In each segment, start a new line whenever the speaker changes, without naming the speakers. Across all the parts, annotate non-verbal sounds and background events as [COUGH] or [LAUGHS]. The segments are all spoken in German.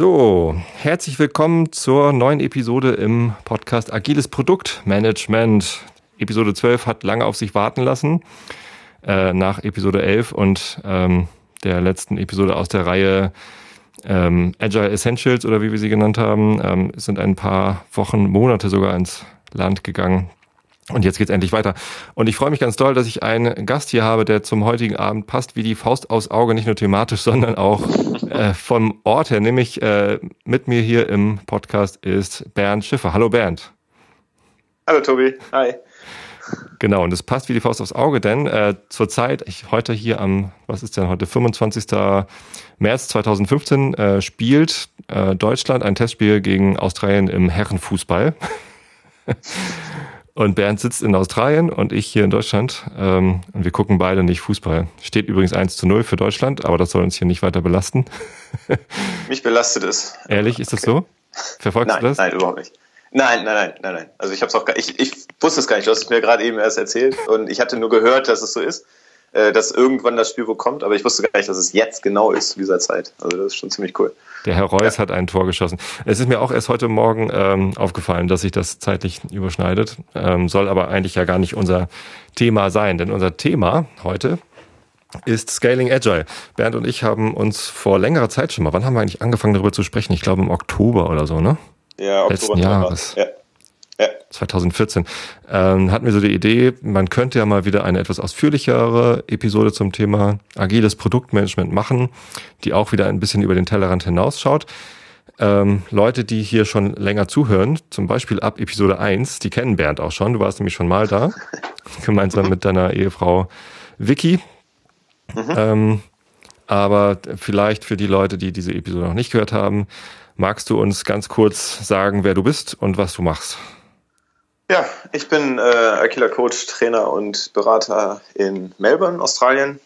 So, herzlich willkommen zur neuen Episode im Podcast Agiles Produktmanagement. Episode 12 hat lange auf sich warten lassen, äh, nach Episode 11 und ähm, der letzten Episode aus der Reihe ähm, Agile Essentials oder wie wir sie genannt haben, ähm, sind ein paar Wochen, Monate sogar ins Land gegangen. Und jetzt geht's endlich weiter. Und ich freue mich ganz doll, dass ich einen Gast hier habe, der zum heutigen Abend passt wie die Faust aus Auge, nicht nur thematisch, [LAUGHS] sondern auch äh, vom Ort her. Nämlich äh, mit mir hier im Podcast ist Bernd Schiffer. Hallo Bernd.
Hallo Tobi. Hi.
Genau, und es passt wie die Faust aufs Auge, denn äh, zurzeit, ich heute hier am, was ist denn heute, 25. März 2015, äh, spielt äh, Deutschland ein Testspiel gegen Australien im Herrenfußball. [LAUGHS] Und Bernd sitzt in Australien und ich hier in Deutschland. Ähm, und wir gucken beide nicht Fußball. Steht übrigens 1 zu 0 für Deutschland, aber das soll uns hier nicht weiter belasten. [LAUGHS]
Mich belastet es.
Ehrlich, ist das so?
Verfolgst nein, du das? Nein, überhaupt nicht. Nein, nein, nein, nein, nein. Also ich habe es auch gar, ich, ich wusste es gar nicht. Du hast es mir gerade eben erst erzählt und ich hatte nur gehört, dass es so ist. Äh, dass irgendwann das Spiel wo kommt, aber ich wusste gar nicht, dass es jetzt genau ist zu dieser Zeit. Also das ist schon ziemlich cool.
Der Herr Reus ja. hat ein Tor geschossen. Es ist mir auch erst heute Morgen ähm, aufgefallen, dass sich das zeitlich überschneidet, ähm, soll aber eigentlich ja gar nicht unser Thema sein, denn unser Thema heute ist Scaling Agile. Bernd und ich haben uns vor längerer Zeit schon mal, wann haben wir eigentlich angefangen darüber zu sprechen? Ich glaube im Oktober oder so, ne?
Ja, Oktober.
Letzten Jahres. Ja. 2014, ähm, hatten wir so die Idee, man könnte ja mal wieder eine etwas ausführlichere Episode zum Thema agiles Produktmanagement machen, die auch wieder ein bisschen über den Tellerrand hinausschaut. Ähm, Leute, die hier schon länger zuhören, zum Beispiel ab Episode 1, die kennen Bernd auch schon, du warst nämlich schon mal da, [LAUGHS] gemeinsam mit deiner Ehefrau Vicky. Mhm. Ähm, aber vielleicht für die Leute, die diese Episode noch nicht gehört haben, magst du uns ganz kurz sagen, wer du bist und was du machst?
Ja, ich bin äh, Aquila Coach, Trainer und Berater in Melbourne, Australien.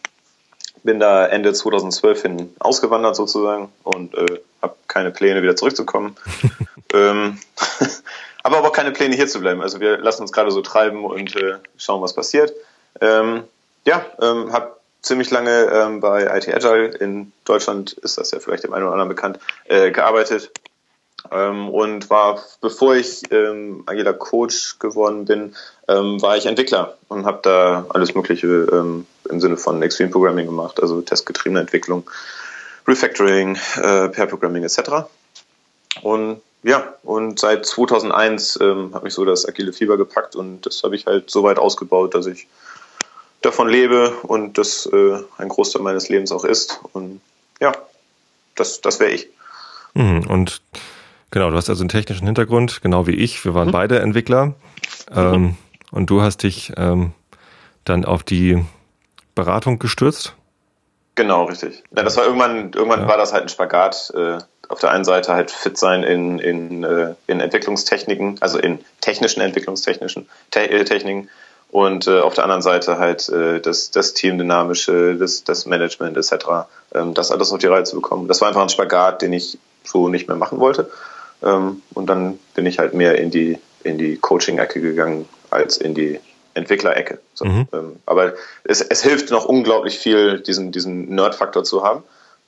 Bin da Ende 2012 hin ausgewandert sozusagen und äh, habe keine Pläne wieder zurückzukommen. [LAUGHS] ähm, [LAUGHS] aber auch keine Pläne hier zu bleiben. Also wir lassen uns gerade so treiben und äh, schauen, was passiert. Ähm, ja, ähm, habe ziemlich lange ähm, bei IT Agile in Deutschland ist das ja vielleicht dem einen oder anderen bekannt äh, gearbeitet ähm, und war, bevor ich ähm, agiler Coach geworden bin, ähm, war ich Entwickler und habe da alles Mögliche ähm, im Sinne von Extreme Programming gemacht, also testgetriebene Entwicklung, Refactoring, äh, Pair Programming etc. Und ja, und seit 2001 ähm, hat mich so das agile Fieber gepackt und das habe ich halt so weit ausgebaut, dass ich davon lebe und das äh, ein Großteil meines Lebens auch ist. Und ja, das, das wäre ich.
Mhm, und Genau, du hast also einen technischen Hintergrund, genau wie ich. Wir waren mhm. beide Entwickler. Ähm, und du hast dich ähm, dann auf die Beratung gestürzt?
Genau, richtig. Ja, das war irgendwann, irgendwann ja. war das halt ein Spagat. Äh, auf der einen Seite halt fit sein in, in, äh, in Entwicklungstechniken, also in technischen Entwicklungstechnischen Te äh, Techniken und äh, auf der anderen Seite halt äh, das, das Teamdynamische, das, das Management etc., ähm, das alles auf die Reihe zu bekommen. Das war einfach ein Spagat, den ich so nicht mehr machen wollte. Ähm, und dann bin ich halt mehr in die, in die Coaching-Ecke gegangen als in die Entwicklerecke. So, mhm. ähm, aber es, es hilft noch unglaublich viel, diesen, diesen Nerd-Faktor zu haben.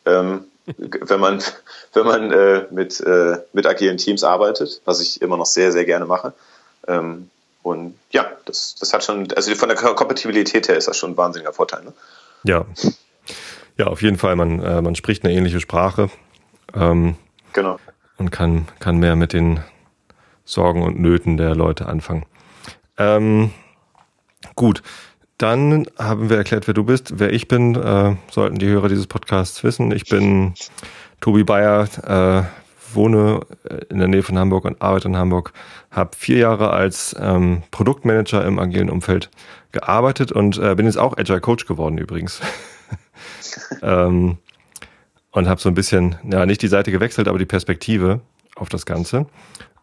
Ähm, wenn man, [LAUGHS] wenn man äh, mit, äh, mit agilen Teams arbeitet, was ich immer noch sehr, sehr gerne mache. Ähm, und ja, das, das hat schon, also von der Kompatibilität her ist das schon ein wahnsinniger Vorteil. Ne?
Ja. Ja, auf jeden Fall. Man, äh, man spricht eine ähnliche Sprache. Ähm,
genau
und kann, kann mehr mit den Sorgen und Nöten der Leute anfangen. Ähm, gut, dann haben wir erklärt, wer du bist. Wer ich bin, äh, sollten die Hörer dieses Podcasts wissen. Ich bin Tobi Bayer, äh, wohne in der Nähe von Hamburg und arbeite in Hamburg. Habe vier Jahre als ähm, Produktmanager im agilen Umfeld gearbeitet und äh, bin jetzt auch Agile Coach geworden übrigens. [LAUGHS] ähm, und habe so ein bisschen, ja, nicht die Seite gewechselt, aber die Perspektive auf das Ganze.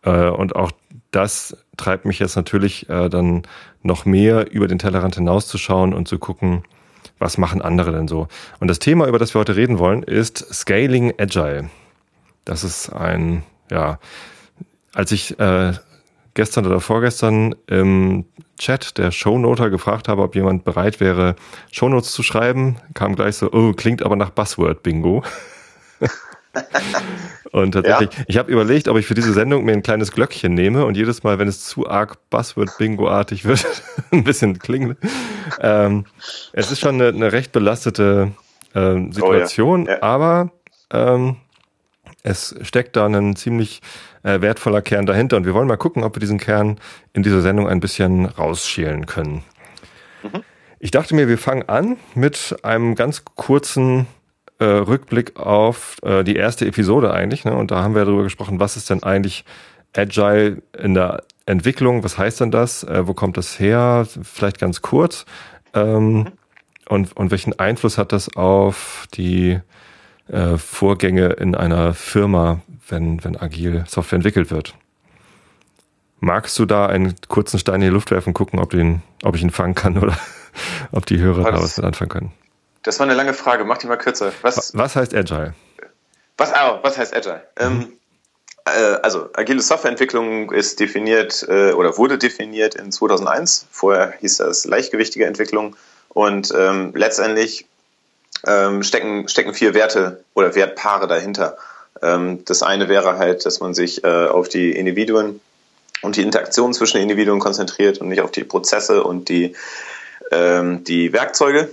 Äh, und auch das treibt mich jetzt natürlich äh, dann noch mehr über den Tellerrand hinauszuschauen und zu gucken, was machen andere denn so. Und das Thema, über das wir heute reden wollen, ist Scaling Agile. Das ist ein, ja, als ich äh, gestern oder vorgestern im Chat der Shownoter gefragt habe, ob jemand bereit wäre, Shownotes zu schreiben, kam gleich so, oh, klingt aber nach Buzzword-Bingo. [LAUGHS] und tatsächlich, ja? ich habe überlegt, ob ich für diese Sendung mir ein kleines Glöckchen nehme und jedes Mal, wenn es zu arg Buzzword-Bingo-artig wird, [LAUGHS] ein bisschen klingelt. Ähm, es ist schon eine, eine recht belastete ähm, Situation, oh, ja. Ja. aber ähm, es steckt da ein ziemlich äh, wertvoller Kern dahinter und wir wollen mal gucken, ob wir diesen Kern in dieser Sendung ein bisschen rausschälen können. Mhm. Ich dachte mir, wir fangen an mit einem ganz kurzen äh, Rückblick auf äh, die erste Episode eigentlich. Ne? Und da haben wir darüber gesprochen, was ist denn eigentlich Agile in der Entwicklung? Was heißt denn das? Äh, wo kommt das her? Vielleicht ganz kurz. Ähm, mhm. und, und welchen Einfluss hat das auf die äh, Vorgänge in einer Firma, wenn, wenn agil Software entwickelt wird. Magst du da einen kurzen Stein in die Luft werfen gucken, ob, den, ob ich ihn fangen kann oder [LAUGHS] ob die Hörer da was mit anfangen können?
Das war eine lange Frage, mach die mal kürzer.
Was, was heißt Agile?
Was, oh, was heißt Agile? Mhm. Ähm, äh, also, agile Softwareentwicklung ist definiert äh, oder wurde definiert in 2001. Vorher hieß das leichtgewichtige Entwicklung. Und ähm, letztendlich ähm, stecken, stecken vier Werte oder Wertpaare dahinter. Ähm, das eine wäre halt, dass man sich äh, auf die Individuen und die Interaktion zwischen Individuen konzentriert und nicht auf die Prozesse und die, ähm, die Werkzeuge,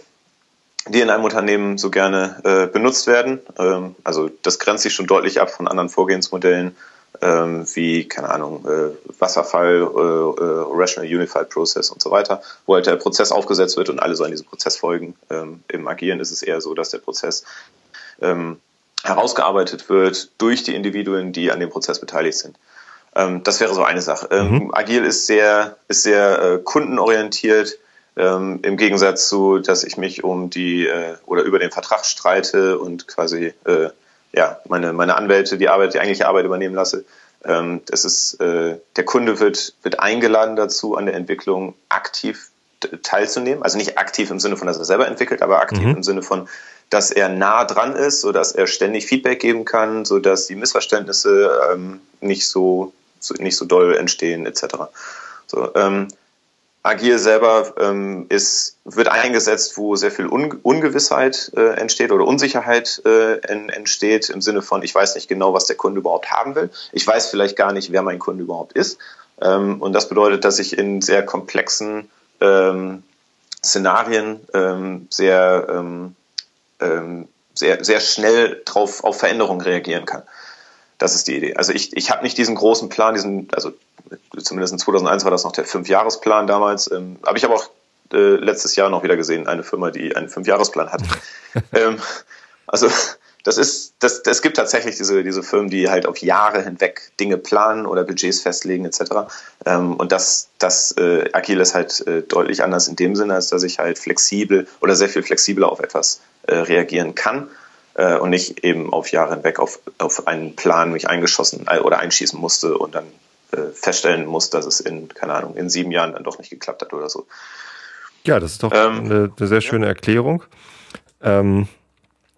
die in einem Unternehmen so gerne äh, benutzt werden. Ähm, also das grenzt sich schon deutlich ab von anderen Vorgehensmodellen ähm, wie, keine Ahnung, äh, Wasserfall, Rational Unified Process und so weiter, wo halt der Prozess aufgesetzt wird und alle sollen diesem Prozess folgen. Im Agieren ist es eher so, dass der Prozess herausgearbeitet wird durch die Individuen, die an dem Prozess beteiligt sind. Ähm, das wäre so eine Sache. Ähm, mhm. Agil ist sehr, ist sehr äh, kundenorientiert. Ähm, Im Gegensatz zu, dass ich mich um die äh, oder über den Vertrag streite und quasi äh, ja, meine, meine Anwälte die Arbeit, die eigentliche Arbeit übernehmen lasse. Ähm, das ist, äh, der Kunde wird, wird eingeladen dazu, an der Entwicklung aktiv teilzunehmen. Also nicht aktiv im Sinne von, dass er selber entwickelt, aber aktiv mhm. im Sinne von, dass er nah dran ist, so dass er ständig Feedback geben kann, so dass die Missverständnisse ähm, nicht so, so nicht so doll entstehen etc. So, ähm, Agil selber ähm, ist, wird eingesetzt, wo sehr viel Un Ungewissheit äh, entsteht oder Unsicherheit äh, en entsteht im Sinne von, ich weiß nicht genau, was der Kunde überhaupt haben will. Ich weiß vielleicht gar nicht, wer mein Kunde überhaupt ist. Ähm, und das bedeutet, dass ich in sehr komplexen ähm, Szenarien ähm, sehr, ähm, sehr, sehr schnell drauf auf Veränderungen reagieren kann. Das ist die Idee. Also ich, ich habe nicht diesen großen Plan, diesen, also zumindest in 2001 war das noch der Fünfjahresplan damals. Ähm, habe ich aber auch äh, letztes Jahr noch wieder gesehen, eine Firma, die einen Fünfjahresplan hat. [LAUGHS] ähm, also das ist, das, es gibt tatsächlich diese, diese Firmen, die halt auf Jahre hinweg Dinge planen oder Budgets festlegen etc. Ähm, und das, das äh, Agile ist halt äh, deutlich anders in dem Sinne, als dass ich halt flexibel oder sehr viel flexibler auf etwas äh, reagieren kann äh, und nicht eben auf Jahre hinweg auf, auf einen Plan mich eingeschossen äh, oder einschießen musste und dann äh, feststellen muss, dass es in, keine Ahnung, in sieben Jahren dann doch nicht geklappt hat oder so.
Ja, das ist doch ähm, eine, eine, sehr schöne ja. Erklärung. Ähm,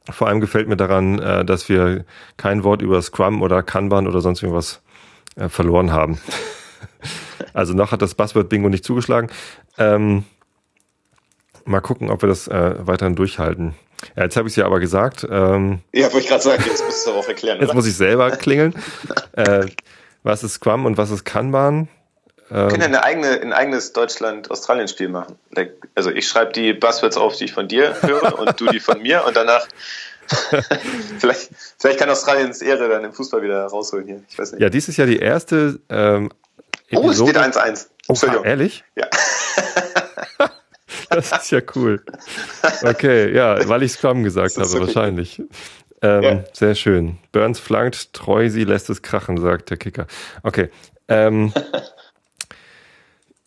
vor allem gefällt mir daran, äh, dass wir kein Wort über Scrum oder Kanban oder sonst irgendwas äh, verloren haben. [LAUGHS] also noch hat das Buzzword Bingo nicht zugeschlagen. Ähm, mal gucken, ob wir das äh, weiterhin durchhalten. Ja, jetzt habe ich es ja aber gesagt. Ähm,
ja, wollte ich gerade sagen, jetzt musst du es auch erklären.
Jetzt oder? muss ich selber klingeln. [LAUGHS] äh, was ist Scrum und was ist Kanban?
Wir können ja eine eigene, ein eigenes Deutschland-Australien-Spiel machen. Also ich schreibe die Buzzwords auf, die ich von dir höre und du die von mir und danach [LAUGHS] vielleicht, vielleicht kann Australiens Ehre dann im Fußball wieder rausholen hier. Ich weiß nicht.
Ja, dies ist ja die erste ähm,
Episode. Oh, es steht 1-1.
Oh, ehrlich?
Ja. [LAUGHS] [LAUGHS]
das ist ja cool. Okay, ja, weil ich Scrum gesagt habe, so wahrscheinlich. Ähm, ja. Sehr schön. Burns flankt, Treusi lässt es krachen, sagt der Kicker. Okay. Ähm,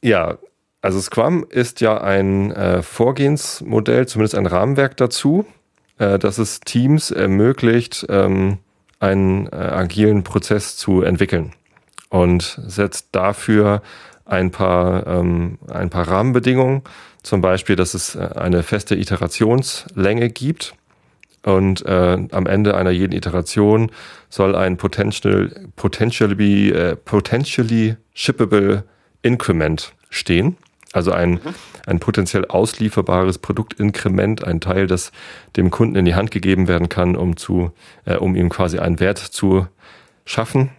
ja, also Scrum ist ja ein äh, Vorgehensmodell, zumindest ein Rahmenwerk dazu, äh, dass es Teams ermöglicht, ähm, einen äh, agilen Prozess zu entwickeln und setzt dafür ein paar, ähm, ein paar Rahmenbedingungen, zum Beispiel, dass es äh, eine feste Iterationslänge gibt und äh, am Ende einer jeden Iteration soll ein potential, potentially, äh, potentially shippable Increment stehen. Also ein, mhm. ein potenziell auslieferbares Produktinkrement, ein Teil, das dem Kunden in die Hand gegeben werden kann, um zu, äh, um ihm quasi einen Wert zu schaffen.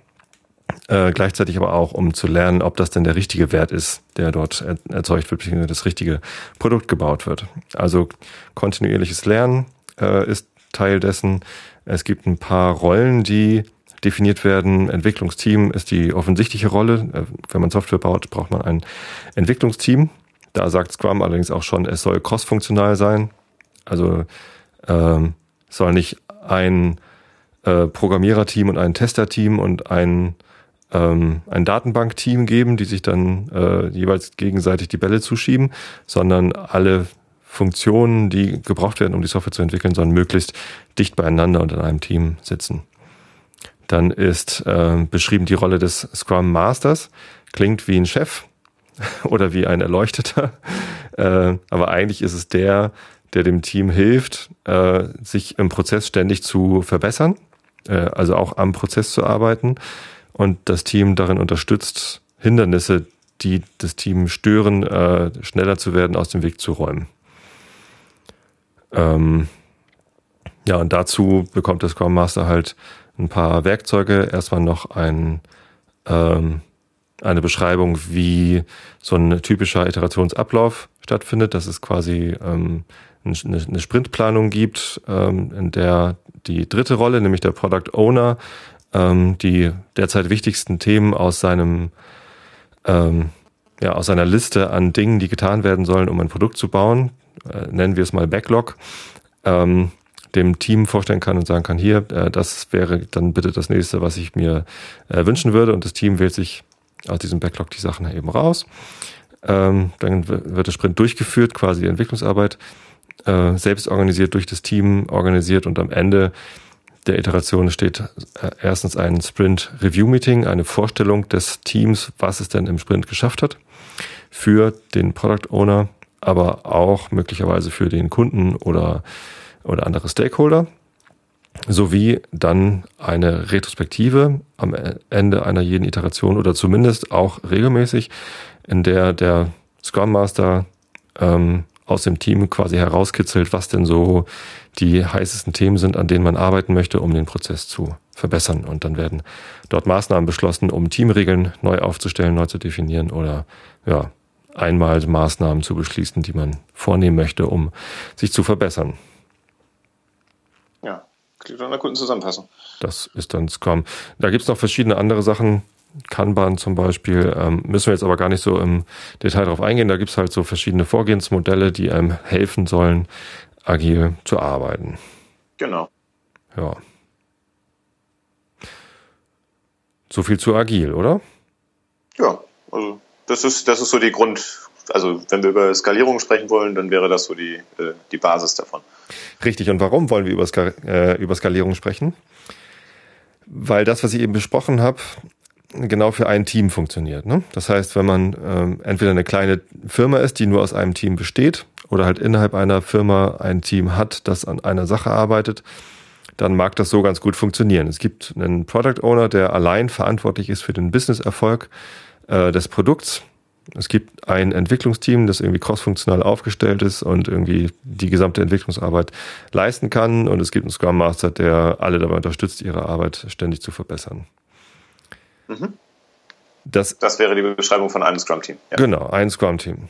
Äh, gleichzeitig aber auch, um zu lernen, ob das denn der richtige Wert ist, der dort er erzeugt wird, beziehungsweise das richtige Produkt gebaut wird. Also kontinuierliches Lernen äh, ist Teil dessen. Es gibt ein paar Rollen, die definiert werden. Entwicklungsteam ist die offensichtliche Rolle. Äh, wenn man Software baut, braucht man ein Entwicklungsteam. Da sagt Scrum allerdings auch schon, es soll cross-funktional sein. Also ähm, soll nicht ein äh, Programmiererteam und ein Testerteam und ein, ähm, ein Datenbankteam geben, die sich dann äh, jeweils gegenseitig die Bälle zuschieben, sondern alle Funktionen, die gebraucht werden, um die Software zu entwickeln, sollen möglichst dicht beieinander und in einem Team sitzen. Dann ist äh, beschrieben die Rolle des Scrum Masters. Klingt wie ein Chef [LAUGHS] oder wie ein Erleuchteter. [LAUGHS] Äh, aber eigentlich ist es der, der dem Team hilft, äh, sich im Prozess ständig zu verbessern, äh, also auch am Prozess zu arbeiten und das Team darin unterstützt, Hindernisse, die das Team stören, äh, schneller zu werden, aus dem Weg zu räumen. Ähm, ja, und dazu bekommt der Scrum Master halt ein paar Werkzeuge. Erstmal noch ein, ähm, eine Beschreibung, wie so ein typischer Iterationsablauf stattfindet, dass es quasi ähm, eine, eine Sprintplanung gibt, ähm, in der die dritte Rolle, nämlich der Product Owner, ähm, die derzeit wichtigsten Themen aus seinem ähm, ja, aus seiner Liste an Dingen, die getan werden sollen, um ein Produkt zu bauen, äh, nennen wir es mal Backlog, ähm, dem Team vorstellen kann und sagen kann, hier, äh, das wäre dann bitte das nächste, was ich mir äh, wünschen würde. Und das Team wählt sich aus diesem Backlog die Sachen eben raus. Ähm, dann wird der Sprint durchgeführt, quasi die Entwicklungsarbeit äh, selbst organisiert durch das Team organisiert und am Ende der Iteration steht äh, erstens ein Sprint Review Meeting, eine Vorstellung des Teams, was es denn im Sprint geschafft hat, für den Product Owner, aber auch möglicherweise für den Kunden oder oder andere Stakeholder, sowie dann eine Retrospektive am Ende einer jeden Iteration oder zumindest auch regelmäßig, in der der Scrum Master ähm, aus dem Team quasi herauskitzelt, was denn so die heißesten Themen sind, an denen man arbeiten möchte, um den Prozess zu verbessern. Und dann werden dort Maßnahmen beschlossen, um Teamregeln neu aufzustellen, neu zu definieren oder ja, einmal Maßnahmen zu beschließen, die man vornehmen möchte, um sich zu verbessern.
Klingt nach einer guten Zusammenfassung.
Das ist dann Scrum. Da gibt es noch verschiedene andere Sachen. Kanban zum Beispiel, ähm, müssen wir jetzt aber gar nicht so im Detail drauf eingehen. Da gibt es halt so verschiedene Vorgehensmodelle, die einem helfen sollen, agil zu arbeiten.
Genau.
Ja. So viel zu agil, oder?
Ja, also das ist, das ist so die Grund, also wenn wir über Skalierung sprechen wollen, dann wäre das so die, äh, die Basis davon.
Richtig. Und warum wollen wir über, Skal äh, über Skalierung sprechen? Weil das, was ich eben besprochen habe, genau für ein Team funktioniert. Ne? Das heißt, wenn man ähm, entweder eine kleine Firma ist, die nur aus einem Team besteht, oder halt innerhalb einer Firma ein Team hat, das an einer Sache arbeitet, dann mag das so ganz gut funktionieren. Es gibt einen Product Owner, der allein verantwortlich ist für den Business-Erfolg äh, des Produkts es gibt ein Entwicklungsteam, das irgendwie crossfunktional aufgestellt ist und irgendwie die gesamte Entwicklungsarbeit leisten kann. Und es gibt einen Scrum Master, der alle dabei unterstützt, ihre Arbeit ständig zu verbessern.
Mhm. Das, das wäre die Beschreibung von einem Scrum-Team.
Ja. Genau, ein Scrum-Team.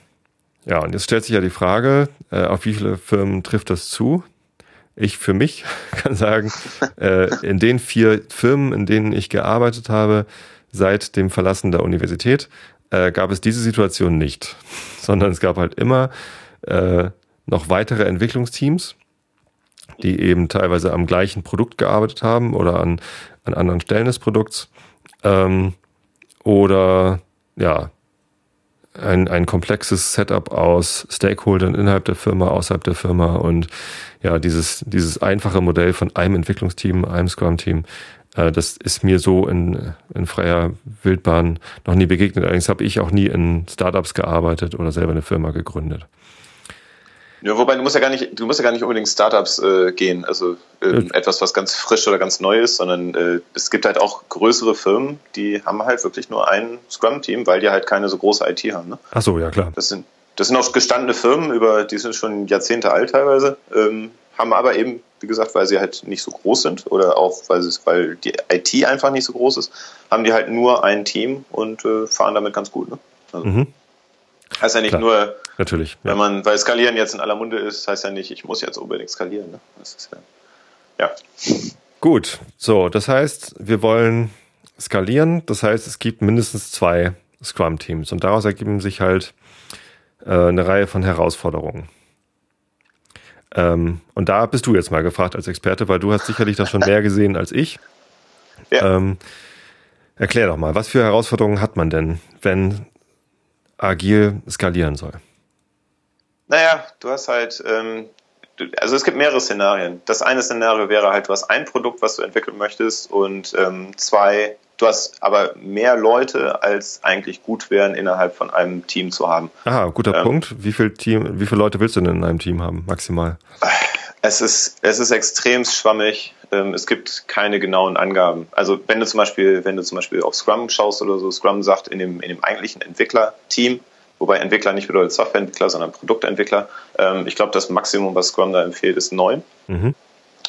Ja, und jetzt stellt sich ja die Frage, äh, auf wie viele Firmen trifft das zu? Ich für mich [LAUGHS] kann sagen, [LAUGHS] äh, in den vier Firmen, in denen ich gearbeitet habe, seit dem Verlassen der Universität, äh, gab es diese Situation nicht, [LAUGHS] sondern es gab halt immer äh, noch weitere Entwicklungsteams, die eben teilweise am gleichen Produkt gearbeitet haben oder an, an anderen Stellen des Produkts. Ähm, oder ja ein, ein komplexes Setup aus Stakeholdern innerhalb der Firma, außerhalb der Firma und ja, dieses, dieses einfache Modell von einem Entwicklungsteam, einem Scrum-Team, das ist mir so in, in freier Wildbahn noch nie begegnet. Allerdings habe ich auch nie in Startups gearbeitet oder selber eine Firma gegründet.
Ja, wobei du musst ja gar nicht, du musst ja gar nicht unbedingt Startups äh, gehen, also äh, etwas, was ganz frisch oder ganz neu ist, sondern äh, es gibt halt auch größere Firmen, die haben halt wirklich nur ein Scrum-Team, weil die halt keine so große IT haben. Ne?
Ach so, ja klar.
Das sind das sind auch gestandene Firmen, über die sind schon Jahrzehnte alt teilweise, ähm, haben aber eben, wie gesagt, weil sie halt nicht so groß sind oder auch weil, sie, weil die IT einfach nicht so groß ist, haben die halt nur ein Team und äh, fahren damit ganz gut. Ne? Also, mhm. Heißt ja nicht Klar, nur,
natürlich,
ja. wenn man, weil Skalieren jetzt in aller Munde ist, heißt ja nicht, ich muss jetzt unbedingt skalieren. Ne? Ja, ja.
Gut, so, das heißt, wir wollen skalieren, das heißt, es gibt mindestens zwei Scrum-Teams und daraus ergeben sich halt äh, eine Reihe von Herausforderungen. Ähm, und da bist du jetzt mal gefragt als Experte, weil du hast sicherlich das schon mehr gesehen als ich. [LAUGHS] Ja. Ähm, erklär doch mal, was für Herausforderungen hat man denn, wenn agil skalieren soll?
Naja, du hast halt, ähm, also es gibt mehrere Szenarien. Das eine Szenario wäre halt, du hast ein Produkt, was du entwickeln möchtest und ähm, zwei, du hast aber mehr Leute, als eigentlich gut wären, innerhalb von einem Team zu haben.
Aha, guter ähm, Punkt. Wie viel Team, wie viele Leute willst du denn in einem Team haben, maximal?
Es ist, es ist extrem schwammig. Ähm, es gibt keine genauen Angaben. Also wenn du zum Beispiel, wenn du zum Beispiel auf Scrum schaust oder so, Scrum sagt in dem, in dem eigentlichen Entwicklerteam, wobei Entwickler nicht bedeutet Softwareentwickler, sondern Produktentwickler. Ähm, ich glaube, das Maximum, was Scrum da empfiehlt, ist neun. Mhm.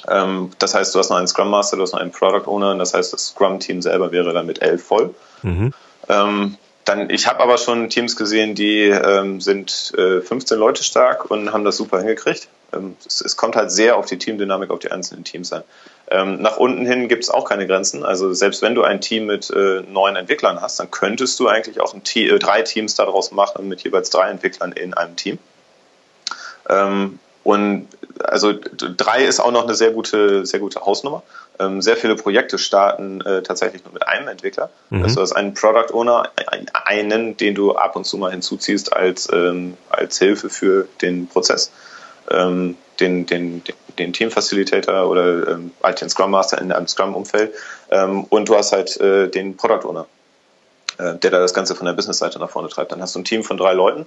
Ähm, das heißt, du hast noch einen Scrum Master, du hast noch einen Product Owner, und das heißt, das Scrum-Team selber wäre dann mit elf voll. Mhm. Dann, ich habe aber schon Teams gesehen, die ähm, sind äh, 15 Leute stark und haben das super hingekriegt. Ähm, es, kommt halt sehr auf die Teamdynamik, auf die einzelnen Teams an. Ähm, nach unten hin gibt es auch keine Grenzen. Also selbst wenn du ein Team mit äh, neun Entwicklern hast, dann könntest du eigentlich auch Te äh, drei Teams daraus machen mit jeweils drei Entwicklern in einem Team. Ähm, und also drei ist auch noch eine sehr gute, sehr gute Hausnummer. Ähm, sehr viele Projekte starten äh, tatsächlich nur mit einem Entwickler. Mhm. Also du hast einen Product Owner, einen, den du ab und zu mal hinzuziehst als, ähm, als Hilfe für den Prozess. Ähm, den, den, den Team Facilitator oder ähm, halt den Scrum Master in einem Scrum-Umfeld. Ähm, und du hast halt äh, den Product Owner, äh, der da das Ganze von der Business-Seite nach vorne treibt. Dann hast du ein Team von drei Leuten.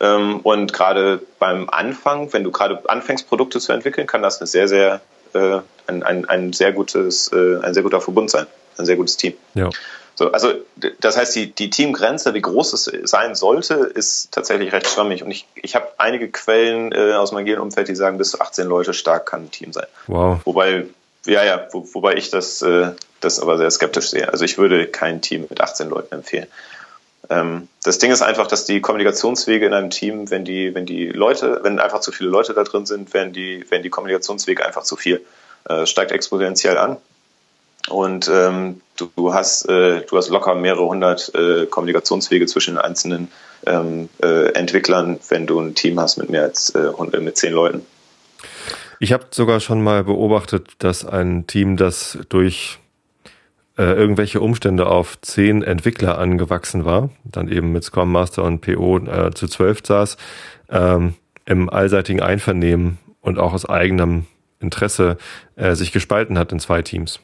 Ähm, und gerade beim Anfang, wenn du gerade anfängst, Produkte zu entwickeln, kann das eine sehr, sehr äh, ein, ein, ein sehr gutes, äh, ein sehr guter Verbund sein, ein sehr gutes Team.
Ja.
So, also das heißt, die, die Teamgrenze, wie groß es sein sollte, ist tatsächlich recht schwammig. Und ich, ich habe einige Quellen äh, aus agilen Umfeld, die sagen, bis zu 18 Leute stark kann ein Team sein.
Wow.
Wobei, ja, ja, wo, wobei ich das, äh, das aber sehr skeptisch sehe. Also ich würde kein Team mit 18 Leuten empfehlen. Ähm, das Ding ist einfach, dass die Kommunikationswege in einem Team, wenn die, wenn die Leute, wenn einfach zu viele Leute da drin sind, werden die, werden die Kommunikationswege einfach zu viel. Äh, steigt exponentiell an. Und ähm, du, du, hast, äh, du hast locker mehrere hundert äh, Kommunikationswege zwischen den einzelnen ähm, äh, Entwicklern, wenn du ein Team hast mit mehr als äh, mit zehn Leuten.
Ich habe sogar schon mal beobachtet, dass ein Team, das durch äh, irgendwelche Umstände auf zehn Entwickler angewachsen war, dann eben mit Scrum Master und PO äh, zu zwölf saß, ähm, im allseitigen Einvernehmen und auch aus eigenem Interesse äh, sich gespalten hat in zwei Teams.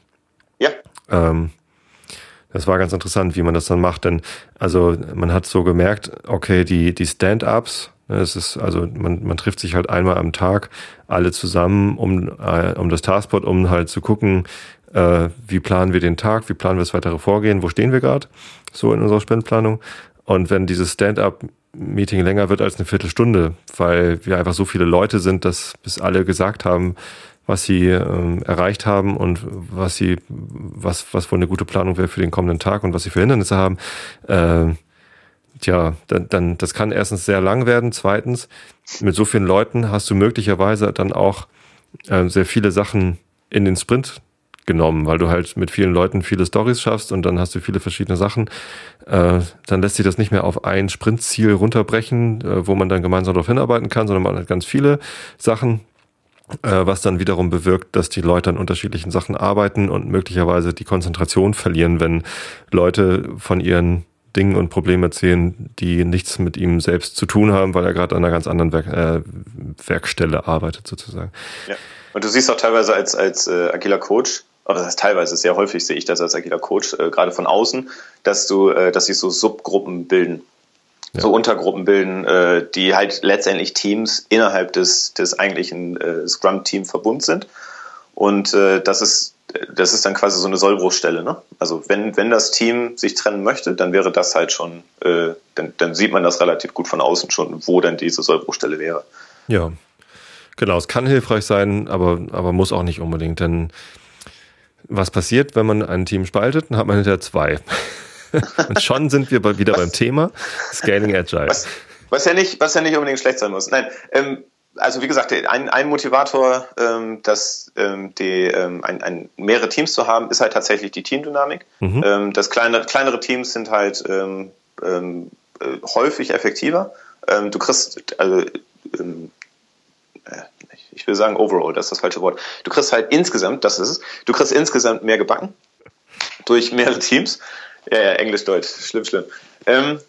Ja.
Ähm, das war ganz interessant, wie man das dann macht, denn also man hat so gemerkt, okay, die die Stand-ups, ne, es ist also man man trifft sich halt einmal am Tag alle zusammen um äh, um das Taskboard, um halt zu gucken, äh, wie planen wir den Tag, wie planen wir das weitere Vorgehen, wo stehen wir gerade so in unserer Sprintplanung. Und wenn dieses Stand-up-Meeting länger wird als eine Viertelstunde, weil wir einfach so viele Leute sind, dass bis alle gesagt haben, was sie ähm, erreicht haben und was sie, was, was wohl eine gute Planung wäre für den kommenden Tag und was sie für Hindernisse haben, äh, tja, dann, dann das kann erstens sehr lang werden. Zweitens, mit so vielen Leuten hast du möglicherweise dann auch äh, sehr viele Sachen in den Sprint genommen, weil du halt mit vielen Leuten viele Stories schaffst und dann hast du viele verschiedene Sachen. Äh, dann lässt sich das nicht mehr auf ein Sprintziel runterbrechen, äh, wo man dann gemeinsam darauf hinarbeiten kann, sondern man hat ganz viele Sachen, äh, was dann wiederum bewirkt, dass die Leute an unterschiedlichen Sachen arbeiten und möglicherweise die Konzentration verlieren, wenn Leute von ihren Dingen und Problemen erzählen, die nichts mit ihm selbst zu tun haben, weil er gerade an einer ganz anderen Werk, äh, Werkstelle arbeitet sozusagen.
Ja. Und du siehst auch teilweise als, als äh, agiler Coach, oder das heißt teilweise, sehr häufig sehe ich das als agiler Coach, äh, gerade von außen, dass du, äh, dass sich so Subgruppen bilden. Ja. So Untergruppen bilden, äh, die halt letztendlich Teams innerhalb des, des eigentlichen äh, Scrum-Team verbund sind. Und äh, das ist das ist dann quasi so eine Sollbruchstelle. Ne? Also wenn, wenn das Team sich trennen möchte, dann wäre das halt schon, äh, dann, dann sieht man das relativ gut von außen schon, wo dann diese Sollbruchstelle wäre.
Ja, genau. Es kann hilfreich sein, aber, aber muss auch nicht unbedingt. Denn was passiert, wenn man ein Team spaltet? Dann hat man hinterher zwei. [LAUGHS] Und schon sind wir wieder beim Thema Scaling Agile.
Was, was, ja nicht, was ja nicht unbedingt schlecht sein muss. Nein, ähm, also wie gesagt, ein, ein Motivator, ähm, dass ähm, die, ähm, ein, ein, mehrere Teams zu haben, ist halt tatsächlich die Teamdynamik. Mhm. Ähm, das kleine, kleinere Teams sind halt ähm, ähm, äh, häufig effektiver. Ähm, du kriegst, also ähm, äh, ich will sagen overall, das ist das falsche Wort. Du kriegst halt insgesamt, das ist es, du kriegst insgesamt mehr gebacken durch mehrere Teams. Ja, ja, Englisch, Deutsch, schlimm, schlimm. Ähm,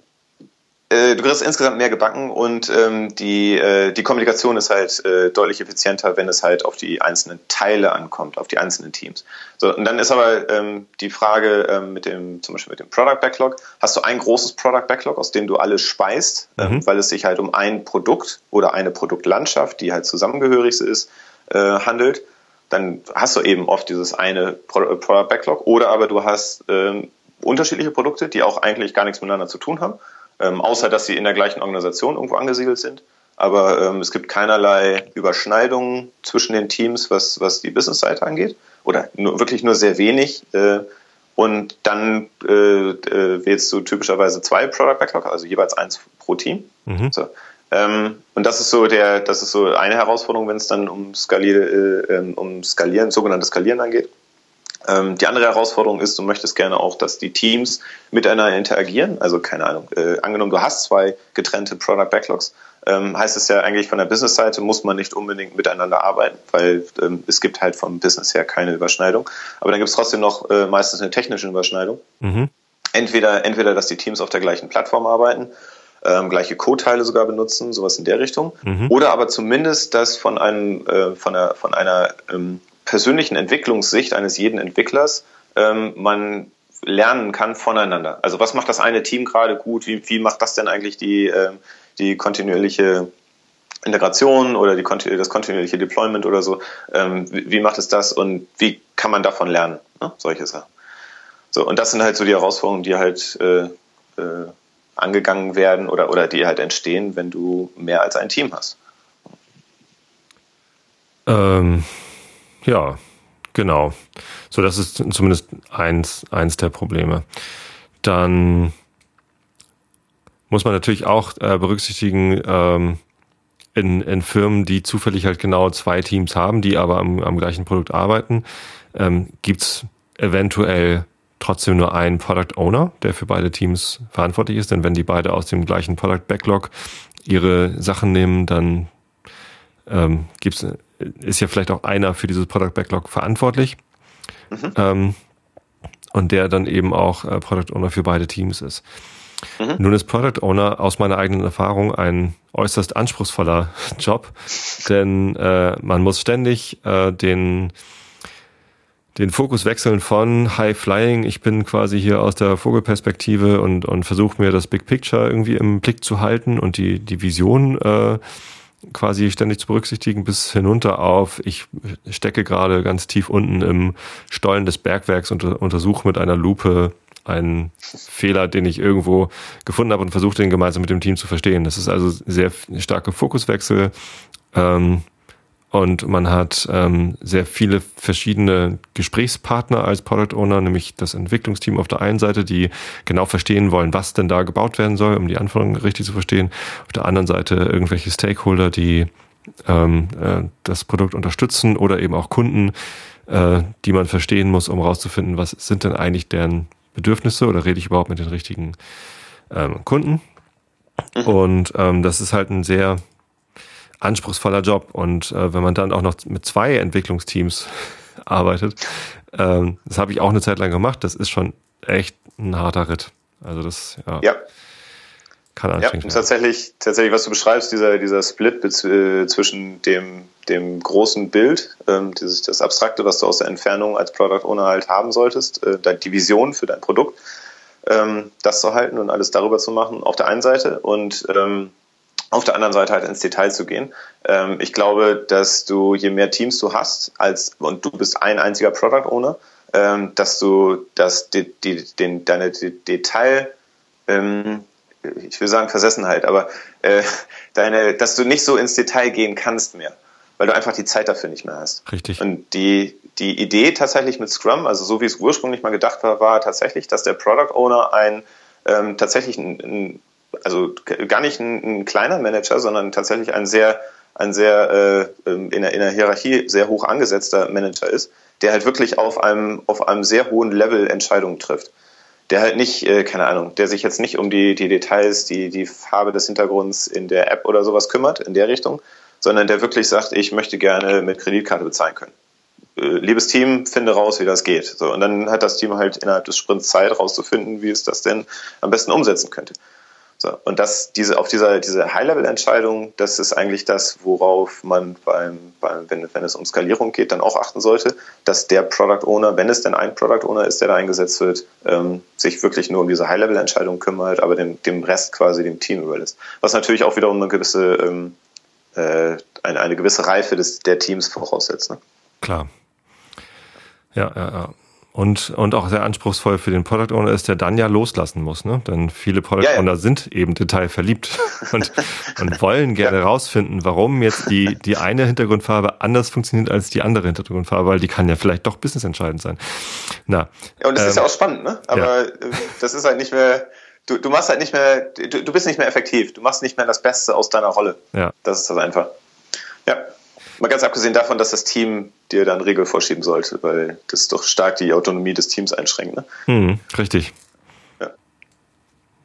äh, du kriegst insgesamt mehr gebacken und ähm, die, äh, die Kommunikation ist halt äh, deutlich effizienter, wenn es halt auf die einzelnen Teile ankommt, auf die einzelnen Teams. So, und dann ist aber ähm, die Frage ähm, mit dem, zum Beispiel mit dem Product Backlog, hast du ein großes Product Backlog, aus dem du alles speist, ähm, mhm. weil es sich halt um ein Produkt oder eine Produktlandschaft, die halt zusammengehörig ist, äh, handelt, dann hast du eben oft dieses eine Pro Product Backlog oder aber du hast ähm, unterschiedliche Produkte, die auch eigentlich gar nichts miteinander zu tun haben ähm, außer dass sie in der gleichen Organisation irgendwo angesiedelt sind. Aber ähm, es gibt keinerlei Überschneidungen zwischen den Teams, was, was die Business-Seite angeht. Oder nur, wirklich nur sehr wenig. Äh, und dann äh, äh, wählst du typischerweise zwei Product Backlog, also jeweils eins pro Team. Mhm. So. Ähm, und das ist so der, das ist so eine Herausforderung, wenn es dann um, Skalier, äh, ähm, um Skalieren, sogenanntes Skalieren angeht. Ähm, die andere Herausforderung ist, du möchtest gerne auch, dass die Teams miteinander interagieren. Also keine Ahnung, äh, angenommen, du hast zwei getrennte Product Backlogs, ähm, heißt es ja eigentlich von der Business-Seite muss man nicht unbedingt miteinander arbeiten, weil ähm, es gibt halt vom Business her keine Überschneidung. Aber dann gibt es trotzdem noch äh, meistens eine technische Überschneidung. Mhm. Entweder, entweder, dass die Teams auf der gleichen Plattform arbeiten, ähm, gleiche Code-Teile sogar benutzen, sowas in der Richtung. Mhm. Oder aber zumindest, dass von einem, äh, von einer, von einer ähm, persönlichen Entwicklungssicht eines jeden Entwicklers ähm, man lernen kann voneinander. Also was macht das eine Team gerade gut? Wie, wie macht das denn eigentlich die, äh, die kontinuierliche Integration oder die, das kontinuierliche Deployment oder so? Ähm, wie, wie, macht es das und wie kann man davon lernen? Ne? Solche Sachen. So, und das sind halt so die Herausforderungen, die halt äh, äh, angegangen werden oder, oder die halt entstehen, wenn du mehr als ein Team hast.
Ähm, ja, genau. So, das ist zumindest eins, eins der Probleme. Dann muss man natürlich auch äh, berücksichtigen, ähm, in, in Firmen, die zufällig halt genau zwei Teams haben, die aber am, am gleichen Produkt arbeiten, ähm, gibt's eventuell trotzdem nur einen Product Owner, der für beide Teams verantwortlich ist. Denn wenn die beide aus dem gleichen Product Backlog ihre Sachen nehmen, dann ähm, gibt's ist ja vielleicht auch einer für dieses Product Backlog verantwortlich. Mhm. Ähm, und der dann eben auch äh, Product Owner für beide Teams ist. Mhm. Nun ist Product Owner aus meiner eigenen Erfahrung ein äußerst anspruchsvoller [LAUGHS] Job, denn äh, man muss ständig äh, den den Fokus wechseln von High Flying, ich bin quasi hier aus der Vogelperspektive und, und versuche mir das Big Picture irgendwie im Blick zu halten und die, die Vision äh, quasi ständig zu berücksichtigen, bis hinunter auf, ich stecke gerade ganz tief unten im Stollen des Bergwerks und untersuche mit einer Lupe einen Fehler, den ich irgendwo gefunden habe und versuche den gemeinsam mit dem Team zu verstehen. Das ist also sehr starke Fokuswechsel. Ähm, und man hat ähm, sehr viele verschiedene Gesprächspartner als Product Owner, nämlich das Entwicklungsteam auf der einen Seite, die genau verstehen wollen, was denn da gebaut werden soll, um die Anforderungen richtig zu verstehen. Auf der anderen Seite irgendwelche Stakeholder, die ähm, äh, das Produkt unterstützen oder eben auch Kunden, äh, die man verstehen muss, um herauszufinden, was sind denn eigentlich deren Bedürfnisse oder rede ich überhaupt mit den richtigen ähm, Kunden. Mhm. Und ähm, das ist halt ein sehr anspruchsvoller Job. Und äh, wenn man dann auch noch mit zwei Entwicklungsteams [LAUGHS] arbeitet, ähm, das habe ich auch eine Zeit lang gemacht, das ist schon echt ein harter Ritt. Also das, ja.
ja. Kann anstrengend ja, und tatsächlich, tatsächlich, was du beschreibst, dieser, dieser Split äh, zwischen dem, dem großen Bild, ähm, dieses, das Abstrakte, was du aus der Entfernung als Product Owner halt haben solltest, äh, die Vision für dein Produkt, ähm, das zu halten und alles darüber zu machen, auf der einen Seite und ähm, auf der anderen Seite halt ins Detail zu gehen. Ähm, ich glaube, dass du, je mehr Teams du hast, als und du bist ein einziger Product Owner, ähm, dass du das, die, die, den, deine Detail, ähm, ich will sagen Versessenheit, aber äh, deine, dass du nicht so ins Detail gehen kannst mehr, weil du einfach die Zeit dafür nicht mehr hast.
Richtig.
Und die, die Idee tatsächlich mit Scrum, also so wie es ursprünglich mal gedacht war, war tatsächlich, dass der Product Owner ein ähm, tatsächlich ein, ein also gar nicht ein, ein, kleiner Manager, sondern tatsächlich ein sehr, ein sehr äh, in, der, in der Hierarchie sehr hoch angesetzter Manager ist, der halt wirklich auf einem, auf einem sehr hohen Level Entscheidungen trifft. Der halt nicht, äh, keine Ahnung, der sich jetzt nicht um die, die Details, die, die Farbe des Hintergrunds in der App oder sowas kümmert, in der Richtung, sondern der wirklich sagt, ich möchte gerne mit Kreditkarte bezahlen können. Äh, liebes Team, finde raus, wie das geht. So, und dann hat das Team halt innerhalb des Sprints Zeit rauszufinden, wie es das denn am besten umsetzen könnte. So, und das, diese, auf dieser, diese High-Level-Entscheidung, das ist eigentlich das, worauf man beim, beim wenn, wenn es um Skalierung geht, dann auch achten sollte, dass der Product Owner, wenn es denn ein Product Owner ist, der da eingesetzt wird, ähm, sich wirklich nur um diese High-Level-Entscheidung kümmert, aber dem, dem Rest quasi dem Team überlässt. Was natürlich auch wiederum eine gewisse, ähm, äh, eine, eine gewisse Reife des, der Teams voraussetzt. Ne?
Klar. Ja, ja, ja. Und, und auch sehr anspruchsvoll für den Product Owner ist, der dann ja loslassen muss. Ne? Denn viele Product ja, ja. Owner sind eben detailverliebt [LAUGHS] und, und wollen gerne ja. rausfinden, warum jetzt die, die eine Hintergrundfarbe anders funktioniert als die andere Hintergrundfarbe, weil die kann ja vielleicht doch businessentscheidend sein.
Na, ja, und das ähm, ist ja auch spannend, ne? Aber äh, das ist halt nicht mehr, du, du machst halt nicht mehr, du, du bist nicht mehr effektiv, du machst nicht mehr das Beste aus deiner Rolle. Ja. Das ist das einfach. Ja. Mal ganz abgesehen davon, dass das Team dir dann Regeln vorschieben sollte, weil das doch stark die Autonomie des Teams einschränkt. Ne?
Hm, richtig. Ja.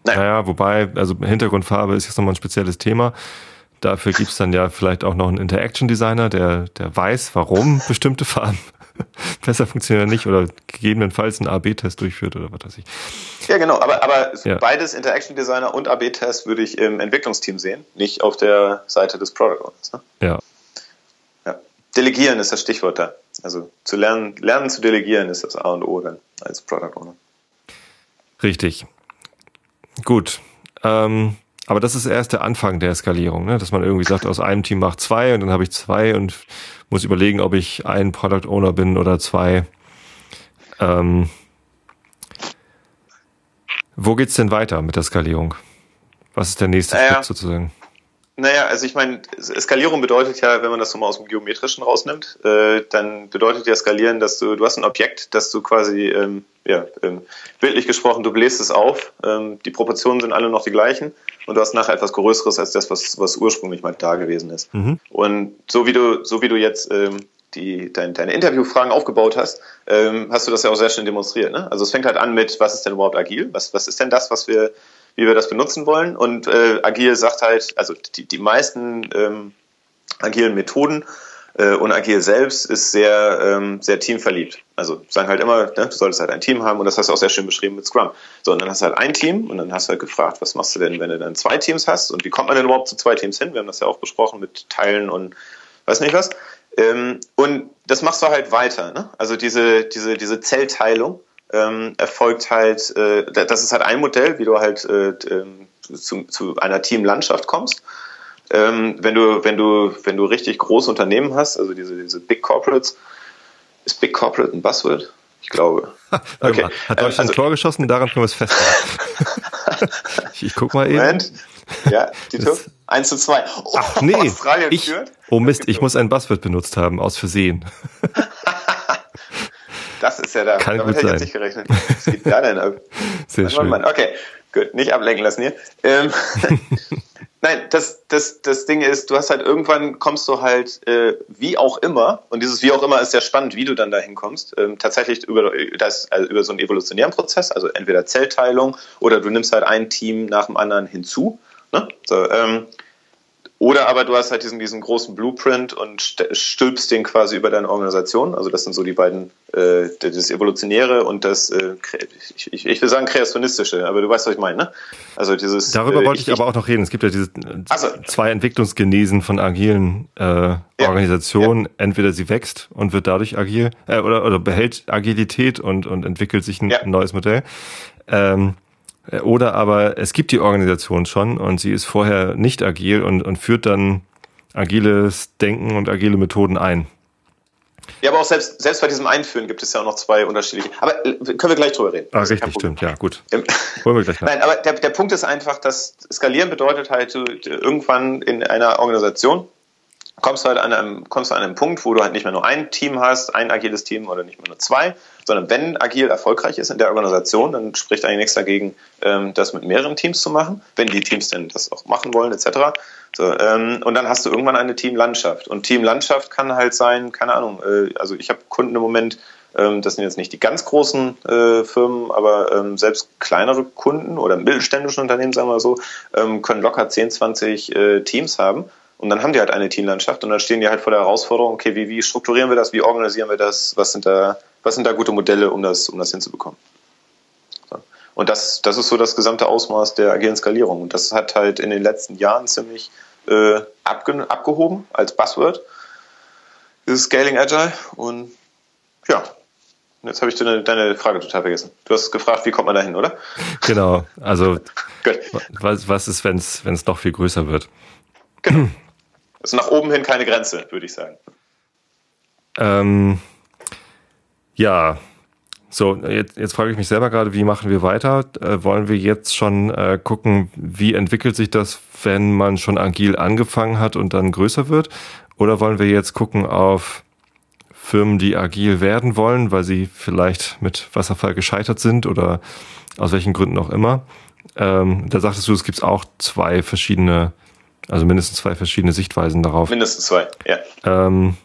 Naja. naja, wobei, also Hintergrundfarbe ist jetzt nochmal ein spezielles Thema. Dafür gibt es dann ja vielleicht auch noch einen Interaction Designer, der, der weiß, warum [LAUGHS] bestimmte Farben [LAUGHS] besser funktionieren oder nicht oder gegebenenfalls einen AB-Test durchführt oder was weiß ich.
Ja, genau, aber, aber ja. beides Interaction Designer und AB-Test würde ich im Entwicklungsteam sehen, nicht auf der Seite des Product Owners. Ne?
Ja,
Delegieren ist das Stichwort da. Also zu lernen, lernen zu delegieren ist das A und O dann als Product Owner.
Richtig. Gut. Ähm, aber das ist erst der Anfang der Skalierung, ne? dass man irgendwie sagt, aus einem Team macht zwei und dann habe ich zwei und muss überlegen, ob ich ein Product Owner bin oder zwei. Ähm, wo geht's denn weiter mit der Skalierung? Was ist der nächste naja, Schritt sozusagen?
Naja, also ich meine, Skalierung bedeutet ja, wenn man das so mal aus dem Geometrischen rausnimmt, äh, dann bedeutet ja Skalieren, dass du, du hast ein Objekt, das du quasi, ähm, ja, ähm, bildlich gesprochen, du bläst es auf, ähm, die Proportionen sind alle noch die gleichen und du hast nachher etwas Größeres als das, was, was ursprünglich mal da gewesen ist. Mhm. Und so wie du, so wie du jetzt ähm, die, dein, deine Interviewfragen aufgebaut hast, ähm, hast du das ja auch sehr schön demonstriert. Ne? Also es fängt halt an mit, was ist denn überhaupt agil? Was, was ist denn das, was wir wie wir das benutzen wollen. Und äh, Agil sagt halt, also die, die meisten ähm, agilen Methoden äh, und Agil selbst ist sehr, ähm, sehr teamverliebt. Also sagen halt immer, ne, du solltest halt ein Team haben und das hast du auch sehr schön beschrieben mit Scrum. So, und dann hast du halt ein Team und dann hast du halt gefragt, was machst du denn, wenn du dann zwei Teams hast und wie kommt man denn überhaupt zu zwei Teams hin? Wir haben das ja auch besprochen mit Teilen und weiß nicht was. Ähm, und das machst du halt weiter. Ne? Also diese, diese, diese Zellteilung ähm, erfolgt halt, äh, das ist halt ein Modell, wie du halt äh, ähm, zu, zu einer Teamlandschaft kommst. Ähm, wenn du, wenn du, wenn du richtig große Unternehmen hast, also diese, diese Big Corporates, ist Big Corporate ein Buzzword? Ich glaube. [LAUGHS]
okay. Mal, hat Deutschland ähm, also, ein Tor geschossen? Daran können wir es festhalten. [LAUGHS] ich, ich guck mal eben. Moment.
Ja, Tito? 1 zu 2.
Oh, Ach nee, Australien ich, führt. Oh Mist, ich muss ein Buzzword benutzt haben, aus Versehen. [LAUGHS]
Das ist ja da.
Kann damit hätte ich jetzt
nicht gerechnet. Was geht da denn ab? [LAUGHS]
Sehr Mann, schön. Mann.
Okay, gut. Nicht ablenken lassen hier. Ähm, [LAUGHS] Nein, das, das, das Ding ist, du hast halt irgendwann kommst du halt äh, wie auch immer, und dieses wie auch immer ist sehr spannend, wie du dann dahin kommst, ähm, tatsächlich über, das, also über so einen evolutionären Prozess, also entweder Zellteilung oder du nimmst halt ein Team nach dem anderen hinzu. Ne? So, ähm, oder aber du hast halt diesen, diesen großen Blueprint und stülpst den quasi über deine Organisation. Also das sind so die beiden, äh, das Evolutionäre und das, äh, ich, ich, ich will sagen kreationistische, aber du weißt, was ich meine, ne?
Also dieses. Darüber äh, wollte ich, ich, aber auch noch reden. Es gibt ja diese also, zwei Entwicklungsgenesen von agilen äh, Organisationen. Ja, ja. Entweder sie wächst und wird dadurch agil, äh, oder, oder behält Agilität und, und entwickelt sich ein ja. neues Modell. Ähm, Äh, oder aber es gibt die Organisation schon und sie ist vorher nicht agil und, und führt dann agiles Denken und agile Methoden ein.
Ja, aber auch selbst, selbst bei diesem Einführen gibt es ja auch noch zwei unterschiedliche. Aber äh, können wir gleich drüber reden.
Ah, richtig, stimmt, ja, gut. Holen
wir gleich [LAUGHS] nach. Nein, aber der, der Punkt ist einfach, dass Skalieren bedeutet halt, du, irgendwann in einer Organisation kommst du halt an einem, kommst du an einem Punkt, wo du halt nicht mehr nur ein Team hast, ein agiles Team oder nicht mehr nur zwei, sondern wenn agil erfolgreich ist in der Organisation, dann spricht eigentlich nichts dagegen, ähm, das mit mehreren Teams zu machen, wenn die Teams denn das auch machen wollen, etc. So, ähm, und dann hast du irgendwann eine Teamlandschaft. Und Teamlandschaft kann halt sein, keine Ahnung, äh, also ich habe Kunden im Moment, ähm, das sind jetzt nicht die ganz großen äh, Firmen, aber ähm, selbst kleinere Kunden oder mittelständische Unternehmen, sagen wir so, ähm, können locker 10, 20 äh, Teams haben. Und dann haben die halt eine Teamlandschaft und dann stehen die halt vor der Herausforderung, okay, wie, wie strukturieren wir das, wie organisieren wir das, was sind da, was sind da gute Modelle, um das, um das hinzubekommen. So. Und das, das ist so das gesamte Ausmaß der agilen Skalierung. Und das hat halt in den letzten Jahren ziemlich äh, abge abgehoben als Buzzword. Dieses Scaling Agile. Und ja, jetzt habe ich deine, deine Frage total vergessen. Du hast gefragt, wie kommt man da hin, oder? [LAUGHS]
Genau, also was, was ist, wenn es noch viel größer wird?
Genau. [CLEARS THROAT] ist nach oben hin keine Grenze, würde ich sagen.
Ähm, ja, so, jetzt, jetzt frage ich mich selber gerade, wie machen wir weiter? Äh, wollen wir jetzt schon äh, gucken, wie entwickelt sich das, wenn man schon agil angefangen hat und dann größer wird? Oder wollen wir jetzt gucken auf Firmen, die agil werden wollen, weil sie vielleicht mit Wasserfall gescheitert sind oder aus welchen Gründen auch immer? Ähm, da sagtest du, es gibt auch zwei verschiedene also mindestens zwei verschiedene Sichtweisen darauf.
Mindestens zwei, ja.
Ähm,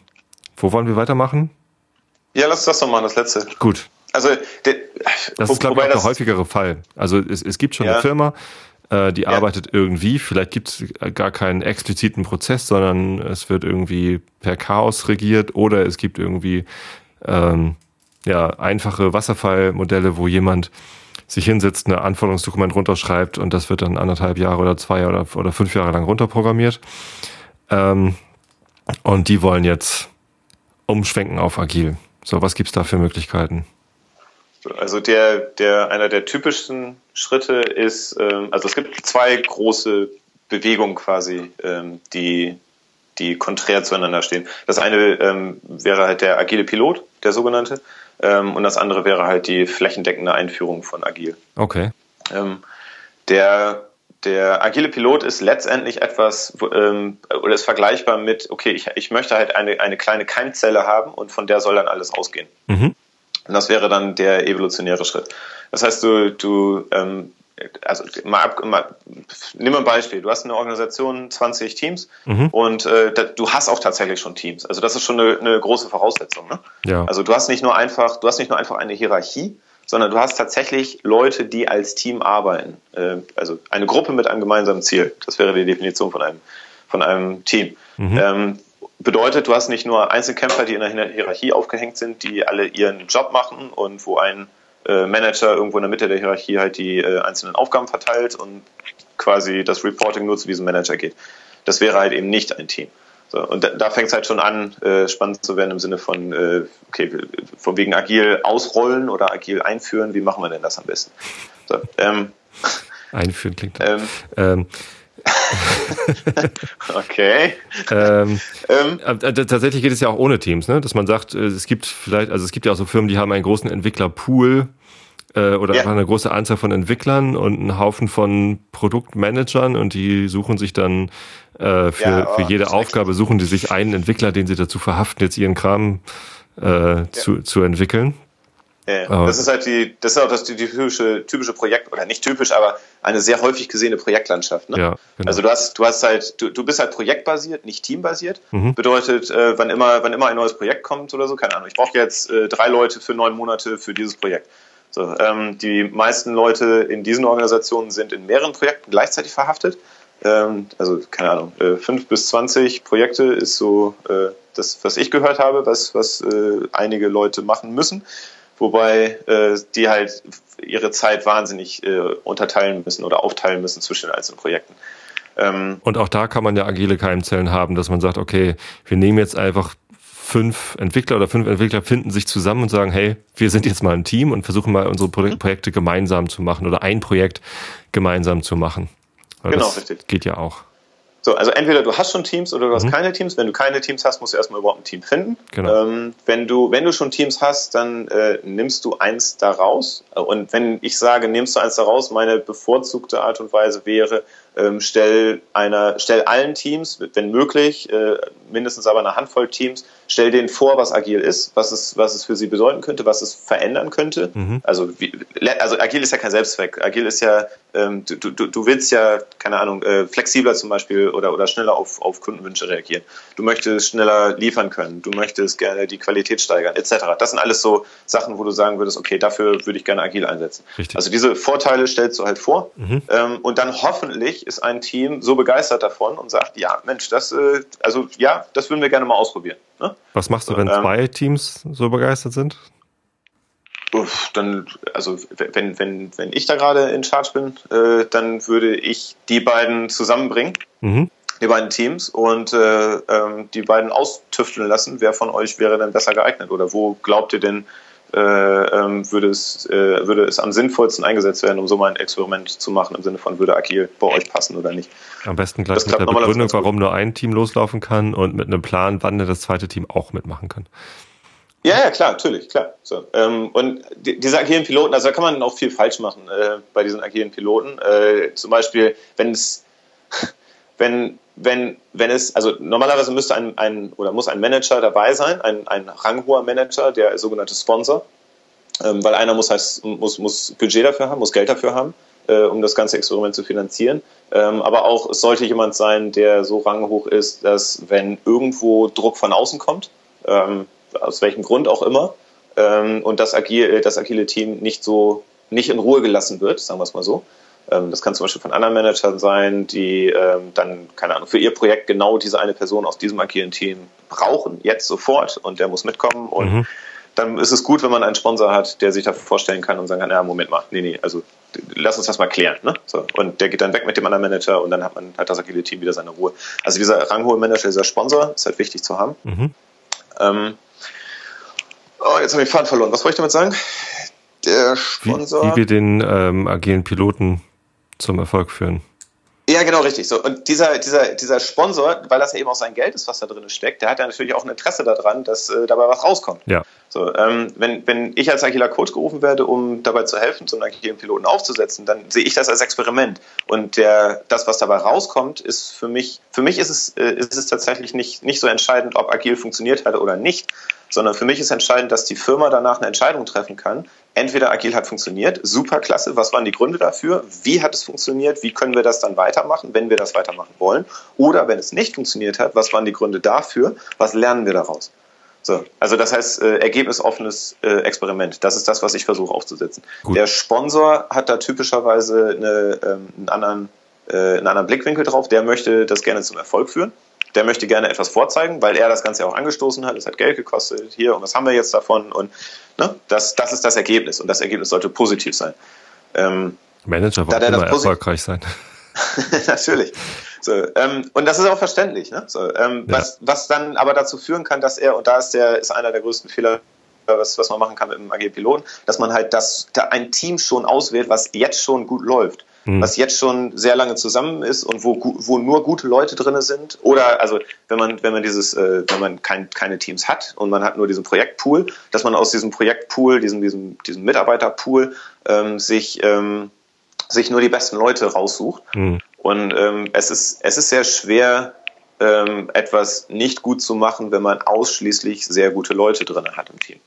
wo wollen wir weitermachen?
Ja, lass das doch machen, das letzte.
Gut.
Also,
de, das ist, glaube ich, auch der häufigere Fall. Also, es, es gibt schon ja. eine Firma, äh, die ja. arbeitet irgendwie. Vielleicht gibt es gar keinen expliziten Prozess, sondern es wird irgendwie per Chaos regiert oder es gibt irgendwie ähm, ja, einfache Wasserfallmodelle, wo jemand sich hinsetzt, ein Anforderungsdokument runterschreibt und das wird dann anderthalb Jahre oder zwei oder, oder fünf Jahre lang runterprogrammiert. Ähm, und die wollen jetzt umschwenken auf agil. So, was gibt's da für Möglichkeiten?
Also der, der, einer der typischsten Schritte ist, ähm, also es gibt zwei große Bewegungen quasi, ähm, die, die konträr zueinander stehen. Das eine ähm, wäre halt der agile Pilot, der sogenannte. Ähm, und das andere wäre halt die flächendeckende Einführung von Agil.
Okay.
Ähm, der, der agile Pilot ist letztendlich etwas, ähm, oder ist vergleichbar mit, okay, ich, ich möchte halt eine, eine kleine Keimzelle haben und von der soll dann alles ausgehen. Mhm. Und das wäre dann der evolutionäre Schritt. Das heißt, du, du ähm, also mal, ab, mal nimm mal ein Beispiel. Du hast eine Organisation, 20 Teams mhm. und äh, da, du hast auch tatsächlich schon Teams. Also das ist schon eine, eine große Voraussetzung. Ne? Ja. Also du hast nicht nur einfach, du hast nicht nur einfach eine Hierarchie, sondern du hast tatsächlich Leute, die als Team arbeiten. Äh, also eine Gruppe mit einem gemeinsamen Ziel. Das wäre die Definition von einem von einem Team. Mhm. Ähm, bedeutet, du hast nicht nur Einzelkämpfer, die in der Hierarchie aufgehängt sind, die alle ihren Job machen und wo ein äh, Manager irgendwo in der Mitte der Hierarchie halt die äh, einzelnen Aufgaben verteilt und quasi das Reporting nur zu diesem Manager geht. Das wäre halt eben nicht ein Team. So, und da, da fängt es halt schon an, äh, spannend zu werden im Sinne von, äh, okay, von wegen agil ausrollen oder agil einführen, wie machen wir denn das am besten? So, ähm,
einführen klingt. [LAUGHS] Ähm, ähm, [LAUGHS]
okay.
Ähm, ähm, äh, tatsächlich geht es ja auch ohne Teams, ne? dass man sagt, äh, es gibt vielleicht, also es gibt ja auch so Firmen, die haben einen großen Entwicklerpool äh, oder ja. eine große Anzahl von Entwicklern und einen Haufen von Produktmanagern und die suchen sich dann äh, für, ja, oh, für jede Aufgabe, suchen die sich einen Entwickler, den sie dazu verhaften, jetzt ihren Kram äh, ja. zu, zu entwickeln.
Ja, das ist halt die, das ist auch das die, die typische, typische Projekt, oder nicht typisch, aber eine sehr häufig gesehene Projektlandschaft. Ne? Ja, genau. Also du hast, du hast halt, du, du bist halt projektbasiert, nicht teambasiert. Mhm. Bedeutet, äh, wann immer, wann immer ein neues Projekt kommt oder so, keine Ahnung, ich brauche jetzt äh, drei Leute für neun Monate für dieses Projekt. So, ähm, die meisten Leute in diesen Organisationen sind in mehreren Projekten gleichzeitig verhaftet. Ähm, also, keine Ahnung, äh, fünf bis zwanzig Projekte ist so äh, das, was ich gehört habe, was, was äh, einige Leute machen müssen wobei äh, die halt ihre Zeit wahnsinnig äh, unterteilen müssen oder aufteilen müssen zwischen den einzelnen Projekten.
Ähm, und auch da kann man ja agile Keimzellen haben, dass man sagt, okay, wir nehmen jetzt einfach fünf Entwickler oder fünf Entwickler finden sich zusammen und sagen, hey, wir sind jetzt mal ein Team und versuchen mal unsere Pro mhm. Projekte gemeinsam zu machen oder ein Projekt gemeinsam zu machen. Weil genau, richtig. Geht ja auch.
So, also entweder du hast schon Teams oder du hast mhm. keine Teams. Wenn du keine Teams hast, musst du erstmal überhaupt ein Team finden. Genau. Ähm, wenn du, wenn du schon Teams hast, dann äh, nimmst du eins daraus. Und wenn ich sage, nimmst du eins daraus, meine bevorzugte Art und Weise wäre, ähm, stell einer, stell allen Teams, wenn möglich, äh, mindestens aber eine Handvoll Teams, stell denen vor, was agil ist, was es, was es für sie bedeuten könnte, was es verändern könnte. Mhm. Also, wie, also agil ist ja kein Selbstzweck. Agil ist ja, ähm, du, du, du willst ja, keine Ahnung, äh, flexibler zum Beispiel oder, oder schneller auf, auf Kundenwünsche reagieren. Du möchtest schneller liefern können, du möchtest gerne die Qualität steigern, etc. Das sind alles so Sachen, wo du sagen würdest, okay, dafür würde ich gerne agil einsetzen. Richtig. Also diese Vorteile stellst du halt vor mhm. ähm, und dann hoffentlich ist ein Team so begeistert davon und sagt, ja, Mensch, das, äh, also ja, das würden wir gerne mal ausprobieren. Ne?
Was machst du, wenn ähm, zwei Teams so begeistert sind?
Dann, also wenn, wenn, wenn ich da gerade in Charge bin, äh, dann würde ich die beiden zusammenbringen, mhm. die beiden Teams, und äh, ähm, die beiden austüfteln lassen, wer von euch wäre denn besser geeignet oder wo glaubt ihr denn, äh, ähm, würde, es, äh, würde es am sinnvollsten eingesetzt werden, um so mal ein Experiment zu machen, im Sinne von, würde Agil bei euch passen oder nicht.
Am besten gleich das mit der Begründung, warum nur ein Team loslaufen kann und mit einem Plan, wann das zweite Team auch mitmachen kann.
Ja, ja, klar, natürlich, klar. So, ähm, und die, diese agilen Piloten, also da kann man auch viel falsch machen äh, bei diesen agilen Piloten. Äh, zum Beispiel, wenn es, [LAUGHS] wenn wenn, wenn es, also normalerweise müsste ein, ein oder muss ein Manager dabei sein, ein, ein ranghoher Manager, der sogenannte Sponsor, ähm, weil einer muss, heißt, muss, muss Budget dafür haben, muss Geld dafür haben, äh, um das ganze Experiment zu finanzieren. Ähm, aber auch es sollte jemand sein, der so ranghoch ist, dass wenn irgendwo Druck von außen kommt, ähm, aus welchem Grund auch immer, ähm, und das agile, das agile Team nicht so nicht in Ruhe gelassen wird, sagen wir es mal so, das kann zum Beispiel von anderen Managern sein, die ähm, dann, keine Ahnung, für ihr Projekt genau diese eine Person aus diesem agilen Team brauchen, jetzt sofort, und der muss mitkommen. Und mhm. dann ist es gut, wenn man einen Sponsor hat, der sich dafür vorstellen kann und sagen kann, ja, Moment mal, nee, nee, also lass uns das mal klären. Ne? So, und der geht dann weg mit dem anderen Manager und dann hat man halt das agile Team wieder seine Ruhe. Also dieser ranghohe Manager, dieser Sponsor ist halt wichtig zu haben. Mhm. Ähm, oh, jetzt habe ich Faden verloren. Was wollte ich damit sagen?
Der Sponsor. Wie, wie wir den ähm, agilen Piloten zum Erfolg führen.
Ja, genau, richtig. So. Und dieser, dieser, dieser Sponsor, weil das ja eben auch sein Geld ist, was da drin steckt, der hat ja natürlich auch ein Interesse daran, dass äh, dabei was rauskommt.
Ja.
So, ähm, wenn, wenn ich als agiler Coach gerufen werde, um dabei zu helfen, so einen agilen Piloten aufzusetzen, dann sehe ich das als Experiment. Und der, das, was dabei rauskommt, ist für mich, für mich ist es, äh, ist es tatsächlich nicht, nicht so entscheidend, ob agil funktioniert hat oder nicht, sondern für mich ist entscheidend, dass die Firma danach eine Entscheidung treffen kann. Entweder agil hat funktioniert, super klasse, was waren die Gründe dafür, wie hat es funktioniert, wie können wir das dann weitermachen, wenn wir das weitermachen wollen, oder wenn es nicht funktioniert hat, was waren die Gründe dafür, was lernen wir daraus. So, also das heißt, äh, ergebnisoffenes äh, Experiment. Das ist das, was ich versuche aufzusetzen. Gut. Der Sponsor hat da typischerweise eine, ähm, einen, anderen, äh, einen anderen Blickwinkel drauf. Der möchte das gerne zum Erfolg führen der möchte gerne etwas vorzeigen, weil er das Ganze auch angestoßen hat. Es hat Geld gekostet hier und was haben wir jetzt davon? Und ne, das, das ist das Ergebnis und das Ergebnis sollte positiv sein.
Ähm, Manager wollen immer erfolgreich sein. [LAUGHS]
Natürlich. So, ähm, und das ist auch verständlich. Ne? So, ähm, ja. was, was dann aber dazu führen kann, dass er, und da ist der ist einer der größten Fehler, was, was man machen kann mit einem agil Piloten, dass man halt das, da ein Team schon auswählt, was jetzt schon gut läuft mhm. was jetzt schon sehr lange zusammen ist und wo, wo nur gute Leute drin sind. Oder also wenn man, wenn man dieses, äh, wenn man kein, keine Teams hat und man hat nur diesen Projektpool, dass man aus diesem Projektpool, diesem, diesem, diesem Mitarbeiterpool ähm, sich, ähm, sich nur die besten Leute raussucht. Mhm. Und ähm, es, ist, es ist sehr schwer, ähm, etwas nicht gut zu machen, wenn man ausschließlich sehr gute Leute drin hat im Team.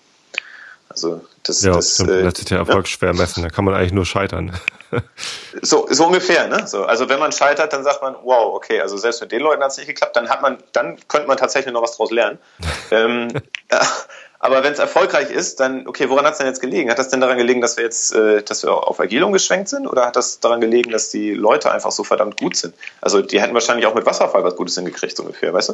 Also das, ja, das äh, lässt sich der Erfolg ja. schwer messen. Da kann man eigentlich nur scheitern. [LAUGHS]
so, so ungefähr, ne? So, also wenn man scheitert, dann sagt man, wow, okay, also selbst mit den Leuten hat es nicht geklappt, dann hat man, dann könnte man tatsächlich noch was draus lernen. [LAUGHS] ähm, ja, [LAUGHS] aber wenn es erfolgreich ist, dann, okay, woran hat es denn jetzt gelegen? Hat das denn daran gelegen, dass wir jetzt, äh, dass wir auf Agil umgeschwenkt sind? Oder hat das daran gelegen, dass die Leute einfach so verdammt gut sind? Also die hätten wahrscheinlich auch mit Wasserfall was Gutes hingekriegt, so ungefähr, weißt du?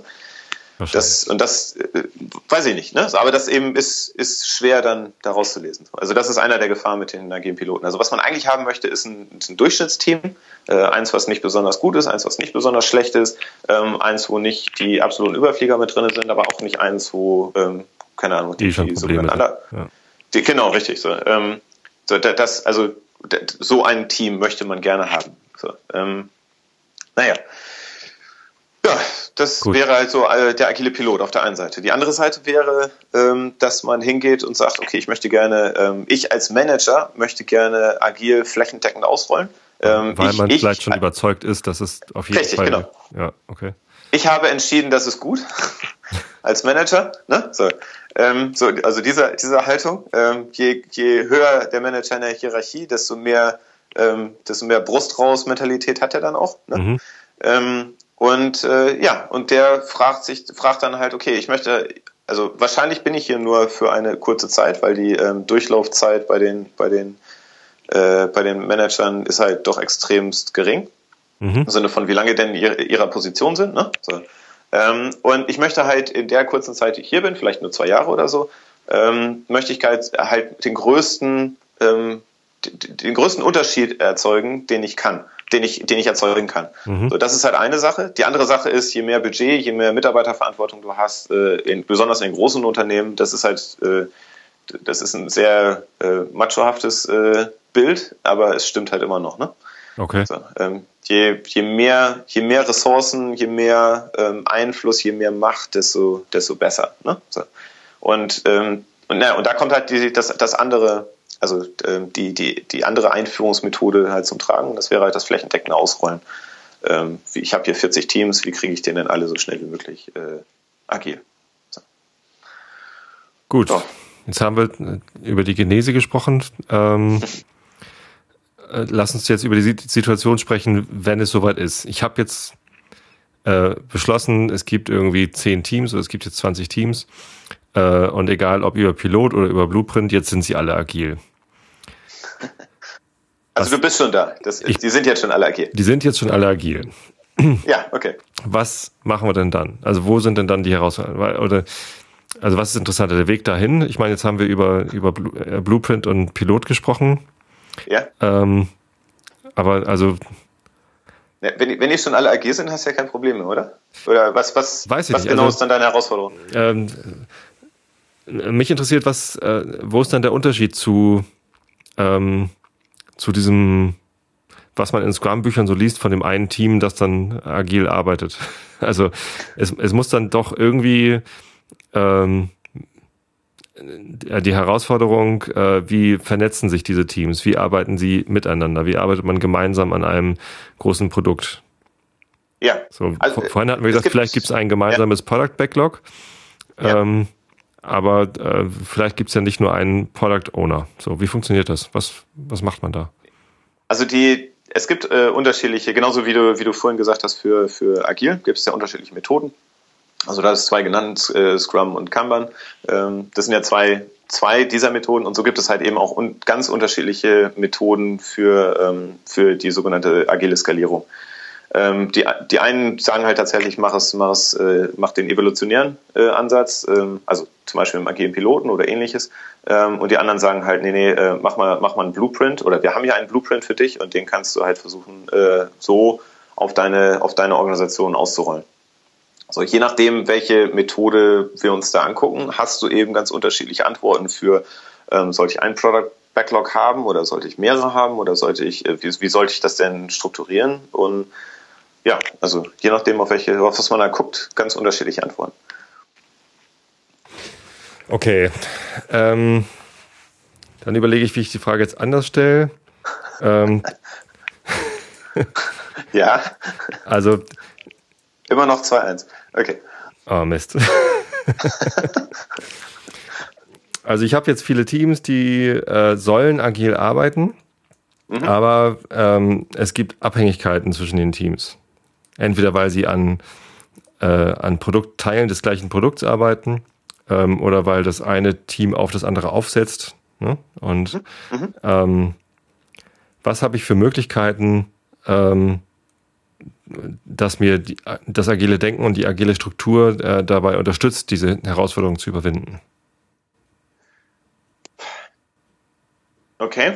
Das, und das äh, weiß ich nicht, ne? Aber das eben ist, ist schwer dann daraus zu lesen. Also das ist einer der Gefahren mit den agilen Piloten. Also was man eigentlich haben möchte, ist ein, ein Durchschnittsteam. Äh, eins, was nicht besonders gut ist, eins, was nicht besonders schlecht ist, ähm, eins, wo nicht die absoluten Überflieger mit drin sind, aber auch nicht eins, wo, ähm, keine Ahnung,
die, die, die sogenannten
ja. die, Genau, richtig. So, ähm, so das, also so ein Team möchte man gerne haben. So, ähm, naja. Ja, das Gut. wäre halt so äh, der agile Pilot auf der einen Seite. Die andere Seite wäre, ähm, dass man hingeht und sagt, okay, ich möchte gerne, ähm, ich als Manager möchte gerne agil flächendeckend ausrollen.
Ähm, Weil ich, man ich, vielleicht schon überzeugt ist, dass es auf jeden richtig, Fall. Genau. Ja, okay.
Ich habe entschieden, das ist gut [LAUGHS] als Manager. Ne? So, so, also diese, diese Haltung. Je, je höher der Manager in der Hierarchie, desto mehr, ähm, desto mehr Brust raus Mentalität hat er dann auch. Ne? Mhm. Ähm, und äh, ja, und der fragt sich, fragt dann halt, okay, ich möchte, also wahrscheinlich bin ich hier nur für eine kurze Zeit, weil die ähm, Durchlaufzeit bei den, bei den, äh, bei den Managern ist halt doch extremst gering. Mhm. Im Sinne von, wie lange denn ihre, ihrer Position sind. Ne? So. Ähm, und ich möchte halt in der kurzen Zeit, die ich hier bin, vielleicht nur zwei Jahre oder so, ähm, möchte ich halt, halt den größten, ähm, den größten Unterschied erzeugen, den ich kann den ich, den ich erzeugen kann. Mhm. So, das ist halt eine Sache. Die andere Sache ist, je mehr Budget, je mehr Mitarbeiterverantwortung du hast, äh, in, besonders in großen Unternehmen, das ist halt, äh, das ist ein sehr äh, machohaftes äh, Bild, aber es stimmt halt immer noch. Ne?
Okay.
So, ähm, je, je mehr, je mehr Ressourcen, je mehr ähm, Einfluss, je mehr Macht, desto, desto besser. Ne? So. Und, ähm, und, ja, und da kommt halt die, das, das andere also äh, die, die, die andere Einführungsmethode halt zum Tragen. Das wäre halt das flächendeckende Ausrollen. Ähm, ich habe hier 40 Teams, wie kriege ich den denn alle so schnell wie möglich äh, agil? So.
Gut, so. jetzt haben wir äh, über die Genese gesprochen. Ähm, [LAUGHS] äh, lass uns jetzt über die Situation sprechen, wenn es soweit ist. Ich habe jetzt äh, beschlossen, es gibt irgendwie 10 Teams oder es gibt jetzt 20 Teams. Äh, und egal ob über Pilot oder über Blueprint, jetzt sind sie alle agil. [LAUGHS]
Also Was, du bist schon da. Das, ich, die sind jetzt schon alle agil.
Die sind jetzt schon alle agil. [CLEARS THROAT]
Ja, okay.
Was machen wir denn dann? Also wo sind denn dann die Herausforderungen? Oder also was ist interessanter? Der Weg dahin? Ich meine, jetzt haben wir über, über äh, Blueprint und Pilot gesprochen.
Ja.
Ähm, aber also.
Ja, wenn, wenn die schon alle agil sind, hast du ja kein Problem oder? Oder was, was,
Weiß ich
was
nicht.
genau
also,
ist dann deine Herausforderung?
Ähm, mich interessiert, was, äh, wo ist dann der Unterschied zu ähm, zu diesem, was man in Scrum-Büchern so liest, von dem einen Team, das dann agil arbeitet. [LAUGHS] Also es, es muss dann doch irgendwie ähm, die Herausforderung, äh, wie vernetzen sich diese Teams, wie arbeiten sie miteinander, wie arbeitet man gemeinsam an einem großen Produkt.
Ja.
So, also, vorhin hatten wir gesagt, gibt, vielleicht gibt es ein gemeinsames ja. Product Backlog. Ja. Ähm, aber äh, vielleicht gibt es ja nicht nur einen Product Owner. So, wie funktioniert das? Was, was macht man da?
Also die, es gibt äh, unterschiedliche, genauso wie du, wie du vorhin gesagt hast, für, für Agil gibt es ja unterschiedliche Methoden. Also da ist zwei genannt, äh, Scrum und Kanban. Ähm, das sind ja zwei, zwei dieser Methoden und so gibt es halt eben auch un ganz unterschiedliche Methoden für, ähm, für die sogenannte agile Skalierung. Ähm, die, die einen sagen halt tatsächlich, mach es, mach es, äh, mach den evolutionären äh, Ansatz, ähm, also zum Beispiel im agilen Piloten oder ähnliches. Ähm, und die anderen sagen halt, nee, nee, äh, mach mal, mach mal einen Blueprint oder wir haben ja einen Blueprint für dich und den kannst du halt versuchen, äh, so auf deine, auf deine Organisation auszurollen. So, je nachdem, welche Methode wir uns da angucken, hast du eben ganz unterschiedliche Antworten für, ähm, sollte ich einen Product Backlog haben oder sollte ich mehrere haben oder sollte ich, äh, wie, wie sollte ich das denn strukturieren? Und ja, also je nachdem, auf welche, auf was man da guckt, ganz unterschiedliche Antworten.
Okay. Ähm, dann überlege ich, wie ich die Frage jetzt anders stelle. ähm, [LAUGHS]
ja.
Also.
Immer noch 2-1. Okay.
Oh, Mist. [LAUGHS] also ich habe jetzt viele Teams, die äh, sollen agil arbeiten, mhm. aber ähm, es gibt Abhängigkeiten zwischen den Teams. Entweder weil sie an, äh, an Produktteilen des gleichen Produkts arbeiten ähm, oder weil das eine Team auf das andere aufsetzt. Ne? Und mhm. mhm. ähm, was habe ich für Möglichkeiten, ähm, dass mir die, das agile Denken und die agile Struktur äh, dabei unterstützt, diese Herausforderungen zu überwinden.
Okay.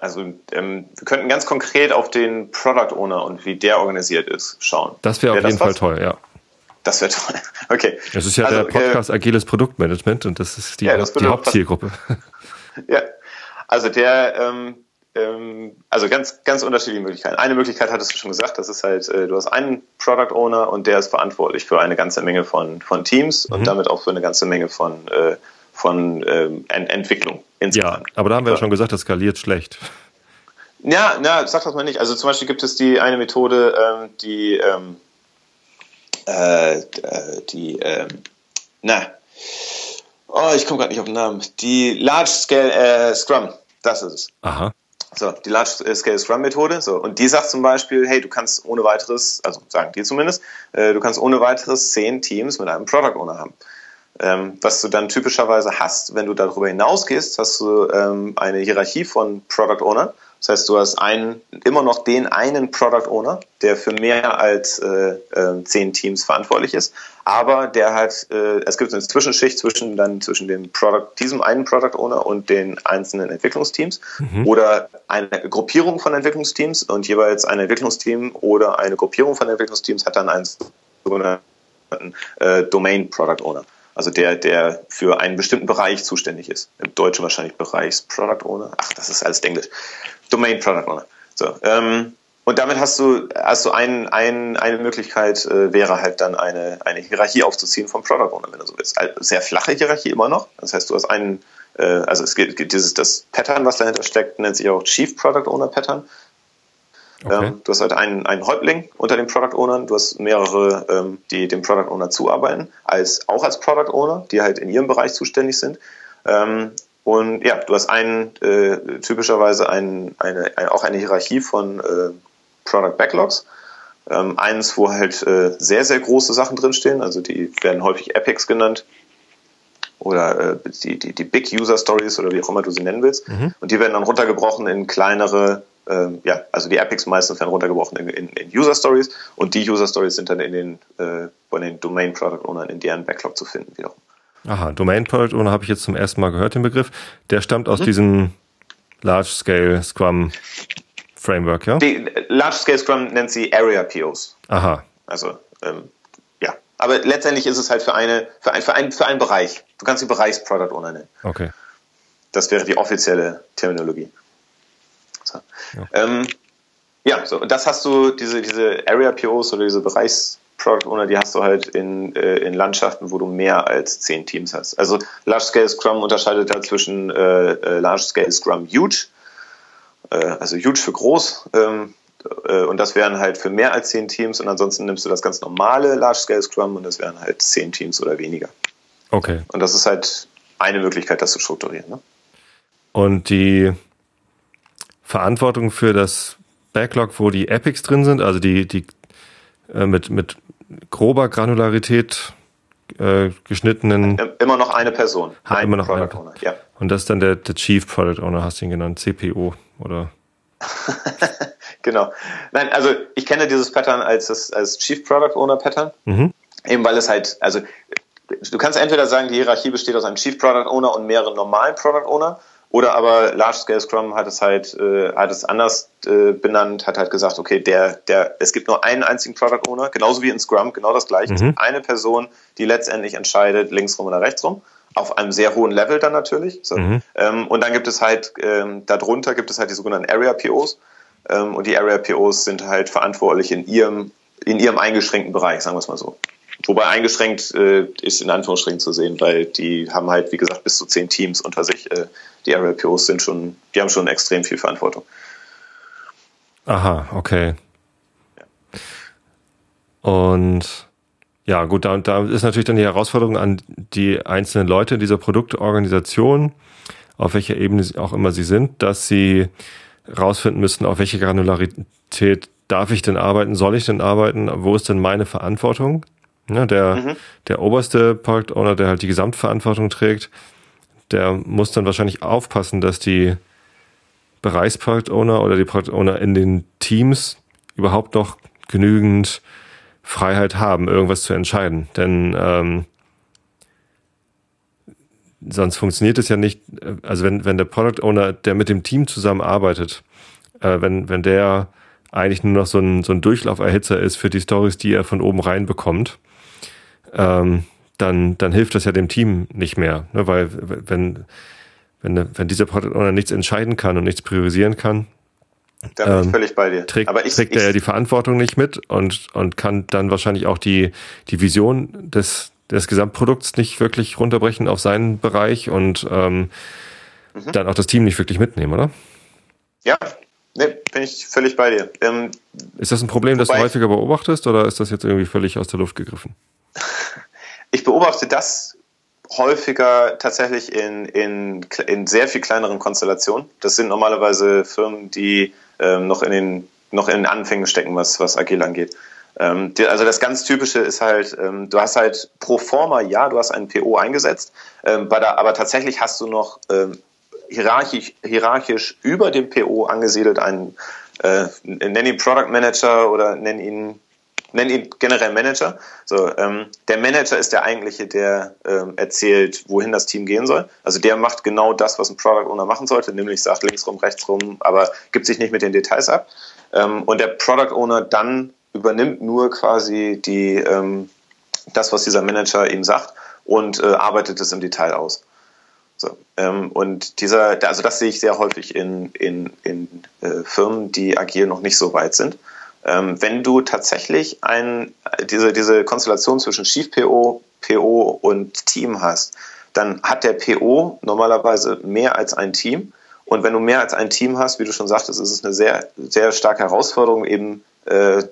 Also ähm, wir könnten ganz konkret auf den Product Owner und wie der organisiert ist schauen.
Das wäre wär auf jeden Fall toll, ja.
Das wäre toll. [LAUGHS] Okay.
Das ist ja also, der Podcast äh, Agiles Produktmanagement und das ist die, ja, das die Hauptzielgruppe. [LAUGHS]
ja. Also der, ähm, ähm, also ganz, ganz unterschiedliche Möglichkeiten. Eine Möglichkeit hattest du schon gesagt, das ist halt, äh, du hast einen Product Owner und der ist verantwortlich für eine ganze Menge von, von Teams mhm. und damit auch für eine ganze Menge von, äh, von ähm, Ent Entwicklung.
Insgesamt. Ja, aber da haben wir ja schon gesagt, das skaliert schlecht.
Ja, na, sag das mal nicht. Also zum Beispiel gibt es die eine Methode, ähm, die, ähm, äh, äh die, ähm, na, oh, ich komme gerade nicht auf den Namen. Die Large Scale äh, Scrum, das ist es.
Aha.
So, die Large Scale Scrum Methode. So, und die sagt zum Beispiel, hey, du kannst ohne weiteres, also sagen die zumindest, äh, du kannst ohne weiteres zehn Teams mit einem Product Owner haben. Ähm, was du dann typischerweise hast, wenn du darüber hinausgehst, hast du ähm, eine Hierarchie von Product Owner. Das heißt, du hast einen, immer noch den einen Product Owner, der für mehr als äh, äh, zehn Teams verantwortlich ist, aber der hat, äh, es gibt eine Zwischenschicht zwischen dann zwischen dem Product, diesem einen Product Owner und den einzelnen Entwicklungsteams mhm. oder eine Gruppierung von Entwicklungsteams und jeweils ein Entwicklungsteam oder eine Gruppierung von Entwicklungsteams hat dann einen sogenannten äh, Domain Product Owner. Also der, der für einen bestimmten Bereich zuständig ist. Im Deutschen wahrscheinlich Bereichs Product Owner. Ach, das ist alles Englisch. Domain Product Owner. So, ähm, und damit hast du, hast du ein, ein, eine Möglichkeit, äh, wäre halt dann eine, eine Hierarchie aufzuziehen vom Product Owner, wenn du so willst. Also sehr flache Hierarchie immer noch. Das heißt, du hast einen, äh, also es gibt dieses, das Pattern, was dahinter steckt, nennt sich auch Chief Product Owner Pattern. Okay. Ähm, du hast halt einen, einen Häuptling unter den Product Ownern, du hast mehrere, ähm, die dem Product Owner zuarbeiten, als, auch als Product Owner, die halt in ihrem Bereich zuständig sind. Ähm, und ja, du hast einen, äh, typischerweise ein, eine, ein, auch eine Hierarchie von äh, Product Backlogs. Ähm, eins, wo halt äh, sehr, sehr große Sachen drinstehen, also die werden häufig Epics genannt oder äh, die, die, die Big User Stories oder wie auch immer du sie nennen willst. Mhm. Und die werden dann runtergebrochen in kleinere ähm, ja, also die Epics meistens werden runtergebrochen in, in, in, User Stories und die User Stories sind dann in den, äh, bei den Domain Product Ownern in deren Backlog zu finden wiederum.
Aha, Domain Product Owner habe ich jetzt zum ersten Mal gehört, den Begriff. Der stammt aus mhm. diesem Large Scale Scrum Framework, ja?
Die Large Scale Scrum nennt sie Area POs.
Aha.
Also, ähm, ja. Aber letztendlich ist es halt für eine, für ein, für ein, für einen Bereich. Du kannst sie Bereichs Product Owner nennen.
Okay.
Das wäre die offizielle Terminologie. So. Ja. Ähm, ja, so, und das hast du, diese, diese Area POs oder diese Bereichs Product Owner, die hast du halt in, äh, in Landschaften, wo du mehr als zehn Teams hast. Also Large Scale Scrum unterscheidet da zwischen äh, äh, Large Scale Scrum Huge, äh, also Huge für groß, ähm, äh, und das wären halt für mehr als zehn Teams und ansonsten nimmst du das ganz normale Large Scale Scrum und das wären halt zehn Teams oder weniger.
Okay.
Und das ist halt eine Möglichkeit, das zu strukturieren. Ne?
Und die Verantwortung für das Backlog, wo die Epics drin sind, also die, die äh, mit, mit grober Granularität äh, geschnittenen.
Immer noch eine Person.
Hat ein immer noch Product eine. Owner, ja. Und das ist dann der, der Chief Product Owner, hast du ihn genannt, CPO oder? [LAUGHS]
genau. Nein, also ich kenne dieses Pattern als, das, als Chief Product Owner Pattern. Mhm. Eben weil es halt, also du kannst entweder sagen, die Hierarchie besteht aus einem Chief Product Owner und mehreren normalen Product Owner oder aber Large Scale Scrum hat es halt, äh, hat es anders äh, benannt, hat halt gesagt, okay, der, der, es gibt nur einen einzigen Product Owner, genauso wie in Scrum, genau das gleiche. Mhm. Eine Person, die letztendlich entscheidet, links rum oder rechts rum. Auf einem sehr hohen Level dann natürlich. So. Mhm. Ähm, und dann gibt es halt, ähm, darunter gibt es halt die sogenannten Area POs. Ähm, und die Area POs sind halt verantwortlich in ihrem, in ihrem eingeschränkten Bereich, sagen wir es mal so. Wobei eingeschränkt äh, ist in Anführungsstrichen zu sehen, weil die haben halt, wie gesagt, bis zu zehn Teams unter sich. Äh, die RLPOs sind schon, die haben schon extrem viel Verantwortung.
Aha, okay. Ja. Und ja, gut, da, da ist natürlich dann die Herausforderung an die einzelnen Leute dieser Produktorganisation, auf welcher Ebene auch immer sie sind, dass sie rausfinden müssen, auf welche Granularität darf ich denn arbeiten, soll ich denn arbeiten, wo ist denn meine Verantwortung? Ja, der, mhm. der oberste Product Owner, der halt die Gesamtverantwortung trägt, der muss dann wahrscheinlich aufpassen, dass die Bereichsproduct Owner oder die Product Owner in den Teams überhaupt noch genügend Freiheit haben, irgendwas zu entscheiden. Denn ähm, sonst funktioniert es ja nicht. Also wenn, wenn der Product Owner, der mit dem Team zusammenarbeitet, äh, wenn, wenn der eigentlich nur noch so ein, so ein Durchlauferhitzer ist für die Stories, die er von oben rein bekommt, ähm, dann, dann hilft das ja dem Team nicht mehr. Ne? Weil wenn, wenn, wenn dieser Product Owner nichts entscheiden kann und nichts priorisieren kann,
da bin ähm, ich völlig bei dir.
Trägt, Aber ich, trägt ich, er ja die Verantwortung nicht mit und, und kann dann wahrscheinlich auch die, die Vision des, des Gesamtprodukts nicht wirklich runterbrechen auf seinen Bereich und ähm, mhm. dann auch das Team nicht wirklich mitnehmen, oder?
Ja, ne, bin ich völlig bei dir. Ähm,
ist das ein Problem, das du häufiger beobachtest oder ist das jetzt irgendwie völlig aus der Luft gegriffen?
Ich beobachte das häufiger tatsächlich in, in, in sehr viel kleineren Konstellationen. Das sind normalerweise Firmen, die ähm, noch in den noch in den Anfängen stecken, was, was agil angeht. Ähm, die, also das ganz Typische ist halt, ähm, du hast halt pro forma, ja, du hast einen PO eingesetzt, ähm, der, aber tatsächlich hast du noch ähm, hierarchisch, hierarchisch über dem PO angesiedelt einen, äh, nenn ihn Product Manager oder nenn ihn nenne ihn generell Manager. So, ähm, der Manager ist der eigentliche, der ähm, erzählt, wohin das Team gehen soll. Also der macht genau das, was ein Product Owner machen sollte, nämlich sagt links rum, rechts rum, aber gibt sich nicht mit den Details ab. Ähm, und der Product Owner dann übernimmt nur quasi die, ähm, das, was dieser Manager ihm sagt und äh, arbeitet es im Detail aus. So, ähm, und dieser, also das sehe ich sehr häufig in, in, in äh, Firmen, die agil noch nicht so weit sind. Ähm, wenn du tatsächlich ein, diese, diese Konstellation zwischen Chief PO, PO und Team hast, dann hat der PO normalerweise mehr als ein Team. Und wenn du mehr als ein Team hast, wie du schon sagtest, ist es eine sehr, sehr starke Herausforderung, eben, äh,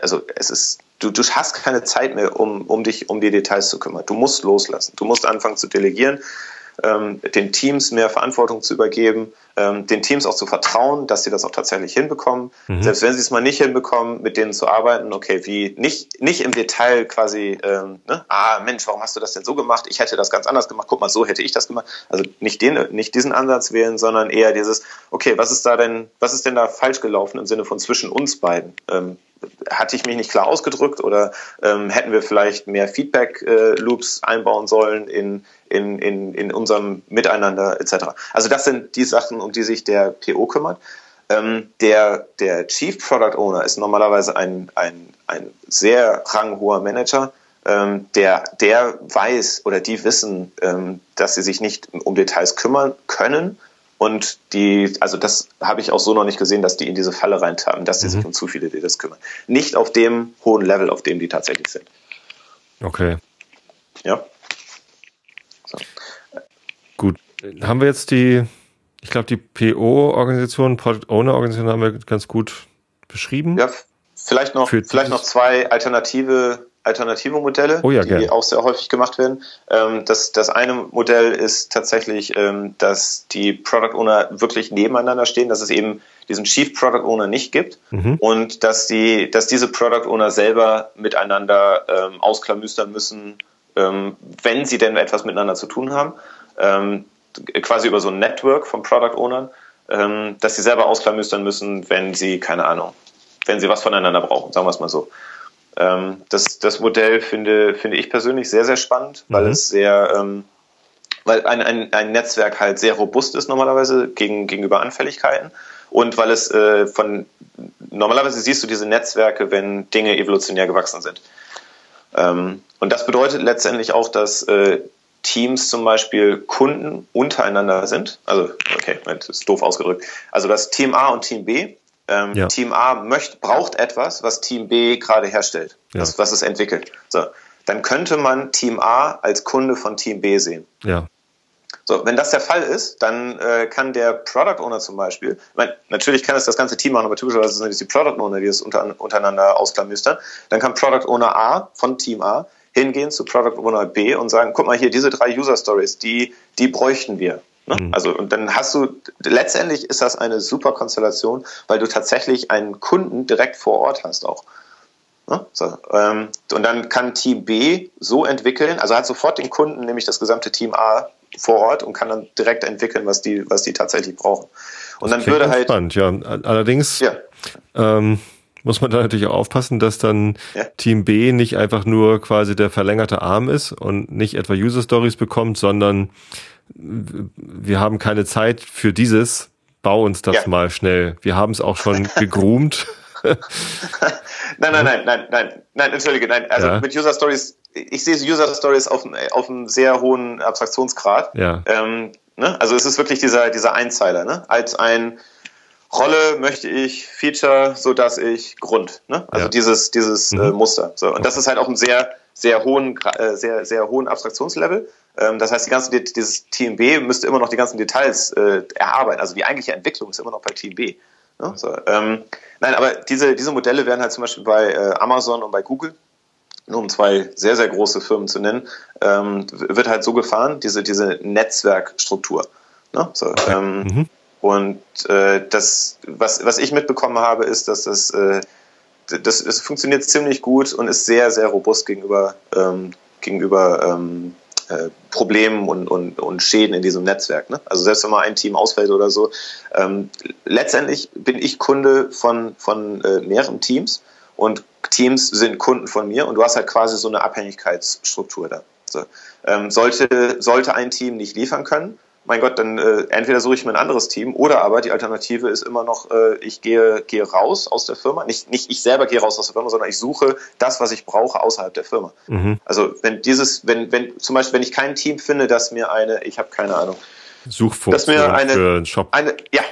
also es ist, du, du hast keine Zeit mehr, um, um dich um die Details zu kümmern. Du musst loslassen. Du musst anfangen zu delegieren ähm, den Teams mehr Verantwortung zu übergeben, ähm, den Teams auch zu vertrauen, dass sie das auch tatsächlich hinbekommen. Mhm. Selbst wenn sie es mal nicht hinbekommen, mit denen zu arbeiten, okay, wie nicht, nicht im Detail quasi, ähm, ne? ah Mensch, warum hast du das denn so gemacht? Ich hätte das ganz anders gemacht, guck mal, so hätte ich das gemacht. Also nicht den, nicht diesen Ansatz wählen, sondern eher dieses, okay, was ist da denn, was ist denn da falsch gelaufen im Sinne von zwischen uns beiden? Ähm, hatte ich mich nicht klar ausgedrückt oder ähm, hätten wir vielleicht mehr Feedback-Loops äh, einbauen sollen in, in, in, in unserem Miteinander etc. Also das sind die Sachen, um die sich der PO kümmert. Ähm, der, der Chief Product Owner ist normalerweise ein, ein, ein sehr ranghoher Manager, ähm, der, der weiß oder die wissen, ähm, dass sie sich nicht um Details kümmern können und die, also das habe ich auch so noch nicht gesehen, dass die in diese Falle reintappen, dass sie mhm. sich um zu viele Details kümmern. Nicht auf dem hohen Level, auf dem die tatsächlich sind.
Okay.
Ja.
So. Gut. Haben wir jetzt die, ich glaube, die PO-Organisation, Product Owner-Organisation haben wir ganz gut beschrieben.
Ja, vielleicht noch, vielleicht noch zwei alternative alternative Modelle,
oh ja,
die
gern.
auch sehr häufig gemacht werden. Ähm, das, das eine Modell ist tatsächlich, ähm, dass die Product Owner wirklich nebeneinander stehen, dass es eben diesen Chief Product Owner nicht gibt mhm. und dass die, dass diese Product Owner selber miteinander ähm, ausklamüstern müssen, ähm, wenn sie denn etwas miteinander zu tun haben, ähm, quasi über so ein Network von Product Ownern, ähm, dass sie selber ausklamüstern müssen, wenn sie keine Ahnung, wenn sie was voneinander brauchen, sagen wir es mal so. Ähm, das, das Modell finde, finde ich persönlich sehr, sehr spannend, weil mhm. es sehr, ähm, weil ein, ein, ein Netzwerk halt sehr robust ist normalerweise gegen, gegenüber Anfälligkeiten und weil es äh, von normalerweise siehst du diese Netzwerke, wenn Dinge evolutionär gewachsen sind. Ähm, und das bedeutet letztendlich auch, dass äh, Teams zum Beispiel Kunden untereinander sind. Also, okay, das ist doof ausgedrückt. Also das Team A und Team B ähm, ja. Team A möchte, braucht etwas, was Team B gerade herstellt, ja. was, was es entwickelt. So, dann könnte man Team A als Kunde von Team B sehen.
Ja.
So, wenn das der Fall ist, dann äh, kann der Product Owner zum Beispiel, ich meine, natürlich kann es das ganze Team machen, aber typischerweise sind es die Product Owner, die es unter, untereinander ausklamüstern. Dann kann Product Owner A von Team A hingehen zu Product Owner B und sagen, guck mal hier, diese drei User Stories, die, die bräuchten wir. Ne? Mhm. Also, und dann hast du, letztendlich ist das eine super Konstellation, weil du tatsächlich einen Kunden direkt vor Ort hast auch. Ne? So, ähm, und dann kann Team B so entwickeln, also hat sofort den Kunden, nämlich das gesamte Team A vor Ort und kann dann direkt entwickeln, was die, was die tatsächlich brauchen. Und das dann würde halt.
Spannend, ja. Allerdings, ja. Ähm, muss man da natürlich auch aufpassen, dass dann ja. Team B nicht einfach nur quasi der verlängerte Arm ist und nicht etwa User Stories bekommt, sondern wir haben keine Zeit für dieses, bau uns das ja. mal schnell. Wir haben es auch schon [LAUGHS] gegroomt. [LAUGHS]
nein, nein, nein, nein, nein, nein, entschuldige, nein. Also ja. mit User Stories, ich sehe User Stories auf, auf einem sehr hohen Abstraktionsgrad.
Ja.
Ähm, ne? Also es ist wirklich dieser, dieser Einzeiler, ne? Als ein Rolle möchte ich Feature, so dass ich Grund, ne? Also ja. dieses, dieses mhm. äh, Muster. So. Und das ist halt auch ein sehr, sehr hohen, äh, sehr, sehr hohen Abstraktionslevel. Ähm, das heißt, die ganze, dieses Team B müsste immer noch die ganzen Details äh, erarbeiten. Also die eigentliche Entwicklung ist immer noch bei Team B. Ne? So, ähm, nein, aber diese, diese Modelle werden halt zum Beispiel bei äh, Amazon und bei Google, nur um zwei sehr, sehr große Firmen zu nennen, ähm, wird halt so gefahren, diese, diese Netzwerkstruktur. Ne? So, ähm, mhm. Und äh, das, was, was ich mitbekommen habe, ist, dass das, äh, das es funktioniert ziemlich gut und ist sehr, sehr robust gegenüber, ähm, gegenüber ähm, äh, Problemen und, und, und Schäden in diesem Netzwerk. Ne? Also selbst wenn mal ein Team ausfällt oder so. Ähm, letztendlich bin ich Kunde von, von äh, mehreren Teams und Teams sind Kunden von mir und du hast halt quasi so eine Abhängigkeitsstruktur da. So. Ähm, sollte, sollte ein Team nicht liefern können, mein Gott, dann äh, entweder suche ich mir ein anderes Team oder aber die Alternative ist immer noch, äh, ich gehe, gehe raus aus der Firma. Nicht, nicht ich selber gehe raus aus der Firma, sondern ich suche das, was ich brauche, außerhalb der Firma. Mhm. Also wenn dieses, wenn, wenn, zum Beispiel, wenn ich kein Team finde, das mir eine, ich habe keine Ahnung,
Suchfunktion
dass mir eine,
für einen Shop.
Eine, ja,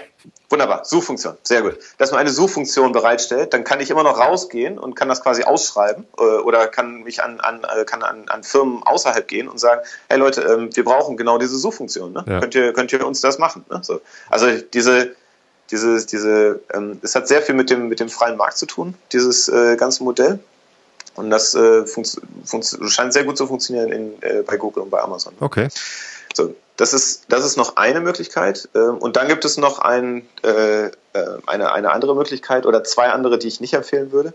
Wunderbar, Suchfunktion, sehr gut. Dass man eine Suchfunktion bereitstellt, dann kann ich immer noch rausgehen und kann das quasi ausschreiben äh, oder kann mich an, an, äh, kann an, an Firmen außerhalb gehen und sagen, hey Leute, ähm, wir brauchen genau diese Suchfunktion. Ne? Ja. Könnt, ihr, könnt ihr uns das machen? Ne? So. Also diese, diese, diese, ähm, es hat sehr viel mit dem, mit dem freien Markt zu tun, dieses äh, ganze Modell. Und das äh, scheint sehr gut zu funktionieren in, äh, bei Google und bei Amazon.
Okay.
So, das ist, das ist noch eine Möglichkeit. Ähm, und dann gibt es noch ein, äh, äh, eine, eine andere Möglichkeit oder zwei andere, die ich nicht empfehlen würde.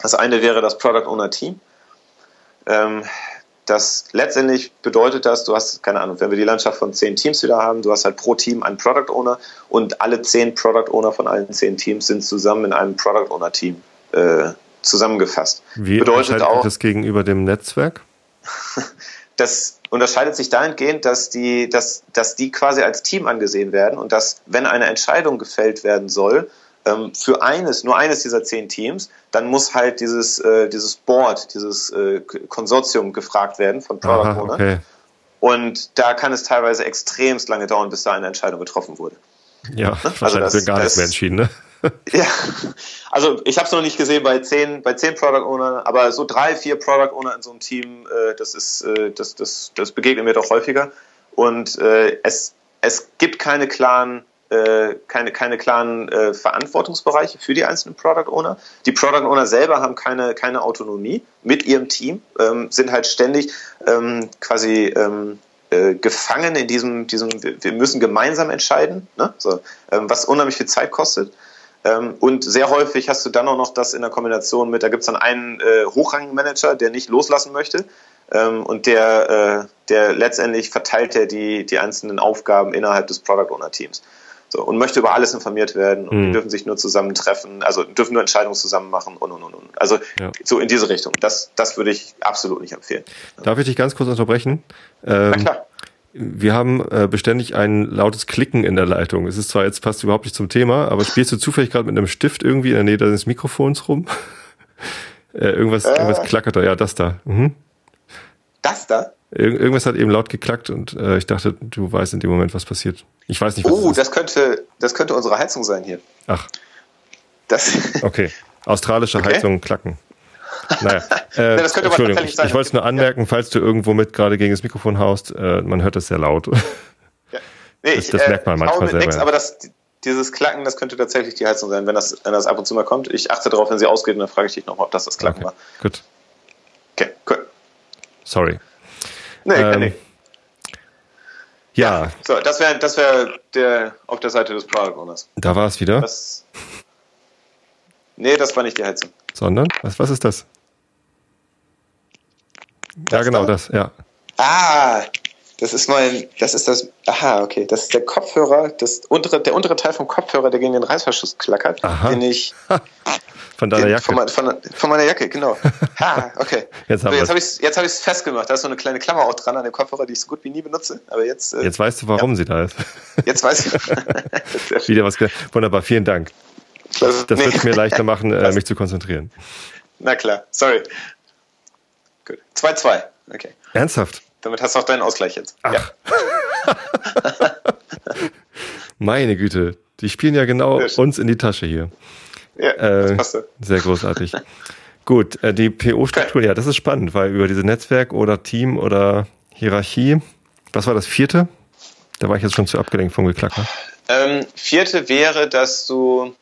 Das eine wäre das Product Owner Team. Ähm, das letztendlich bedeutet das, du hast, keine Ahnung, wenn wir die Landschaft von zehn Teams wieder haben, du hast halt pro Team einen Product Owner und alle zehn Product Owner von allen zehn Teams sind zusammen in einem Product Owner Team äh, zusammengefasst.
Wie bedeutet auch das gegenüber dem Netzwerk? [LAUGHS]
das unterscheidet sich dahingehend, dass die, dass, dass die quasi als Team angesehen werden und dass, wenn eine Entscheidung gefällt werden soll, ähm, für eines, nur eines dieser zehn Teams, dann muss halt dieses, äh, dieses Board, dieses äh, Konsortium gefragt werden von Product Aha, Owner. Okay. Und da kann es teilweise extremst lange dauern, bis da eine Entscheidung getroffen wurde.
Ja, ne? also das, gar nichts mehr entschieden, ne?
Ja, also ich habe es noch nicht gesehen bei zehn, bei zehn Product Owner, aber so drei, vier Product Owner in so einem Team, äh, das ist, äh, das, das, das begegnet mir doch häufiger. Und äh, es, es gibt keine klaren, äh, keine, keine klaren äh, Verantwortungsbereiche für die einzelnen Product Owner. Die Product Owner selber haben keine, keine Autonomie mit ihrem Team, ähm, sind halt ständig ähm, quasi ähm, äh, gefangen in diesem, diesem, wir müssen gemeinsam entscheiden, ne? so, ähm, was unheimlich viel Zeit kostet. Ähm, und sehr häufig hast du dann auch noch das in der Kombination mit, da gibt es dann einen äh, hochrangigen Manager, der nicht loslassen möchte. Ähm, und der, äh, der letztendlich verteilt er die, die einzelnen Aufgaben innerhalb des Product Owner Teams. So, und möchte über alles informiert werden und mhm. die dürfen sich nur zusammentreffen, also dürfen nur Entscheidungen zusammen machen und und und und. Also ja. so in diese Richtung. Das, das würde ich absolut nicht empfehlen.
Darf ich dich ganz kurz unterbrechen? Ähm, Na klar. Wir haben äh, beständig ein lautes Klicken in der Leitung. Es ist zwar jetzt passt überhaupt nicht zum Thema, aber spielst du zufällig gerade mit einem Stift irgendwie in der Nähe deines Mikrofons rum? [LAUGHS] äh, irgendwas, äh, irgendwas klackert da. Ja, das da. Mhm.
Das da?
Ir irgendwas hat eben laut geklackt und äh, ich dachte, du weißt in dem Moment, was passiert. Ich weiß nicht, was
Oh, das könnte, das könnte unsere Heizung sein hier.
Ach. Das [LAUGHS] okay. Australische okay. Heizung klacken. Naja, [LAUGHS] äh, das könnte Entschuldigung, ich, ich wollte es nur anmerken, ja. falls du irgendwo mit gerade gegen das Mikrofon haust, äh, man hört das sehr laut.
Ja. Nee, [LAUGHS] das, das ich, merkt man äh, manchmal selber. Nix, aber das, dieses Klacken, das könnte tatsächlich die Heizung sein, wenn das, wenn das ab und zu mal kommt. Ich achte darauf, wenn sie ausgeht, und dann frage ich dich nochmal, ob das das Klacken
okay.
war.
Gut.
Okay, cool.
Sorry.
Nee, ähm, nee.
Ja.
ja. So, das wäre das wär der auf der Seite des Product Owners.
Da war es wieder. Das,
nee, das war nicht die Heizung.
Sondern? Was, was ist das? Das ja, genau, da? das, ja.
Ah, das ist mein, das ist das, aha, okay, das ist der Kopfhörer, das untere, der untere Teil vom Kopfhörer, der gegen den Reißverschluss klackert,
aha.
den ich, [LAUGHS]
Von deiner Jacke.
Von, von, von, meiner Jacke, genau. [LAUGHS] Ha, okay. jetzt habe so, ich es jetzt festgemacht. Da ist so eine kleine Klammer auch dran an dem Kopfhörer, die ich so gut wie nie benutze. Aber jetzt.
Äh, jetzt weißt du, warum ja. sie da ist.
Jetzt weiß [LAUGHS] ich.
Wieder was. Wunderbar, vielen Dank. Das, das nee. wird mir leichter machen, äh, mich zu konzentrieren.
Na klar, sorry. Gut. 2-2. Okay.
Ernsthaft?
Damit hast du auch deinen Ausgleich jetzt. Ach. Ja. [LAUGHS]
Meine Güte, die spielen ja genau uns in die Tasche hier.
Ja, das äh, passt.
Sehr großartig. Gut, äh, die PO-Struktur, ja, das ist spannend, weil über diese Netzwerk oder Team oder Hierarchie, was war das vierte? Da war ich jetzt schon zu abgelenkt vom Geklacker.
Ähm, vierte wäre, dass du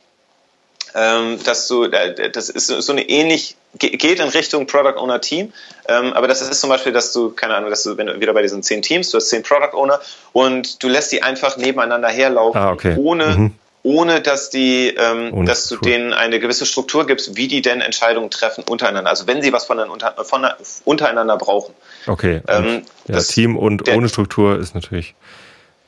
ähm, dass du, äh, das ist so eine ähnlich, geht in Richtung Product Owner Team, ähm, aber das ist zum Beispiel, dass du, keine Ahnung, dass du, wenn du wieder bei diesen zehn Teams, du hast zehn Product Owner und du lässt die einfach nebeneinander herlaufen,
ah, okay.
ohne, mhm. ohne dass die, ähm, dass du denen eine gewisse Struktur gibst, wie die denn Entscheidungen treffen untereinander. Also wenn sie was von, unter, von untereinander brauchen.
Okay. Ähm, ja, Team und ohne Struktur ist natürlich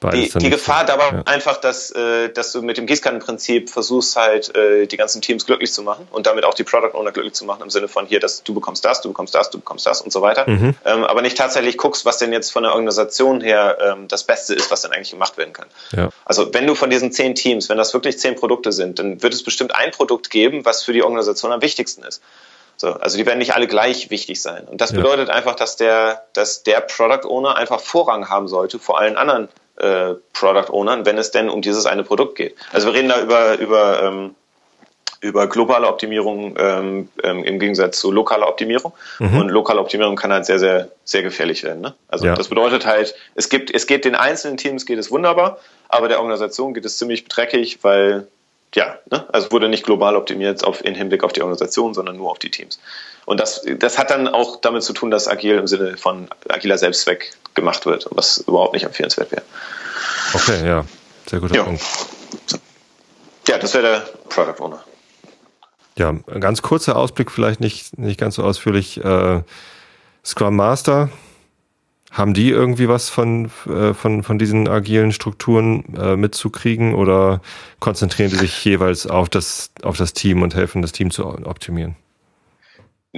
die, die Gefahr dabei ja. einfach, dass, äh, dass du mit dem Gießkannenprinzip versuchst halt äh, die ganzen Teams glücklich zu machen und damit auch die Product Owner glücklich zu machen im Sinne von hier, dass du bekommst das, du bekommst das, du bekommst das und so weiter. Mhm. Ähm, aber nicht tatsächlich guckst, was denn jetzt von der Organisation her ähm, das Beste ist, was denn eigentlich gemacht werden kann.
Ja.
Also wenn du von diesen zehn Teams, wenn das wirklich zehn Produkte sind, dann wird es bestimmt ein Produkt geben, was für die Organisation am wichtigsten ist. So, also die werden nicht alle gleich wichtig sein. Und das bedeutet ja. einfach, dass der, dass der Product Owner einfach Vorrang haben sollte vor allen anderen äh, Product Ownern, wenn es denn um dieses eine Produkt geht. Also wir reden da über, über, ähm, über globale Optimierung ähm, ähm, im Gegensatz zu lokaler Optimierung. Mhm. Und lokale Optimierung kann halt sehr, sehr, sehr gefährlich werden. Ne? Also ja. das bedeutet halt, es gibt, es geht den einzelnen Teams geht es wunderbar, aber der Organisation geht es ziemlich dreckig, weil ja, ne? also wurde nicht global optimiert auf, in Hinblick auf die Organisation, sondern nur auf die Teams. Und das, das hat dann auch damit zu tun, dass agil im Sinne von agiler Selbstzweck gemacht wird, was überhaupt nicht empfehlenswert wäre.
Okay, ja, sehr guter ja. Punkt.
Ja, das wäre der Product Owner.
Ja, ein ganz kurzer Ausblick, vielleicht nicht, nicht ganz so ausführlich. Äh, Scrum Master, haben die irgendwie was von, äh, von, von diesen agilen Strukturen äh, mitzukriegen oder konzentrieren die sich [LAUGHS] jeweils auf das, auf das Team und helfen, das Team zu optimieren?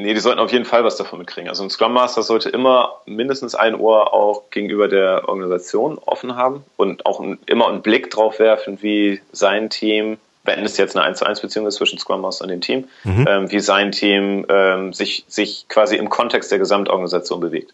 Nee, die sollten auf jeden Fall was davon mitkriegen. Also ein Scrum Master sollte immer mindestens ein Ohr auch gegenüber der Organisation offen haben und auch immer einen Blick drauf werfen, wie sein Team, wenn es jetzt eine 1 zu 1 Beziehung ist zwischen Scrum Master und dem Team, mhm. ähm, wie sein Team ähm, sich, sich quasi im Kontext der Gesamtorganisation bewegt.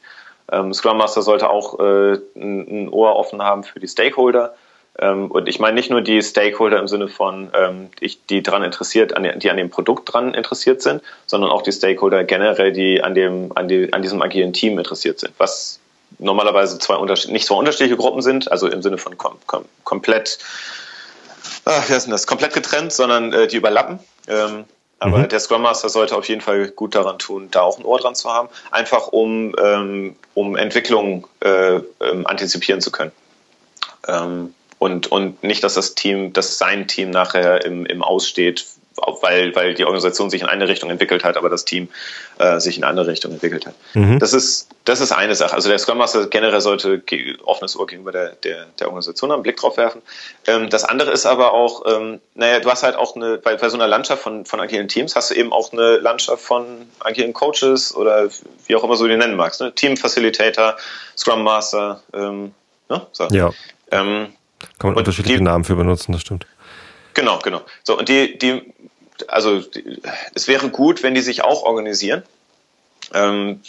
Ähm, Scrum Master sollte auch äh, ein, ein, Ohr offen haben für die Stakeholder. Ähm, und ich meine nicht nur die Stakeholder im Sinne von, ähm, ich, die daran interessiert, an, die an dem Produkt dran interessiert sind, sondern auch die Stakeholder generell, die an dem, an, die, an diesem agilen Team interessiert sind. Was normalerweise zwei nicht zwei unterschiedliche Gruppen sind, also im Sinne von kom kom komplett, ach, wie heißt das, komplett getrennt, sondern äh, die überlappen. Ähm, aber mhm. der Scrum Master sollte auf jeden Fall gut daran tun, da auch ein Ohr dran zu haben, einfach um, ähm, um Entwicklung äh, ähm, antizipieren zu können. Ähm, und, und nicht, dass das Team, dass sein Team nachher im, im Aussteht, weil, weil die Organisation sich in eine Richtung entwickelt hat, aber das Team äh, sich in eine andere Richtung entwickelt hat. Mhm. Das, ist, das ist eine Sache. Also der Scrum Master generell sollte offenes Ohr gegenüber der, der, der Organisation einen Blick drauf werfen. Ähm, das andere ist aber auch, ähm, naja, du hast halt auch eine, bei, bei so einer Landschaft von, von agilen Teams hast du eben auch eine Landschaft von agilen Coaches oder wie auch immer so die nennen magst. Ne? Team Facilitator, Scrum Master, ähm, ne? so.
Ja. Ähm, Kann man unterschiedliche die, Namen für benutzen, das stimmt.
Genau, genau. So, und die, die also es wäre gut, wenn die sich auch organisieren. Ähm,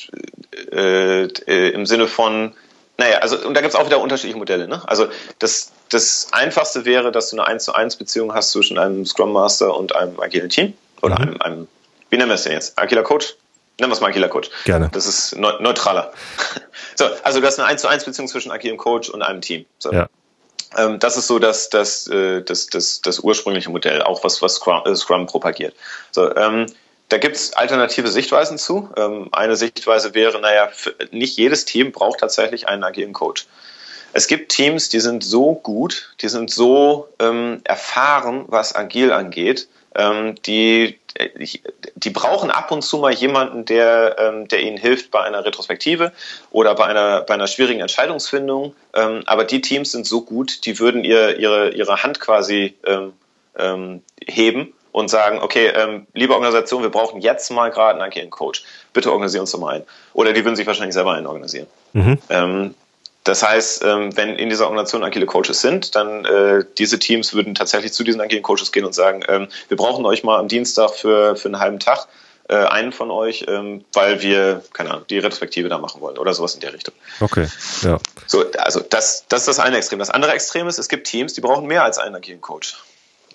äh, äh, Im Sinne von, naja, also und da gibt es auch wieder unterschiedliche Modelle. Ne? Also das, das Einfachste wäre, dass du eine 1 zu 1 Beziehung hast zwischen einem Scrum Master und einem agilen Team. Oder mhm. einem, einem, wie nennen wir es denn jetzt? Agiler Coach? Nennen wir es mal agiler Coach.
Gerne.
Das ist neutraler. [LAUGHS] so, also du hast eine 1 zu 1 Beziehung zwischen agilem Coach und einem Team. So.
Ja.
Ähm, das ist so das, das, äh, das, das, das ursprüngliche Modell, auch was, was Scrum, äh, Scrum propagiert. So, ähm, da gibt's alternative Sichtweisen zu. Ähm, eine Sichtweise wäre, naja, nicht jedes Team braucht tatsächlich einen agilen Coach. Es gibt Teams, die sind so gut, die sind so ähm, erfahren, was agil angeht, ähm, die, die brauchen ab und zu mal jemanden, der, ähm, der ihnen hilft bei einer Retrospektive oder bei einer, bei einer schwierigen Entscheidungsfindung. Ähm, aber die Teams sind so gut, die würden ihr, ihre, ihre Hand quasi ähm, ähm, heben und sagen, okay, ähm, liebe Organisation, wir brauchen jetzt mal gerade einen agilen Coach. Bitte organisieren uns doch mal einen. Oder die würden sich wahrscheinlich selber einen organisieren. Mhm. Ähm, das heißt, ähm, wenn in dieser Organisation agile Coaches sind, dann äh, diese Teams würden tatsächlich zu diesen agilen Coaches gehen und sagen, ähm, wir brauchen euch mal am Dienstag für, für einen halben Tag, äh, einen von euch, ähm, weil wir, keine Ahnung, die Retrospektive da machen wollen oder sowas in der Richtung.
Okay, ja.
So, also das, das ist das eine Extrem. Das andere Extrem ist, es gibt Teams, die brauchen mehr als einen agilen Coach.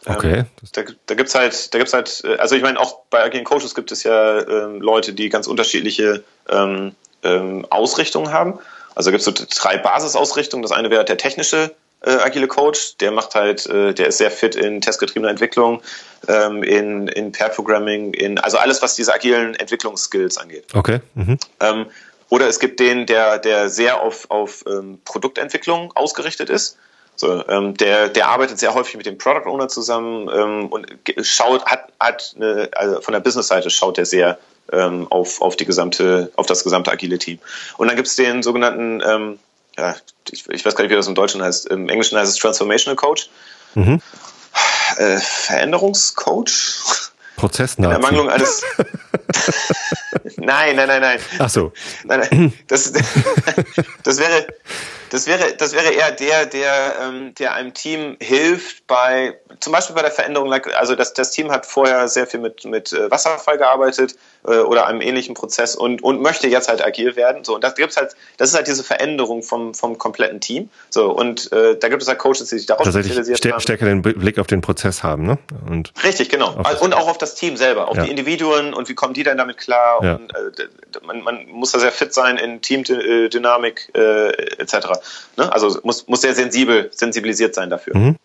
Okay. Ähm,
da, da gibt's halt, da gibt's halt, äh, also ich meine, auch bei agilen Coaches gibt es ja ähm, Leute, die ganz unterschiedliche ähm, ähm, Ausrichtungen haben. Also gibt es so drei Basisausrichtungen. Das eine wäre der technische äh, agile Coach, der macht halt, äh, der ist sehr fit in testgetriebener Entwicklung, ähm, in, in Pair-Programming, in, also alles, was diese agilen Entwicklungsskills angeht.
Okay. Mhm.
Ähm, oder es gibt den, der, der sehr auf, auf ähm, Produktentwicklung ausgerichtet ist. So, ähm, der, der arbeitet sehr häufig mit dem Product Owner zusammen ähm, und schaut, hat, hat eine, also von der Business-Seite schaut er sehr ähm, auf, auf die gesamte, auf das gesamte agile Team. Und dann gibt es den sogenannten, ähm, ja, ich, ich, weiß gar nicht, wie das im Deutschen heißt, im Englischen heißt es Transformational Coach. Mhm. Äh, Veränderungscoach.
Prozessnazi.
In Ermangelung eines. [LAUGHS] nein, nein, nein, nein.
Ach so.
Nein, nein. Das, [LAUGHS] das wäre, das wäre, das wäre eher der, der, ähm, der einem Team hilft bei, zum Beispiel bei der Veränderung, also das, das Team hat vorher sehr viel mit, mit äh, Wasserfall gearbeitet äh, oder einem ähnlichen Prozess und, und möchte jetzt halt agil werden. So, und das gibt's halt, das ist halt diese Veränderung vom, vom kompletten Team. So, und äh, da gibt es halt Coaches, die sich darauf
spezialisiert st haben. stärker den Blick auf den Prozess haben, ne?
Und Richtig, genau. Und auch auf das Team selber, auf ja. die Individuen und wie kommen die denn damit klar. Ja. Und, äh, man, man muss da sehr fit sein in Teamdynamik äh, etc. Ne? Also muss, muss sehr sensibel, sensibilisiert sein dafür. Mhm.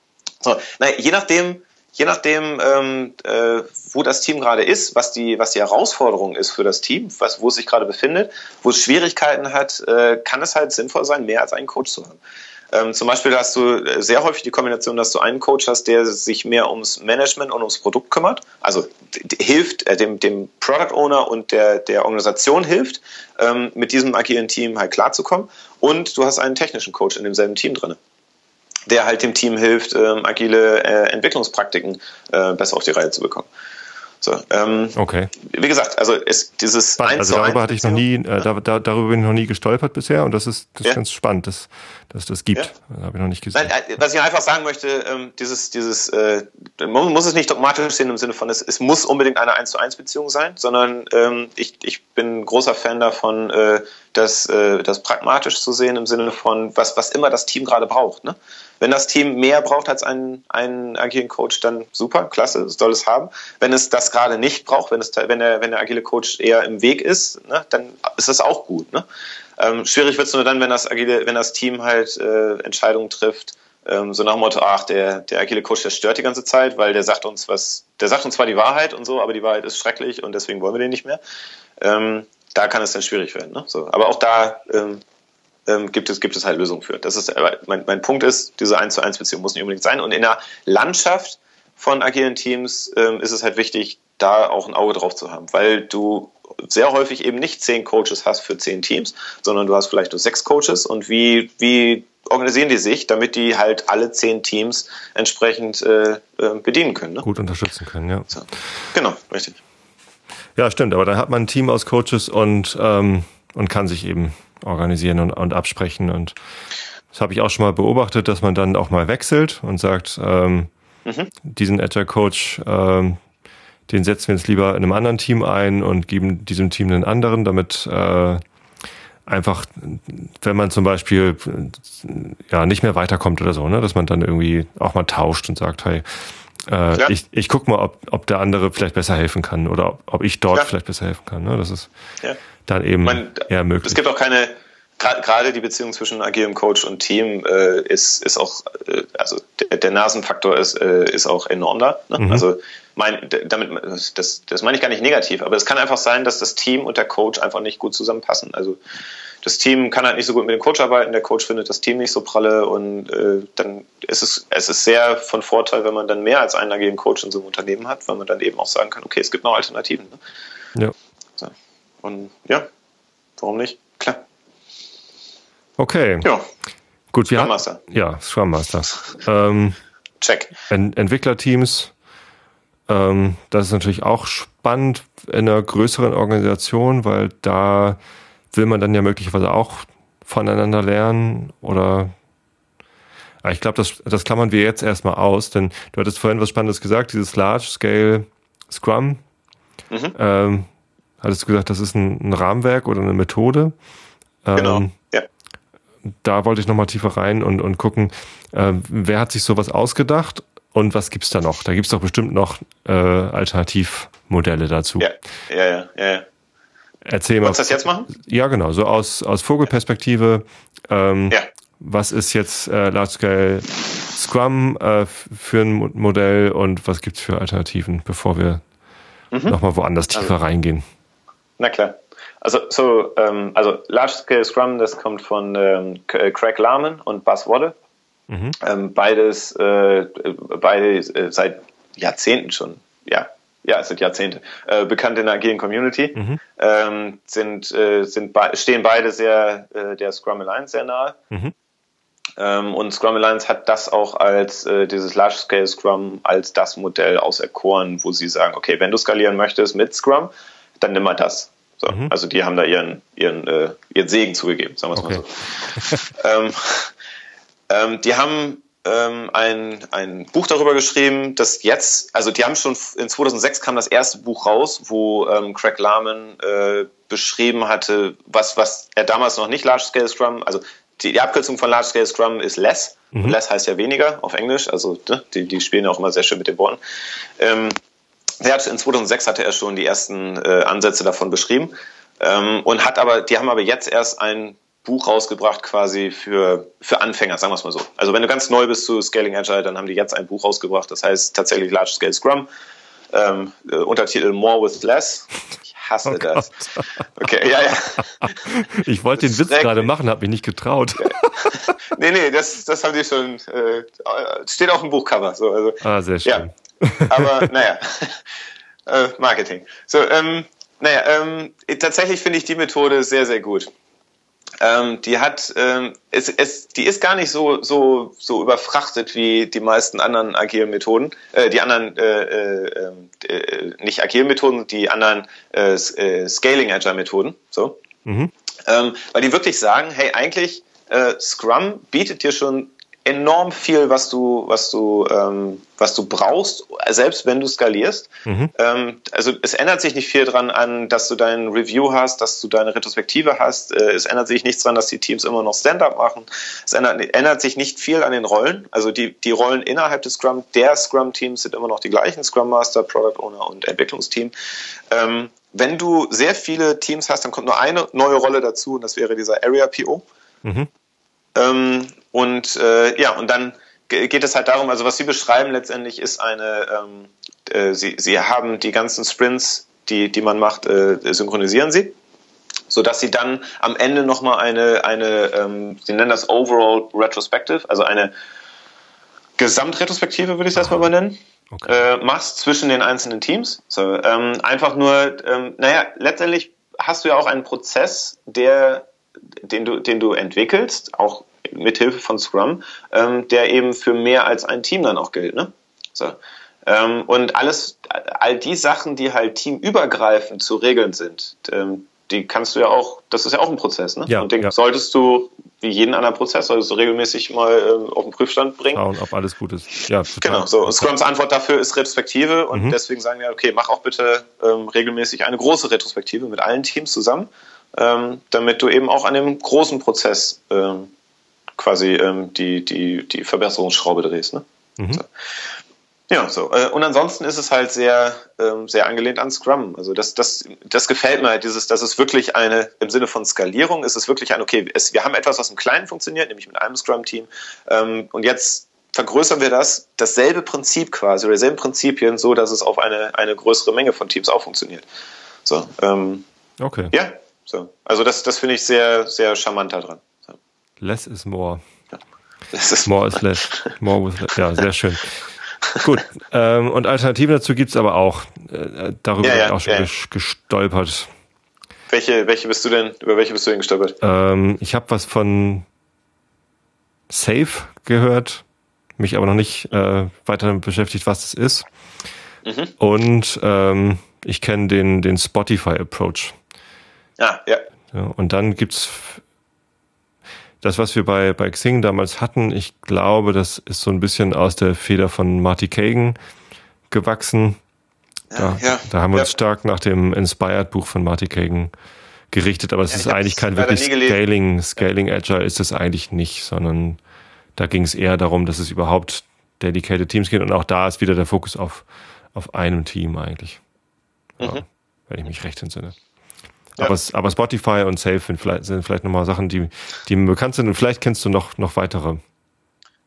So, na, je nachdem, je nachdem, ähm, äh, wo das Team gerade ist, was die, was die Herausforderung ist für das Team, was, wo es sich gerade befindet, wo es Schwierigkeiten hat, äh, kann es halt sinnvoll sein, mehr als einen Coach zu haben. Ähm, zum Beispiel hast du äh, sehr häufig die Kombination, dass du einen Coach hast, der sich mehr ums Management und ums Produkt kümmert, also hilft äh, dem, dem Product Owner und der, der Organisation hilft, ähm, mit diesem agilen Team halt klarzukommen. Und du hast einen technischen Coach in demselben Team drin der halt dem Team hilft, ähm, agile äh, Entwicklungspraktiken äh, besser auf die Reihe zu bekommen. So, ähm,
okay.
Wie gesagt, also ist dieses
spannend. Also darüber hatte ich noch nie, äh, da, da, darüber bin ich noch nie gestolpert bisher und das ist, das ist ganz spannend, dass, dass das gibt. Ja. habe ich noch nicht gesehen.
Nein, äh, was ich einfach sagen möchte, ähm, dieses, dieses, äh, man muss es nicht dogmatisch sehen im Sinne von, es, es muss unbedingt eine 1 zu 1 Beziehung sein, sondern ähm, ich, ich bin großer Fan davon, äh, das, äh, das pragmatisch zu sehen im Sinne von, was, was immer das Team gerade braucht. Ne? Wenn das Team mehr braucht als einen, einen agilen Coach, dann super, klasse, soll es haben. Wenn es das gerade nicht braucht, wenn, es, wenn, der, wenn der agile Coach eher im Weg ist, ne, dann ist das auch gut. Ne? Ähm, schwierig wird es nur dann, wenn das agile, wenn das Team halt äh, Entscheidungen trifft, ähm, so nach dem Motto, ach, der, der agile Coach, der stört die ganze Zeit, weil der sagt uns was, der sagt uns zwar die Wahrheit und so, aber die Wahrheit ist schrecklich und deswegen wollen wir den nicht mehr. Ähm, da kann es dann schwierig werden. Ne? So, aber auch da ähm, ähm, gibt, es, gibt es halt Lösungen für. Das ist, mein, mein Punkt ist, diese 1 zu 1 Beziehung muss nicht unbedingt sein. Und in der Landschaft von agilen Teams ähm, ist es halt wichtig, da auch ein Auge drauf zu haben, weil du sehr häufig eben nicht zehn Coaches hast für zehn Teams, sondern du hast vielleicht nur sechs Coaches und wie, wie organisieren die sich, damit die halt alle zehn Teams entsprechend äh, äh bedienen können. Ne?
Gut unterstützen können, ja. So.
Genau, richtig.
Ja, stimmt, aber dann hat man ein Team aus Coaches und, ähm, und kann sich eben organisieren und, und absprechen. Und das habe ich auch schon mal beobachtet, dass man dann auch mal wechselt und sagt, ähm, mhm. diesen Agile Coach, ähm, den setzen wir jetzt lieber in einem anderen Team ein und geben diesem Team einen anderen, damit äh, einfach, wenn man zum Beispiel ja nicht mehr weiterkommt oder so, ne, dass man dann irgendwie auch mal tauscht und sagt, hey, äh, ich, ich guck mal, ob, ob der andere vielleicht besser helfen kann oder ob, ob ich dort ja. vielleicht besser helfen kann. Ne? Das ist ja. Dann eben Man, eher möglich.
Es gibt auch keine, gerade die Beziehung zwischen agilem Coach und Team äh, ist, ist auch, äh, also der, der Nasenfaktor ist, äh, ist auch enorm da. Ne? Mhm. Also mein, damit, das, das meine ich gar nicht negativ, aber es kann einfach sein, dass das Team und der Coach einfach nicht gut zusammenpassen. Also das Team kann halt nicht so gut mit dem Coach arbeiten, der Coach findet das Team nicht so pralle und äh, dann ist es, es ist sehr von Vorteil, wenn man dann mehr als einen agilen Coach in so einem Unternehmen hat, weil man dann eben auch sagen kann, okay, es gibt noch Alternativen. Ne? Ja. Und ja, warum nicht? Klar.
Okay.
Ja.
Gut, wir Scrum Master. Ja, Scrum Master. [LAUGHS] ähm,
Check.
Ent Entwicklerteams Ähm, das ist natürlich auch spannend in einer größeren Organisation, weil da will man dann ja möglicherweise auch voneinander lernen oder ich glaube, das, das klammern wir jetzt erstmal aus, denn du hattest vorhin was Spannendes gesagt, dieses Large-Scale Scrum. Mhm. Ähm, hattest du gesagt, das ist ein, ein Rahmenwerk oder eine Methode?
Ähm, genau, ja.
Da wollte ich nochmal tiefer rein und, und gucken, äh, wer hat sich sowas ausgedacht und was gibt's da noch? Da gibt's doch bestimmt noch äh, Alternativmodelle dazu.
Ja, ja, ja, ja.
Erzähl mal.
Wolltest du das jetzt machen?
Ja, genau. So aus, aus Vogelperspektive. Ähm, ja. Was ist jetzt äh, Large Scale Scrum äh, für ein Modell und was gibt's für Alternativen, bevor wir mhm. nochmal woanders tiefer also, reingehen?
Na klar. Also, so, ähm, also Large Scale Scrum, das kommt von ähm, Craig Larman und Buzz Wadde. Mhm. Ähm, beides, äh, beide äh, seit Jahrzehnten schon, ja, ja, seit Jahrzehnte, äh, bekannt in der agilen Community, mhm. ähm, sind, äh, sind be stehen beide sehr äh, der Scrum Alliance sehr nahe. Mhm. Ähm, und Scrum Alliance hat das auch als äh, dieses Large Scale Scrum als das Modell auserkoren, wo sie sagen, okay, wenn du skalieren möchtest mit Scrum, dann nimm mal das. So, mhm. Also die haben da ihren, ihren, äh, ihren Segen zugegeben, sagen wir es okay. mal so. ähm, ähm, die haben ähm, ein, ein Buch darüber geschrieben, dass jetzt, also die haben schon in 2006 kam das erste Buch raus, wo ähm, Craig Larman äh, beschrieben hatte, was, was er damals noch nicht Large Scale Scrum, also die, die Abkürzung von Large Scale Scrum ist Less. Mhm. Less heißt ja weniger auf Englisch, also ne, die, die spielen auch immer sehr schön mit den Worten. Ähm, der hat, in 2006 hatte er schon die ersten äh, Ansätze davon beschrieben ähm, und hat aber, die haben aber jetzt erst ein Buch rausgebracht quasi für, für Anfänger, sagen wir es mal so. Also wenn du ganz neu bist zu Scaling Agile, dann haben die jetzt ein Buch rausgebracht, das heißt tatsächlich Large Scale Scrum. Ähm, äh, Untertitel More with Less. Ich hasse oh das.
Okay, ja, ja. [LAUGHS] Ich wollte den Witz gerade machen, habe mich nicht getraut.
nee, nee, das, das haben die schon, äh, steht auf dem Buchcover. So, also,
ah, sehr schön.
Ja. Aber [LAUGHS] naja, [LAUGHS] äh, Marketing. So, ähm, naja, ähm, tatsächlich finde ich die Methode sehr, sehr gut. Ähm, die hat, ähm, es, es, die ist gar nicht so so so überfrachtet wie die meisten anderen agilen Methoden, äh, die anderen äh, äh, äh, nicht agilen Methoden, die anderen äh, äh, Scaling Agile Methoden, so, mhm. ähm, weil die wirklich sagen, hey, eigentlich äh, Scrum bietet dir schon enorm viel, was du, was du, ähm, was du brauchst, selbst wenn du skalierst. Mhm. Ähm, also es ändert sich nicht viel dran an, dass du dein Review hast, dass du deine Retrospektive hast. Äh, es ändert sich nichts dran, dass die Teams immer noch Stand-up machen. Es ändert, ändert, sich nicht viel an den Rollen. Also die, die Rollen innerhalb des Scrum, der Scrum-Teams sind immer noch die gleichen, Scrum Master, Product Owner und Entwicklungsteam. Ähm, wenn du sehr viele Teams hast, dann kommt nur eine neue Rolle dazu und das wäre dieser Area PO. Mhm. Ähm, und äh, ja, und dann geht es halt darum, also was Sie beschreiben letztendlich ist eine, ähm, äh, Sie, Sie haben die ganzen Sprints, die, die man macht, äh, synchronisieren Sie, sodass Sie dann am Ende nochmal eine, eine ähm, Sie nennen das Overall Retrospective, also eine Gesamtretrospektive würde ich es erstmal benennen. Okay. Äh, machst zwischen den einzelnen Teams. So, ähm, einfach nur, ähm, naja, letztendlich hast du ja auch einen Prozess, der, den du, den du entwickelst, auch mithilfe von Scrum, ähm, der eben für mehr als ein Team dann auch gilt. Ne? So. Ähm, und alles, all die Sachen, die halt teamübergreifend zu regeln sind, ähm, die kannst du ja auch, das ist ja auch ein Prozess, ne?
Ja,
und den
ja.
solltest du, wie jeden anderen Prozess, solltest du regelmäßig mal ähm, auf den Prüfstand bringen.
Schauen, ob alles gut ist. Ja,
total. Genau, so. Scrums Antwort dafür ist Retrospektive und mhm. deswegen sagen wir, okay, mach auch bitte ähm, regelmäßig eine große Retrospektive mit allen Teams zusammen, ähm, damit du eben auch an dem großen Prozess ähm, quasi ähm, die, die, die Verbesserungsschraube drehst. Ne? Mhm. So. Ja, so. Äh, und ansonsten ist es halt sehr, ähm, sehr angelehnt an Scrum. Also das, das, das gefällt mir halt, dieses, das ist wirklich eine, im Sinne von Skalierung, ist es wirklich ein, okay, es, wir haben etwas, was im Kleinen funktioniert, nämlich mit einem Scrum-Team. Ähm, und jetzt vergrößern wir das, dasselbe Prinzip quasi, oder dieselben Prinzipien, so dass es auf eine, eine größere Menge von Teams auch funktioniert. So, ähm,
okay.
Ja, so. Also das, das finde ich sehr, sehr charmant daran.
Less is more. Is more is less. More with less. Ja, sehr schön. Gut. Ähm, und Alternativen dazu gibt es aber auch. Äh, darüber ja, ja, auch schon ja. gestolpert.
Welche, welche bist du denn, über welche bist du denn gestolpert?
Ähm, ich habe was von Safe gehört, mich aber noch nicht äh, weiter damit beschäftigt, was das ist. Mhm. Und ähm, ich kenne den, den Spotify-Approach.
Ah, ja.
ja. Und dann gibt's das, was wir bei, bei Xing damals hatten. Ich glaube, das ist so ein bisschen aus der Feder von Marty Kagan gewachsen. Da, ja, da haben wir ja. uns stark nach dem Inspired-Buch von Marty Kagan gerichtet, aber es ist eigentlich kein wirklich Scaling, Scaling Agile ist es eigentlich nicht, sondern da ging es eher darum, dass es überhaupt dedicated Teams gibt und auch da ist wieder der Fokus auf, auf einem Team eigentlich. Mhm. wenn ich mich recht entsinne. Ja. Aber, aber Spotify und Safe sind vielleicht, sind vielleicht nochmal Sachen, die, die mir bekannt sind und vielleicht kennst du noch, noch weitere.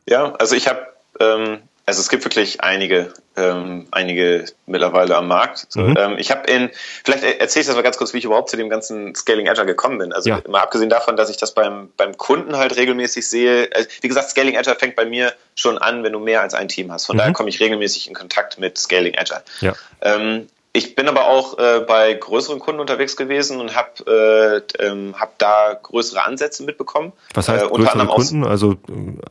Ja, also ich habe ähm, also es gibt wirklich einige, ähm, einige mittlerweile am Markt. So, mhm. ähm, ich habe in, vielleicht erzähle ich das mal ganz kurz, wie ich überhaupt zu dem ganzen Scaling Agile gekommen bin. Also ja. mal abgesehen davon, dass ich das beim, beim Kunden halt regelmäßig sehe. Also, wie gesagt, Scaling Agile fängt bei mir schon an, wenn du mehr als ein Team hast. Von mhm. daher komme ich regelmäßig in Kontakt mit Scaling Agile. Ja. Ähm, ich bin aber auch äh, bei größeren Kunden unterwegs gewesen und habe äh, ähm, hab da größere Ansätze mitbekommen.
Was heißt äh, unter größere Kunden? Also äh,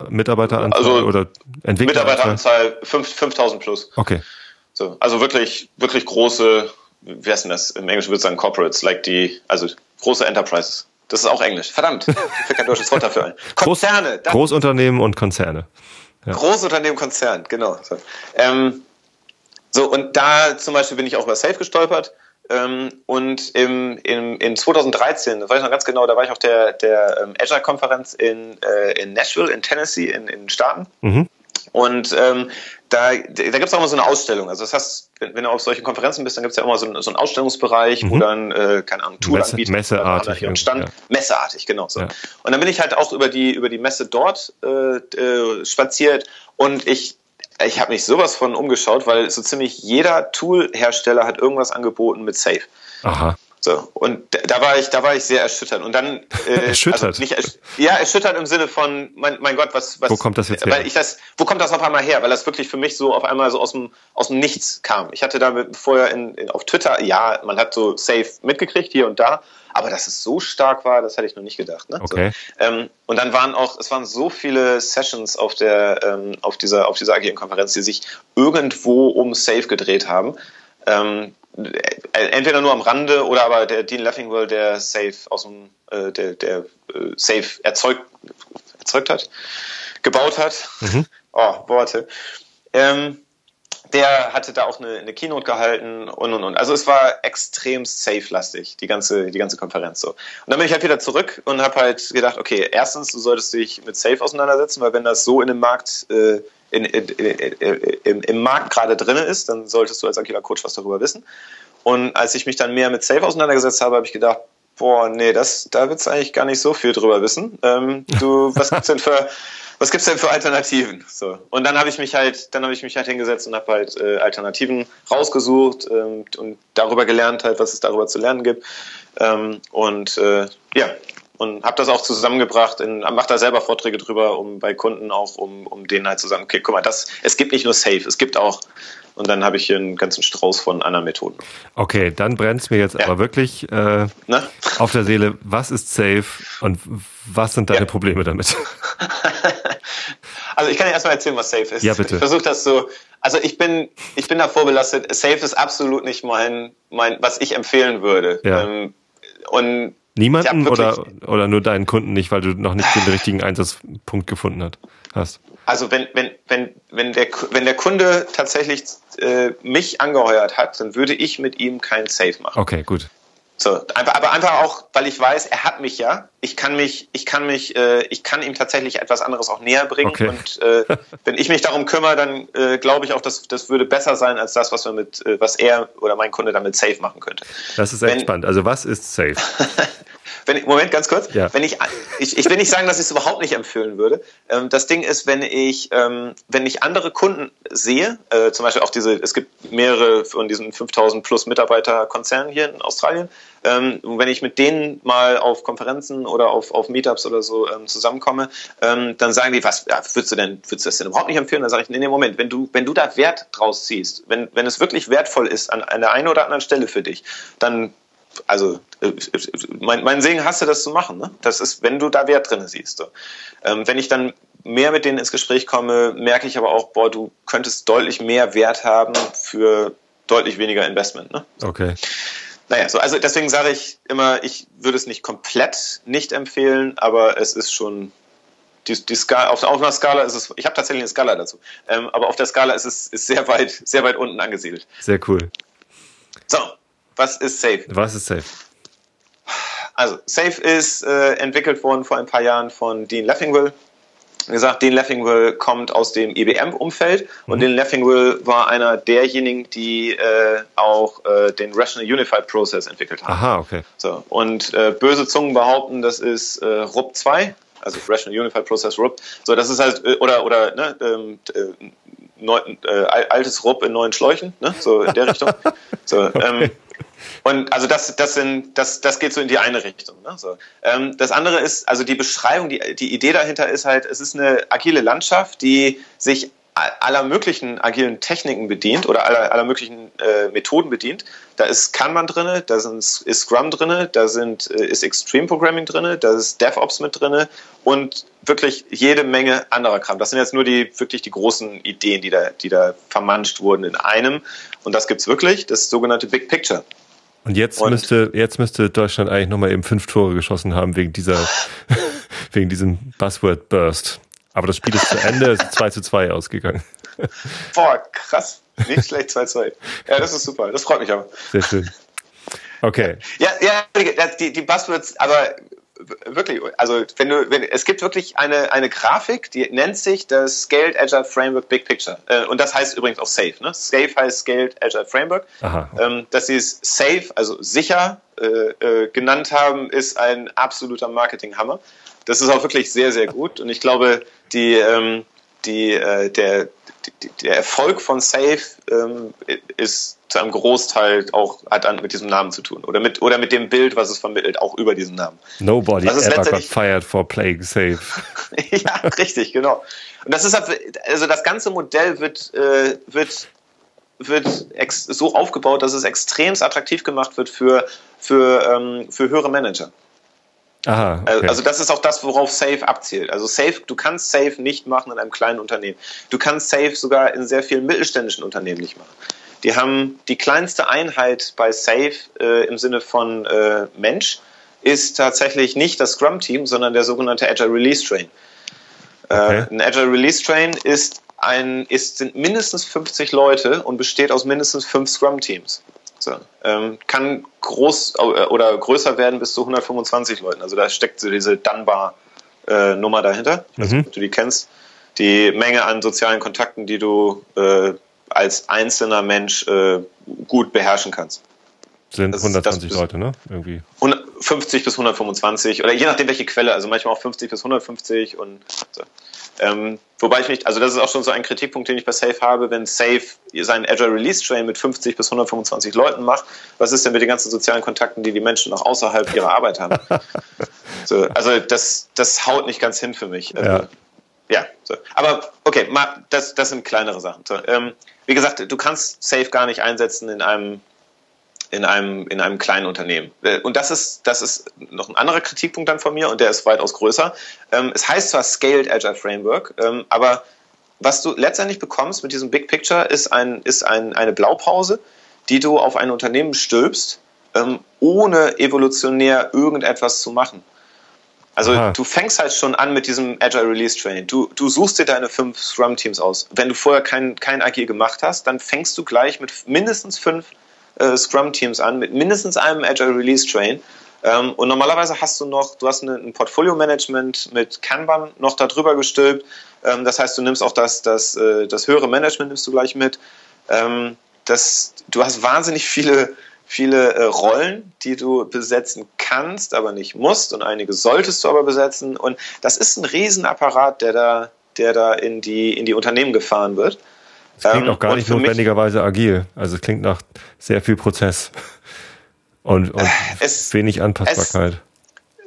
Mitarbeiteranzahl also oder
Entwickler? Mitarbeiteranzahl 5000 plus.
Okay.
So, also wirklich, wirklich große, wie heißt denn das? Im Englischen würde ich sagen Corporates, like die, also große Enterprises. Das ist auch Englisch. Verdammt, ich kein deutsches Wort dafür ein. [LAUGHS]
Konzerne. Groß, Großunternehmen und Konzerne.
Ja. Großunternehmen, Konzern, genau. So. Ähm, so, und da zum Beispiel bin ich auch über Safe gestolpert. Ähm, und im, im, in 2013, das weiß ich noch ganz genau, da war ich auf der, der ähm, Azure-Konferenz in, äh, in Nashville, in Tennessee, in, in den Staaten. Mhm. Und ähm, da, da gibt es auch mal so eine Ausstellung. Also das heißt, wenn, wenn du auf solchen Konferenzen bist, dann gibt es ja immer so, einen, so einen Ausstellungsbereich, mhm. wo dann, äh, keine Ahnung, Tool
Messe, anbietet. Messeartig.
Und Stand, ja. Messeartig, genau. So. Ja. Und dann bin ich halt auch über die, über die Messe dort äh, äh, spaziert und ich ich habe mich sowas von umgeschaut, weil so ziemlich jeder Tool-Hersteller hat irgendwas angeboten mit Safe.
Aha.
So, und da war ich, da war ich sehr erschüttert. Und dann
äh, [LAUGHS] erschüttert. Also
nicht, ja, erschüttert im Sinne von, mein, mein Gott, was, was
Wo kommt das jetzt her?
Weil ich das, wo kommt das auf einmal her? Weil das wirklich für mich so auf einmal so aus dem, aus dem Nichts kam. Ich hatte da vorher in, in, auf Twitter, ja, man hat so Safe mitgekriegt hier und da, aber dass es so stark war, das hätte ich noch nicht gedacht. Ne?
Okay.
So, ähm, und dann waren auch, es waren so viele Sessions auf der, ähm, auf dieser, auf dieser agilen Konferenz, die sich irgendwo um Safe gedreht haben. Ähm, entweder nur am Rande oder aber der Dean Leffingwell, der Safe aus dem, äh, der, der äh, Safe erzeugt, erzeugt hat, gebaut hat. Mhm. Oh, Worte. Ähm, der hatte da auch eine, eine Keynote gehalten und und und. Also es war extrem safe-lastig, die ganze, die ganze Konferenz so. Und dann bin ich halt wieder zurück und habe halt gedacht, okay, erstens, du solltest dich mit Safe auseinandersetzen, weil wenn das so in dem Markt, äh, in, in, in, im, im Markt gerade drin ist, dann solltest du als agiler Coach was darüber wissen. Und als ich mich dann mehr mit Safe auseinandergesetzt habe, habe ich gedacht, boah, nee, das, da willst du eigentlich gar nicht so viel drüber wissen. Ähm, du, [LAUGHS] was gibt's denn für was gibt's denn für Alternativen? So. Und dann habe ich mich halt, dann habe ich mich halt hingesetzt und habe halt äh, Alternativen rausgesucht ähm, und darüber gelernt halt, was es darüber zu lernen gibt. Ähm, und äh, ja, und habe das auch zusammengebracht, mache da selber Vorträge drüber, um bei Kunden auch, um, um denen halt zu sagen, okay, guck mal, das, es gibt nicht nur Safe, es gibt auch, und dann habe ich hier einen ganzen Strauß von anderen Methoden.
Okay, dann brennt es mir jetzt ja. aber wirklich äh, auf der Seele, was ist Safe und was sind deine ja. Probleme damit? [LAUGHS]
also ich kann dir erstmal erzählen, was Safe ist.
Ja, bitte.
Ich versuche das so, also ich bin, ich bin da vorbelastet, Safe ist absolut nicht mein, mein was ich empfehlen würde.
Ja. Ähm, und Niemanden oder, oder nur deinen Kunden nicht, weil du noch nicht den richtigen Einsatzpunkt gefunden hast?
Also wenn, wenn, wenn, wenn, der, wenn der Kunde tatsächlich äh, mich angeheuert hat, dann würde ich mit ihm kein Safe machen.
Okay, gut.
So, einfach, aber einfach auch, weil ich weiß, er hat mich ja. Ich kann mich, ich kann mich, äh, ich kann ihm tatsächlich etwas anderes auch näher bringen.
Okay.
Und äh, [LAUGHS] wenn ich mich darum kümmere, dann äh, glaube ich auch, dass das würde besser sein als das, was wir mit, äh, was er oder mein Kunde damit safe machen könnte.
Das ist echt wenn, spannend. Also was ist safe? [LAUGHS]
wenn Moment, ganz kurz.
Ja.
Wenn ich, ich, ich will nicht sagen, dass ich es überhaupt nicht empfehlen würde. Ähm, das Ding ist, wenn ich, ähm, wenn ich andere Kunden sehe, äh, zum Beispiel auch diese, es gibt mehrere von diesen 5000 plus Mitarbeiter Konzernen hier in Australien. Ähm, wenn ich mit denen mal auf Konferenzen oder auf, auf Meetups oder so zusammenkomme, dann sagen die, was ja, würdest du denn, würdest du das denn überhaupt nicht empfehlen? Dann sage ich, nee, nee, Moment, wenn du, wenn du da Wert draus ziehst, wenn, wenn es wirklich wertvoll ist an, an der einen oder anderen Stelle für dich, dann also äh, mein, mein Segen hast du das zu machen. Ne? Das ist, wenn du da Wert drin siehst. Ähm, wenn ich dann mehr mit denen ins Gespräch komme, merke ich aber auch, boah, du könntest deutlich mehr Wert haben für deutlich weniger Investment. Ne?
Okay.
Naja, so, also deswegen sage ich immer, ich würde es nicht komplett nicht empfehlen, aber es ist schon die, die Skala, auf, auf einer Skala ist es, ich habe tatsächlich eine Skala dazu, ähm, aber auf der Skala ist es ist sehr weit, sehr weit unten angesiedelt.
Sehr cool.
So, was ist Safe?
Was ist Safe?
Also, Safe ist äh, entwickelt worden vor ein paar Jahren von Dean Leffingwell. Wie gesagt, Dean Leffingwell kommt aus dem IBM-Umfeld mhm. und Dean Leffingwell war einer derjenigen, die äh, auch äh, den Rational Unified Process entwickelt haben.
Aha, okay.
So, und äh, böse Zungen behaupten, das ist äh, RUP 2, also Rational Unified Process RUP. So, das ist halt, äh, oder, oder, ne, ähm, äh, neu, äh, altes RUP in neuen Schläuchen, ne, so in der Richtung. [LAUGHS] So, ähm, und also das, das, sind, das, das geht so in die eine Richtung. Ne? So. Ähm, das andere ist, also die Beschreibung, die, die Idee dahinter ist halt, es ist eine agile Landschaft, die sich aller möglichen agilen Techniken bedient oder aller, aller möglichen äh, Methoden bedient. Da ist Kanban drin, da sind, ist Scrum drin, da sind, äh, ist Extreme Programming drin, da ist DevOps mit drin und wirklich jede Menge anderer Kram. Das sind jetzt nur die wirklich die großen Ideen, die da, die da vermanscht wurden in einem. Und das gibt's wirklich, das sogenannte Big Picture.
Und jetzt und müsste, jetzt müsste Deutschland eigentlich nochmal eben fünf Tore geschossen haben wegen dieser, [LAUGHS] wegen diesem Buzzword Burst. Aber das Spiel ist zu Ende, es ist 2 zu 2 ausgegangen. [LAUGHS]
Boah, krass. Nicht schlecht 2-2. Ja, das ist super. Das freut mich aber.
Sehr schön. Okay.
Ja, ja, die, die Buzzwords, aber wirklich, also wenn du, wenn, es gibt wirklich eine, eine Grafik, die nennt sich das Scaled Agile Framework Big Picture. Äh, und das heißt übrigens auch Safe. Ne? Safe heißt Scaled Agile Framework. Aha. Ähm, dass sie es Safe, also sicher äh, äh, genannt haben, ist ein absoluter Marketinghammer. Das ist auch wirklich sehr, sehr gut. Und ich glaube, die, ähm, die, äh, der, der Erfolg von Safe ähm, ist zu einem Großteil auch hat dann mit diesem Namen zu tun oder mit oder mit dem Bild, was es vermittelt, auch über diesen Namen.
Nobody ever got fired for playing Safe. [LAUGHS]
ja, richtig, genau. Und das ist halt, also das ganze Modell wird äh, wird wird so aufgebaut, dass es extrem attraktiv gemacht wird für für ähm, für höhere Manager. Aha, okay. Also das ist auch das, worauf Safe abzielt. Also Safe, du kannst Safe nicht machen in einem kleinen Unternehmen. Du kannst Safe sogar in sehr vielen mittelständischen Unternehmen nicht machen. Die haben die kleinste Einheit bei Safe äh, im Sinne von äh, Mensch ist tatsächlich nicht das Scrum-Team, sondern der sogenannte Agile Release Train. Äh, okay. ein Agile Release Train ist ein, ist, sind mindestens 50 Leute und besteht aus mindestens fünf Scrum-Teams. So, ähm, kann groß äh, oder größer werden bis zu 125 Leuten. Also da steckt so diese Dunbar-Nummer äh, dahinter. Ich weiß nicht, mhm. ob du die kennst. Die Menge an sozialen Kontakten, die du äh, als einzelner Mensch äh, gut beherrschen kannst.
Sind das, 120 das, Leute, ne?
Irgendwie. 50 bis 125 oder je nachdem welche Quelle, also manchmal auch 50 bis 150 und so. Ähm, wobei ich nicht, also das ist auch schon so ein Kritikpunkt, den ich bei Safe habe, wenn Safe seinen Agile Release Train mit 50 bis 125 Leuten macht, was ist denn mit den ganzen sozialen Kontakten, die die Menschen noch außerhalb ihrer Arbeit haben? [LAUGHS] so, also das, das haut nicht ganz hin für mich. Also, ja. ja so. Aber okay, mal, das, das sind kleinere Sachen. So, ähm, wie gesagt, du kannst Safe gar nicht einsetzen in einem in einem, in einem kleinen Unternehmen. Äh, und das ist, das ist noch ein anderer Kritikpunkt dann von mir und der ist weitaus größer. Ähm, es heißt zwar Scaled Agile Framework, ähm, aber was du letztendlich bekommst mit diesem Big Picture ist, ein, ist ein, eine Blaupause, die du auf ein Unternehmen stülpst, ähm, ohne evolutionär irgendetwas zu machen. Also Aha. du fängst halt schon an mit diesem Agile Release Training. Du, du suchst dir deine fünf Scrum-Teams aus. Wenn du vorher kein, kein Agil gemacht hast, dann fängst du gleich mit mindestens fünf äh, Scrum-Teams an mit mindestens einem Agile Release Train. Ähm, und normalerweise hast du noch, du hast eine, ein Portfolio-Management mit Kanban noch darüber gestülpt. Ähm, das heißt, du nimmst auch das, das, äh, das höhere Management nimmst du gleich mit. Ähm, das, du hast wahnsinnig viele, viele äh, Rollen, die du besetzen kannst, aber nicht musst. Und einige solltest du aber besetzen. Und das ist ein Riesenapparat, der da, der da in die, in die Unternehmen gefahren wird.
Es klingt ähm, auch gar nicht notwendigerweise agil. Also es klingt nach sehr viel Prozess und, und es, wenig Anpassbarkeit.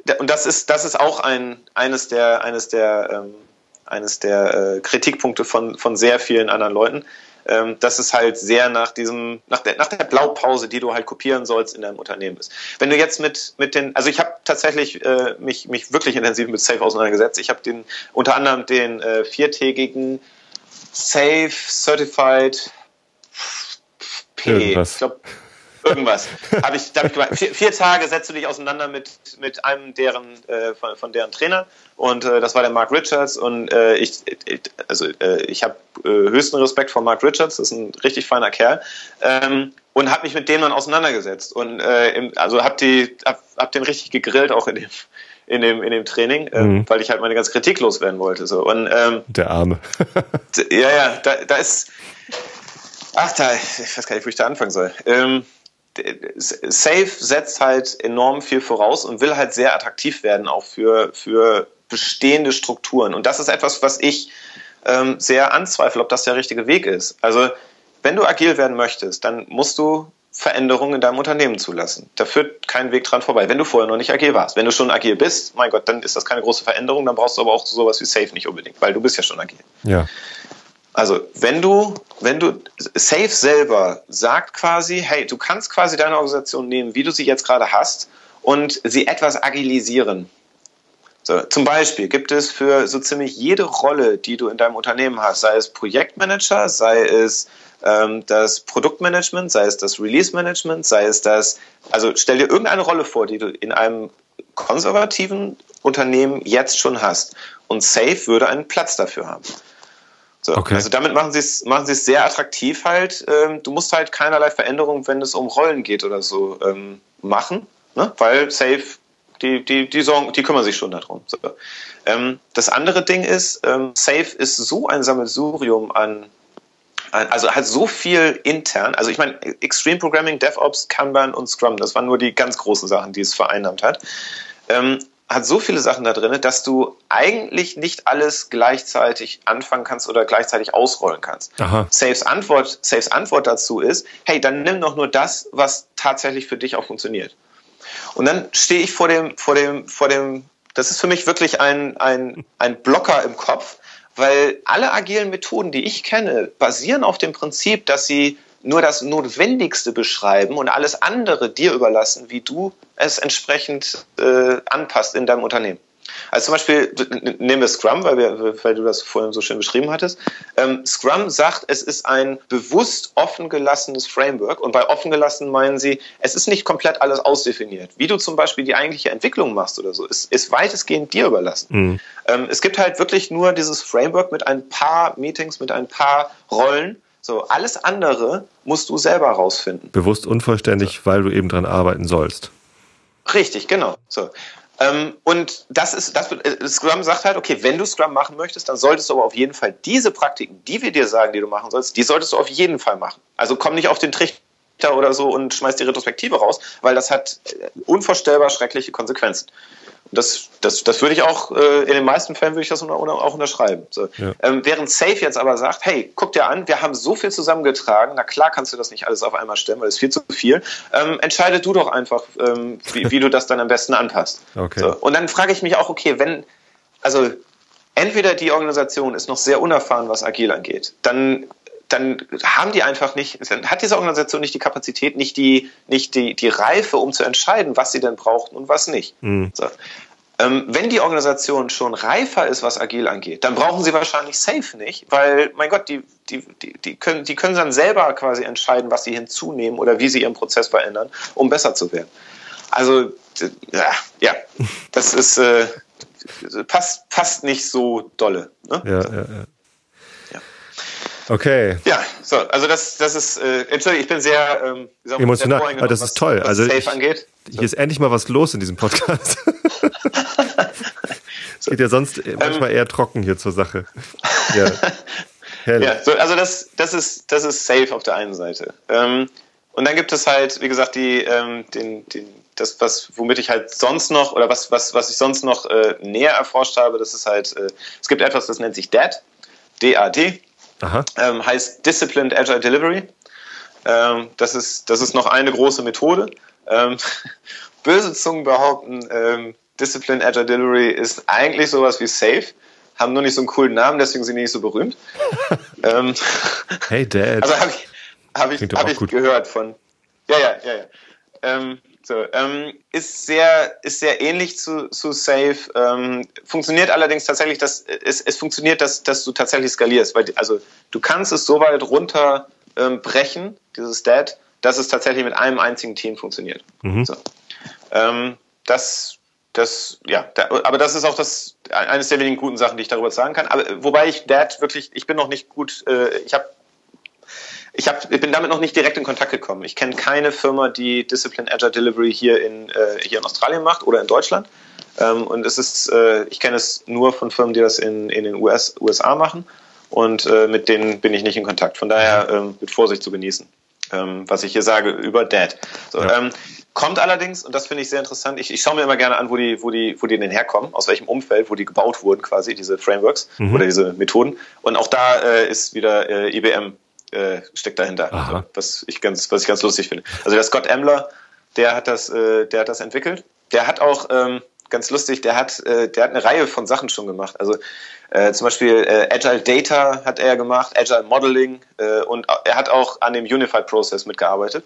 Es, und das ist, das ist auch ein, eines der, eines der, ähm, eines der äh, Kritikpunkte von, von sehr vielen anderen Leuten. ähm, dass es halt sehr nach diesem, nach der, nach der Blaupause, die du halt kopieren sollst in deinem Unternehmen ist. Wenn du jetzt mit, mit den, also ich habe tatsächlich äh, mich, mich wirklich intensiv mit Safe auseinandergesetzt. Ich habe den unter anderem den äh, viertägigen Safe Certified P, Irgendwas. ich glaube Irgendwas. [LAUGHS] Hab ich, ich gemacht. Vier, vier, Tage setzt du dich auseinander mit, mit einem deren, äh, von, von deren Trainer. Und äh, das war der Mark Richards. Und äh, ich, ich, also, äh, ich habe äh, höchsten Respekt vor Mark Richards. Das ist ein richtig feiner Kerl. Ähm, und habe mich mit dem dann auseinandergesetzt. Und äh, im, also hab, die, hab, hab den richtig gegrillt, auch in dem, in dem, in dem Training, äh, mhm. weil ich halt meine ganze Kritik loswerden wollte. So. Und, ähm,
der Arme.
ja, ja, da, da ist. Ach, da, ich weiß gar nicht, wo ich da anfangen soll. Ähm, Safe setzt halt enorm viel voraus und will halt sehr attraktiv werden, auch für, für bestehende Strukturen. Und das ist etwas, was ich ähm, sehr anzweifle, ob das der richtige Weg ist. Also, wenn du agil werden möchtest, dann musst du Veränderungen in deinem Unternehmen zulassen. Da führt kein Weg dran vorbei, wenn du vorher noch nicht agil warst. Wenn du schon agil bist, mein Gott, dann ist das keine große Veränderung, dann brauchst du aber auch sowas wie Safe nicht unbedingt, weil du bist ja schon agil.
Ja.
Also, wenn du, wenn du, Safe selber sagt quasi, hey, du kannst quasi deine Organisation nehmen, wie du sie jetzt gerade hast, und sie etwas agilisieren. So, zum Beispiel gibt es für so ziemlich jede Rolle, die du in deinem Unternehmen hast, sei es Projektmanager, sei es ähm, das Produktmanagement, sei es das Release-Management, sei es das, also stell dir irgendeine Rolle vor, die du in einem konservativen Unternehmen jetzt schon hast. Und Safe würde einen Platz dafür haben. So, okay. Also damit machen sie es machen sie es sehr attraktiv halt. Ähm, du musst halt keinerlei Veränderungen, wenn es um Rollen geht oder so, ähm, machen, ne? weil Safe die die die sorgen, die kümmern sich schon darum. So. Ähm, das andere Ding ist, ähm, Safe ist so ein Sammelsurium an also hat so viel intern, also ich meine, Extreme Programming, DevOps, Kanban und Scrum, das waren nur die ganz großen Sachen, die es vereinnahmt hat. Ähm, hat so viele Sachen da drin, dass du eigentlich nicht alles gleichzeitig anfangen kannst oder gleichzeitig ausrollen kannst. Aha. Saves Antwort, Saves Antwort dazu ist, hey, dann nimm doch nur das, was tatsächlich für dich auch funktioniert. Und dann stehe ich vor dem, vor dem, vor dem, das ist für mich wirklich ein, ein, ein Blocker im Kopf, weil alle agilen Methoden, die ich kenne, basieren auf dem Prinzip, dass sie nur das Notwendigste beschreiben und alles andere dir überlassen, wie du es entsprechend äh, anpasst in deinem Unternehmen. Also zum Beispiel, nehmen wir Scrum, weil, wir, weil du das vorhin so schön beschrieben hattest. Ähm, Scrum sagt, es ist ein bewusst offen gelassenes Framework und bei offen gelassen meinen sie, es ist nicht komplett alles ausdefiniert. Wie du zum Beispiel die eigentliche Entwicklung machst oder so, ist, ist weitestgehend dir überlassen. Mhm. Ähm, es gibt halt wirklich nur dieses Framework mit ein paar Meetings, mit ein paar Rollen so, alles andere musst du selber rausfinden.
Bewusst unvollständig, so. weil du eben dran arbeiten sollst.
Richtig, genau. So. Ähm, und das ist, das, äh, Scrum sagt halt, okay, wenn du Scrum machen möchtest, dann solltest du aber auf jeden Fall diese Praktiken, die wir dir sagen, die du machen sollst, die solltest du auf jeden Fall machen. Also komm nicht auf den Trichter oder so und schmeiß die Retrospektive raus, weil das hat äh, unvorstellbar schreckliche Konsequenzen das, das, das würde ich auch, äh, in den meisten Fällen würde ich das auch unterschreiben. So. Ja. Ähm, während Safe jetzt aber sagt, hey, guck dir an, wir haben so viel zusammengetragen, na klar kannst du das nicht alles auf einmal stellen, weil es viel zu viel. Ähm, entscheide du doch einfach, ähm, wie, wie du das dann am besten anpasst.
Okay.
So. Und dann frage ich mich auch, okay, wenn, also entweder die Organisation ist noch sehr unerfahren, was agil angeht, dann dann haben die einfach nicht, hat diese Organisation nicht die Kapazität, nicht die, nicht die, die Reife, um zu entscheiden, was sie denn brauchen und was nicht. Mhm. So. Ähm, wenn die Organisation schon reifer ist, was agil angeht, dann brauchen sie wahrscheinlich Safe nicht, weil, mein Gott, die, die, die, die, können, die können dann selber quasi entscheiden, was sie hinzunehmen oder wie sie ihren Prozess verändern, um besser zu werden. Also, ja, ja [LAUGHS] das ist, äh, passt, passt nicht so dolle. Ne?
Ja, ja, ja. Okay.
Ja, so, also das, das ist, äh, Entschuldigung, ich bin sehr ähm,
wie emotional, sehr aber das ist toll. Was also ich, angeht. hier ist endlich mal was los in diesem Podcast. [LAUGHS] Es geht ja sonst ähm, manchmal eher trocken hier zur Sache.
Ja, ja so, also das, das ist, das ist safe auf der einen Seite. Ähm, und dann gibt es halt, wie gesagt, die, ähm, den, den, das, was, womit ich halt sonst noch, oder was, was, was ich sonst noch äh, näher erforscht habe, das ist halt, äh, es gibt etwas, das nennt sich DAD, D-A-D ähm, heißt Disciplined Agile Delivery. Ähm, das, ist, das ist noch eine große Methode. Ähm, [LAUGHS] böse Zungen behaupten, ähm, Disciplined Agile Delivery ist eigentlich sowas wie Safe, haben nur nicht so einen coolen Namen, deswegen sind die nicht so berühmt. [LAUGHS] Ähm,
hey Dad. [LAUGHS]
Also habe ich, hab ich, hab ich gehört von. Ja, ja, ja, ja. So, ähm, ist sehr, ist sehr ähnlich zu, zu Safe. Ähm, funktioniert allerdings tatsächlich, dass es, es funktioniert, dass, dass du tatsächlich skalierst, weil also du kannst es so weit runterbrechen, ähm, dieses Dead, dass es tatsächlich mit einem einzigen Team funktioniert. Mhm. So. Ähm, das, das, ja, da, aber das ist auch das eines der wenigen guten Sachen, die ich darüber sagen kann. Aber wobei ich Dead wirklich, ich bin noch nicht gut, äh, ich habe ich, hab, ich bin damit noch nicht direkt in Kontakt gekommen. Ich kenne keine Firma, die Discipline Agile Delivery hier in, äh, hier in Australien macht oder in Deutschland. Ähm, und es ist, äh, ich kenne es nur von Firmen, die das in, in den US, USA machen. Und äh, mit denen bin ich nicht in Kontakt. Von daher ähm, mit Vorsicht zu genießen, ähm, was ich hier sage über Dead. So, ja. ähm, kommt allerdings, und das finde ich sehr interessant, ich, ich schaue mir immer gerne an, wo die, wo, die, wo die denn herkommen, aus welchem Umfeld, wo die gebaut wurden quasi, diese Frameworks mhm. oder diese Methoden. Und auch da äh, ist wieder äh, IBM äh, steckt dahinter, also, was ich ganz, was ich ganz lustig finde. Also der Scott Emler, der hat das, äh, der hat das entwickelt. Der hat auch ähm, ganz lustig, der hat, äh, der hat eine Reihe von Sachen schon gemacht. Also äh, zum Beispiel äh, Agile Data hat er gemacht, Agile Modeling äh, und er hat auch an dem Unified Process mitgearbeitet.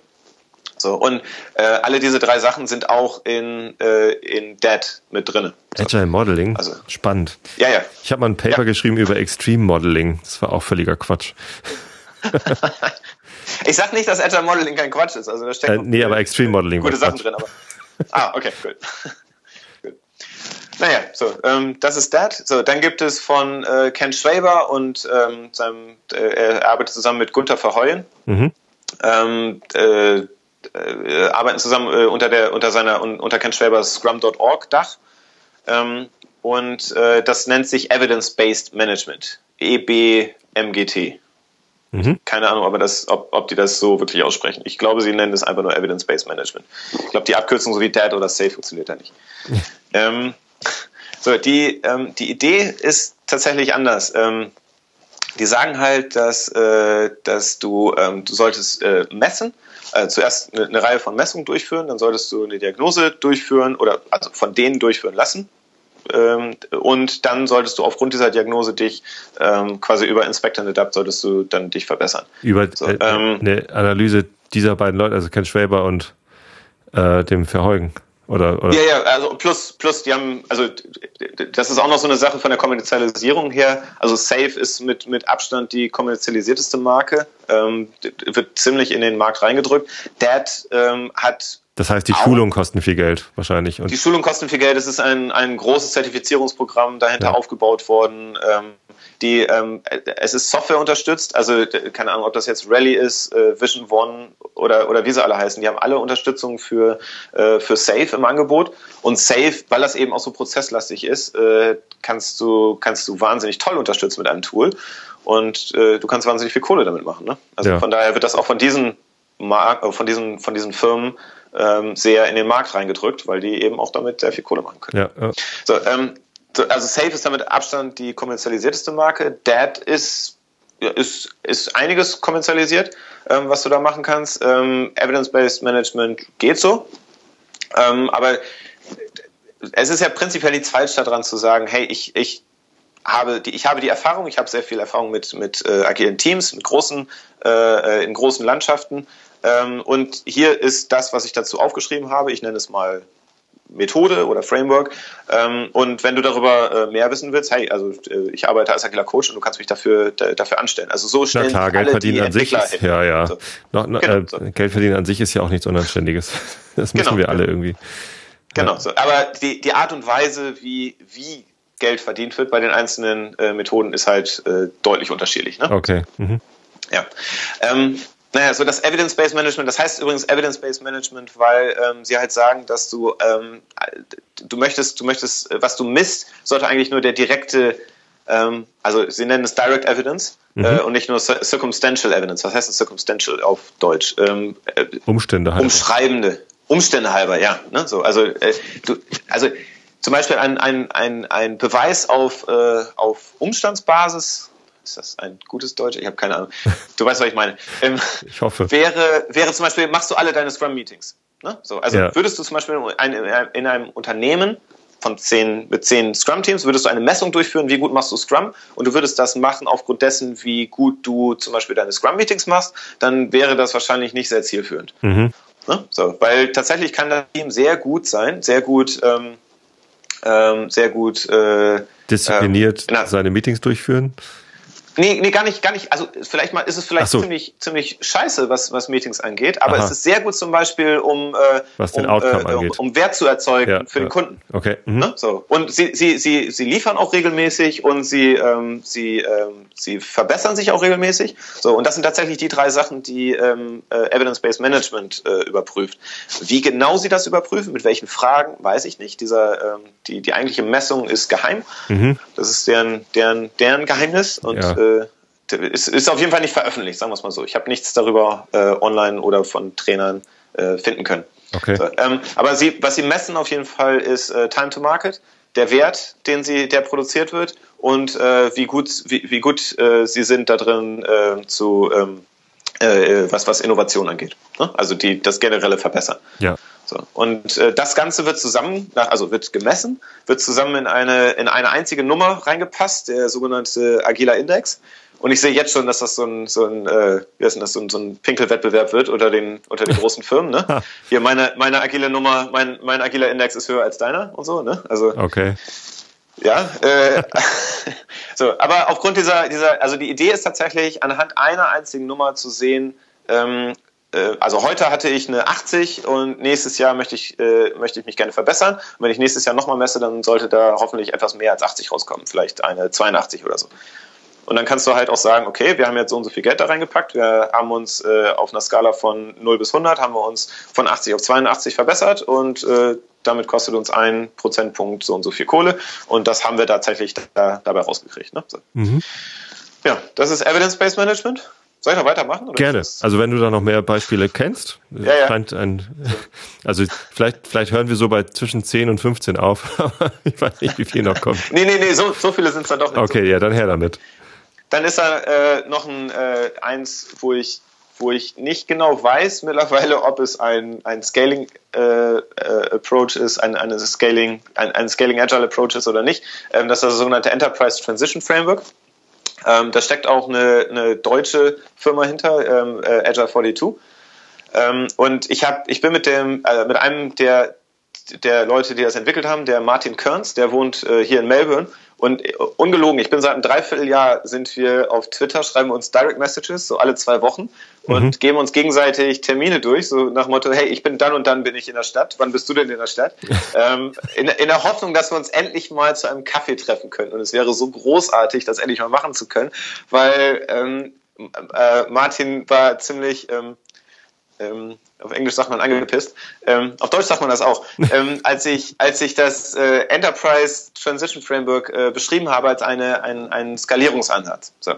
So, und äh, alle diese drei Sachen sind auch in, äh, in DAD mit drin.
Agile Modeling? Also, Spannend.
Ja, ja.
Ich habe mal ein Paper ja. geschrieben über Extreme Modeling. Das war auch völliger Quatsch. [LAUGHS]
ich sag nicht, dass Agile Modeling kein Quatsch ist. Also da steckt
äh, nee, aber Extreme Modeling
gute Sachen drin. Aber, ah, okay, [LAUGHS] gut. Naja, so, ähm, das ist das. So, dann gibt es von äh, Ken Schwaber und ähm, seinem, äh, er arbeitet zusammen mit Gunther Verheuen. Mhm. Ähm, äh, äh, arbeiten zusammen äh, unter der unter seiner unter Ken Schwabers Scrum.org Dach. Ähm, und äh, das nennt sich Evidence-Based Management, EBMGT. Mhm. Keine Ahnung, aber das, ob, ob die das so wirklich aussprechen. Ich glaube, sie nennen es einfach nur Evidence-Based Management. Ich glaube, die Abkürzung so wie DAD oder SAFE funktioniert da nicht. [LAUGHS] ähm, so, die, ähm, die Idee ist tatsächlich anders. Ähm, die sagen halt, dass, äh, dass du, ähm, du solltest äh, messen, äh, zuerst eine, eine, Reihe von Messungen durchführen, dann solltest du eine Diagnose durchführen oder also von denen durchführen lassen ähm, und dann solltest du aufgrund dieser Diagnose dich ähm, quasi über Inspect and Adapt solltest du dann dich verbessern.
Über so, äh, ähm, eine Analyse dieser beiden Leute, also Ken Schwaber und äh, dem Verheugen. Oder, oder?
Ja, ja, also plus, plus, die haben, also das ist auch noch so eine Sache von der Kommerzialisierung her. Also Safe ist mit, mit Abstand die kommerzialisierteste Marke, ähm, wird ziemlich in den Markt reingedrückt. Dad ähm, hat
das heißt, die auch, Schulung kosten viel Geld wahrscheinlich.
Und die Schulung kosten viel Geld. Es ist ein, ein großes Zertifizierungsprogramm dahinter ja. aufgebaut worden. Ähm, die, ähm, es ist Software unterstützt. Also keine Ahnung, ob das jetzt Rally ist, äh, Vision One oder, oder wie sie alle heißen. Die haben alle Unterstützung für, äh, für Safe im Angebot. Und Safe, weil das eben auch so prozesslastig ist, äh, kannst, du, kannst du wahnsinnig toll unterstützen mit einem Tool. Und äh, du kannst wahnsinnig viel Kohle damit machen. Ne? Also ja. von daher wird das auch von diesen, Mark äh, von diesen, von diesen Firmen ähm, sehr in den Markt reingedrückt, weil die eben auch damit sehr viel Kohle machen können. Ja, ja. So, ähm, so, also Safe ist damit Abstand die kommerzialisierteste Marke. Dad ist, ist, ist einiges kommerzialisiert, ähm, was du da machen kannst. Ähm, Evidence-Based Management geht so. Ähm, aber es ist ja prinzipiell nichts falsch daran zu sagen, hey, ich, ich habe die, ich habe die Erfahrung, ich habe sehr viel Erfahrung mit, mit äh, agilen Teams, mit großen, äh, äh in großen Landschaften. Ähm, und hier ist das, was ich dazu aufgeschrieben habe. Ich nenne es mal Methode oder Framework. Ähm, und wenn du darüber äh, mehr wissen willst, hey, also äh, ich arbeite als agiler Coach und du kannst mich dafür dafür anstellen. Also so stellen
Na klar, Geld verdienen an sich ist, ja ja. So. Noch, noch, genau, äh, so. Geld verdienen an sich ist ja auch nichts Unanständiges. [LAUGHS] Das müssen genau, wir alle irgendwie.
Genau. Ja. So. Aber die die Art und Weise, wie wie Geld verdient wird bei den einzelnen äh, Methoden, ist halt äh, deutlich unterschiedlich. Ne?
Okay. Mhm.
Ja. Ähm, naja, so das Evidence-Based Management, das heißt übrigens Evidence-Based Management, weil ähm, sie halt sagen, dass du, ähm, du möchtest, du möchtest, was du misst, sollte eigentlich nur der direkte, ähm, also sie nennen es Direct Evidence mhm. äh, und nicht nur Circumstantial Evidence. Was heißt das Circumstantial auf Deutsch? Ähm,
äh, Umstände halber.
Umschreibende. Umstände halber, ja. Ne? So, also, äh, du, also zum Beispiel ein, ein, ein, ein Beweis auf, äh, auf Umstandsbasis ist das ein gutes Deutsch? Ich habe keine Ahnung. Du weißt, was ich meine.
Ähm, [LAUGHS] ich hoffe.
Wäre, wäre zum Beispiel, machst du alle deine Scrum-Meetings? Ne? So, also ja. würdest du zum Beispiel in einem, in einem Unternehmen von zehn, mit zehn Scrum-Teams, würdest du eine Messung durchführen, wie gut machst du Scrum und du würdest das machen aufgrund dessen, wie gut du zum Beispiel deine Scrum-Meetings machst, dann wäre das wahrscheinlich nicht sehr zielführend. Mhm. Ne? So, weil tatsächlich kann das Team sehr gut sein, sehr gut, ähm, ähm, sehr gut
äh, diszipliniert ähm, seine Meetings durchführen.
Nee, nee, gar nicht, gar nicht. Also vielleicht mal ist es vielleicht so. ziemlich, ziemlich scheiße, was, was Meetings angeht, aber Aha. es ist sehr gut zum Beispiel, um, äh,
was den
um,
Outcome
äh,
angeht.
Um Wert zu erzeugen ja, für ja. den Kunden.
Okay.
Mhm. Ne? So. Und sie, sie, sie, sie liefern auch regelmäßig und sie, ähm, sie, ähm, sie verbessern sich auch regelmäßig. So, und das sind tatsächlich die drei Sachen, die ähm, äh, Evidence-Based Management äh, überprüft. Wie genau sie das überprüfen, mit welchen Fragen, weiß ich nicht. Dieser, ähm, die, die eigentliche Messung ist geheim. Mhm. Das ist deren, deren, deren Geheimnis und ja. äh, ist, ist auf jeden Fall nicht veröffentlicht, sagen wir es mal so. Ich habe nichts darüber äh, online oder von Trainern äh, finden können.
Okay.
So, ähm, aber sie, was sie messen auf jeden Fall ist äh, Time to Market, der Wert, den sie, der produziert wird und äh, wie gut, wie, wie gut äh, sie sind da drin äh, zu ähm, äh, was was Innovation angeht. Ne? Also die das generelle Verbessern.
Ja.
So. Und äh, das Ganze wird zusammen, also wird gemessen, wird zusammen in eine, in eine einzige Nummer reingepasst, der sogenannte Agiler Index. Und ich sehe jetzt schon, dass das so ein, so ein, äh, wie heißt das, so ein, so ein Pinkelwettbewerb wird unter den, unter den großen Firmen, ne? [LAUGHS] Hier meine, meine agile Nummer, mein, mein agiler Index ist höher als deiner und so, ne?
Also. Okay.
Ja, äh, [LAUGHS] so, aber aufgrund dieser, dieser, also die Idee ist tatsächlich, anhand einer einzigen Nummer zu sehen, ähm, äh, also heute hatte ich eine 80 und nächstes Jahr möchte ich, äh, möchte ich mich gerne verbessern. Und wenn ich nächstes Jahr nochmal messe, dann sollte da hoffentlich etwas mehr als 80 rauskommen, vielleicht eine 82 oder so. Und dann kannst du halt auch sagen, okay, wir haben jetzt so und so viel Geld da reingepackt, wir haben uns äh, auf einer Skala von 0 bis 100, haben wir uns von 80 auf 82 verbessert und äh, damit kostet uns ein Prozentpunkt so und so viel Kohle und das haben wir tatsächlich da, dabei rausgekriegt. Ne? So. Mhm. Ja, das ist Evidence-Based Management. Soll ich noch weitermachen?
Gerne. Also wenn du da noch mehr Beispiele kennst,
ja, ja.
scheint ein, also vielleicht, vielleicht hören wir so bei zwischen 10 und 15 auf, [LAUGHS] aber ich weiß nicht, wie viel noch kommt.
nee, nee, nee, so, so viele sind es dann doch nicht.
Okay,
so.
ja, dann her damit.
Dann ist da äh, noch ein äh, eins, wo ich wo ich nicht genau weiß mittlerweile, ob es ein, ein Scaling äh, äh, Approach ist, ein, eine Scaling, ein, ein Scaling Agile Approach ist oder nicht. Ähm, das ist das sogenannte Enterprise Transition Framework. Ähm, da steckt auch eine, eine deutsche Firma hinter, ähm, äh, Agile 42. Ähm, und ich habe, ich bin mit dem, äh, mit einem der der Leute, die das entwickelt haben, der Martin Kearns, der wohnt äh, hier in Melbourne. Und äh, ungelogen, ich bin seit einem Dreivierteljahr sind wir auf Twitter, schreiben uns Direct Messages, so alle zwei Wochen und mhm. geben uns gegenseitig Termine durch, so nach Motto, hey, ich bin dann und dann bin ich in der Stadt, wann bist du denn in der Stadt? [LAUGHS] ähm, in, in der Hoffnung, dass wir uns endlich mal zu einem Kaffee treffen können. Und es wäre so großartig, das endlich mal machen zu können, weil ähm, äh, Martin war ziemlich... Ähm, ähm, auf Englisch sagt man angepisst, ähm, auf Deutsch sagt man das auch, [LAUGHS] ähm, als ich als ich das äh, Enterprise Transition Framework äh, beschrieben habe als eine ein, ein Skalierungsansatz. So.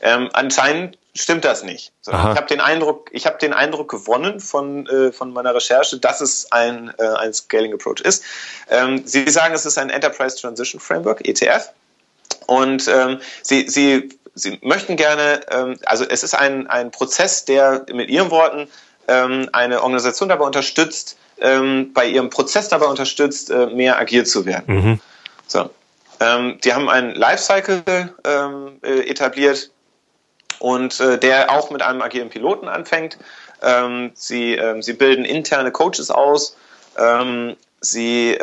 Ähm, anscheinend stimmt das nicht. So. Ich habe den Eindruck, ich habe den Eindruck gewonnen von äh, von meiner Recherche, dass es ein äh, ein Scaling Approach ist. Ähm, Sie sagen, es ist ein Enterprise Transition Framework (ETF) und ähm, Sie Sie Sie möchten gerne, also es ist ein, ein Prozess, der mit Ihren Worten ähm, eine Organisation dabei unterstützt, ähm, bei ihrem Prozess dabei unterstützt, äh, mehr agil zu werden. Mhm. So. Ähm, die haben einen Lifecycle ähm, äh, etabliert und äh, der auch mit einem agilen Piloten anfängt. Ähm, sie, ähm, sie bilden interne Coaches aus. Ähm, sie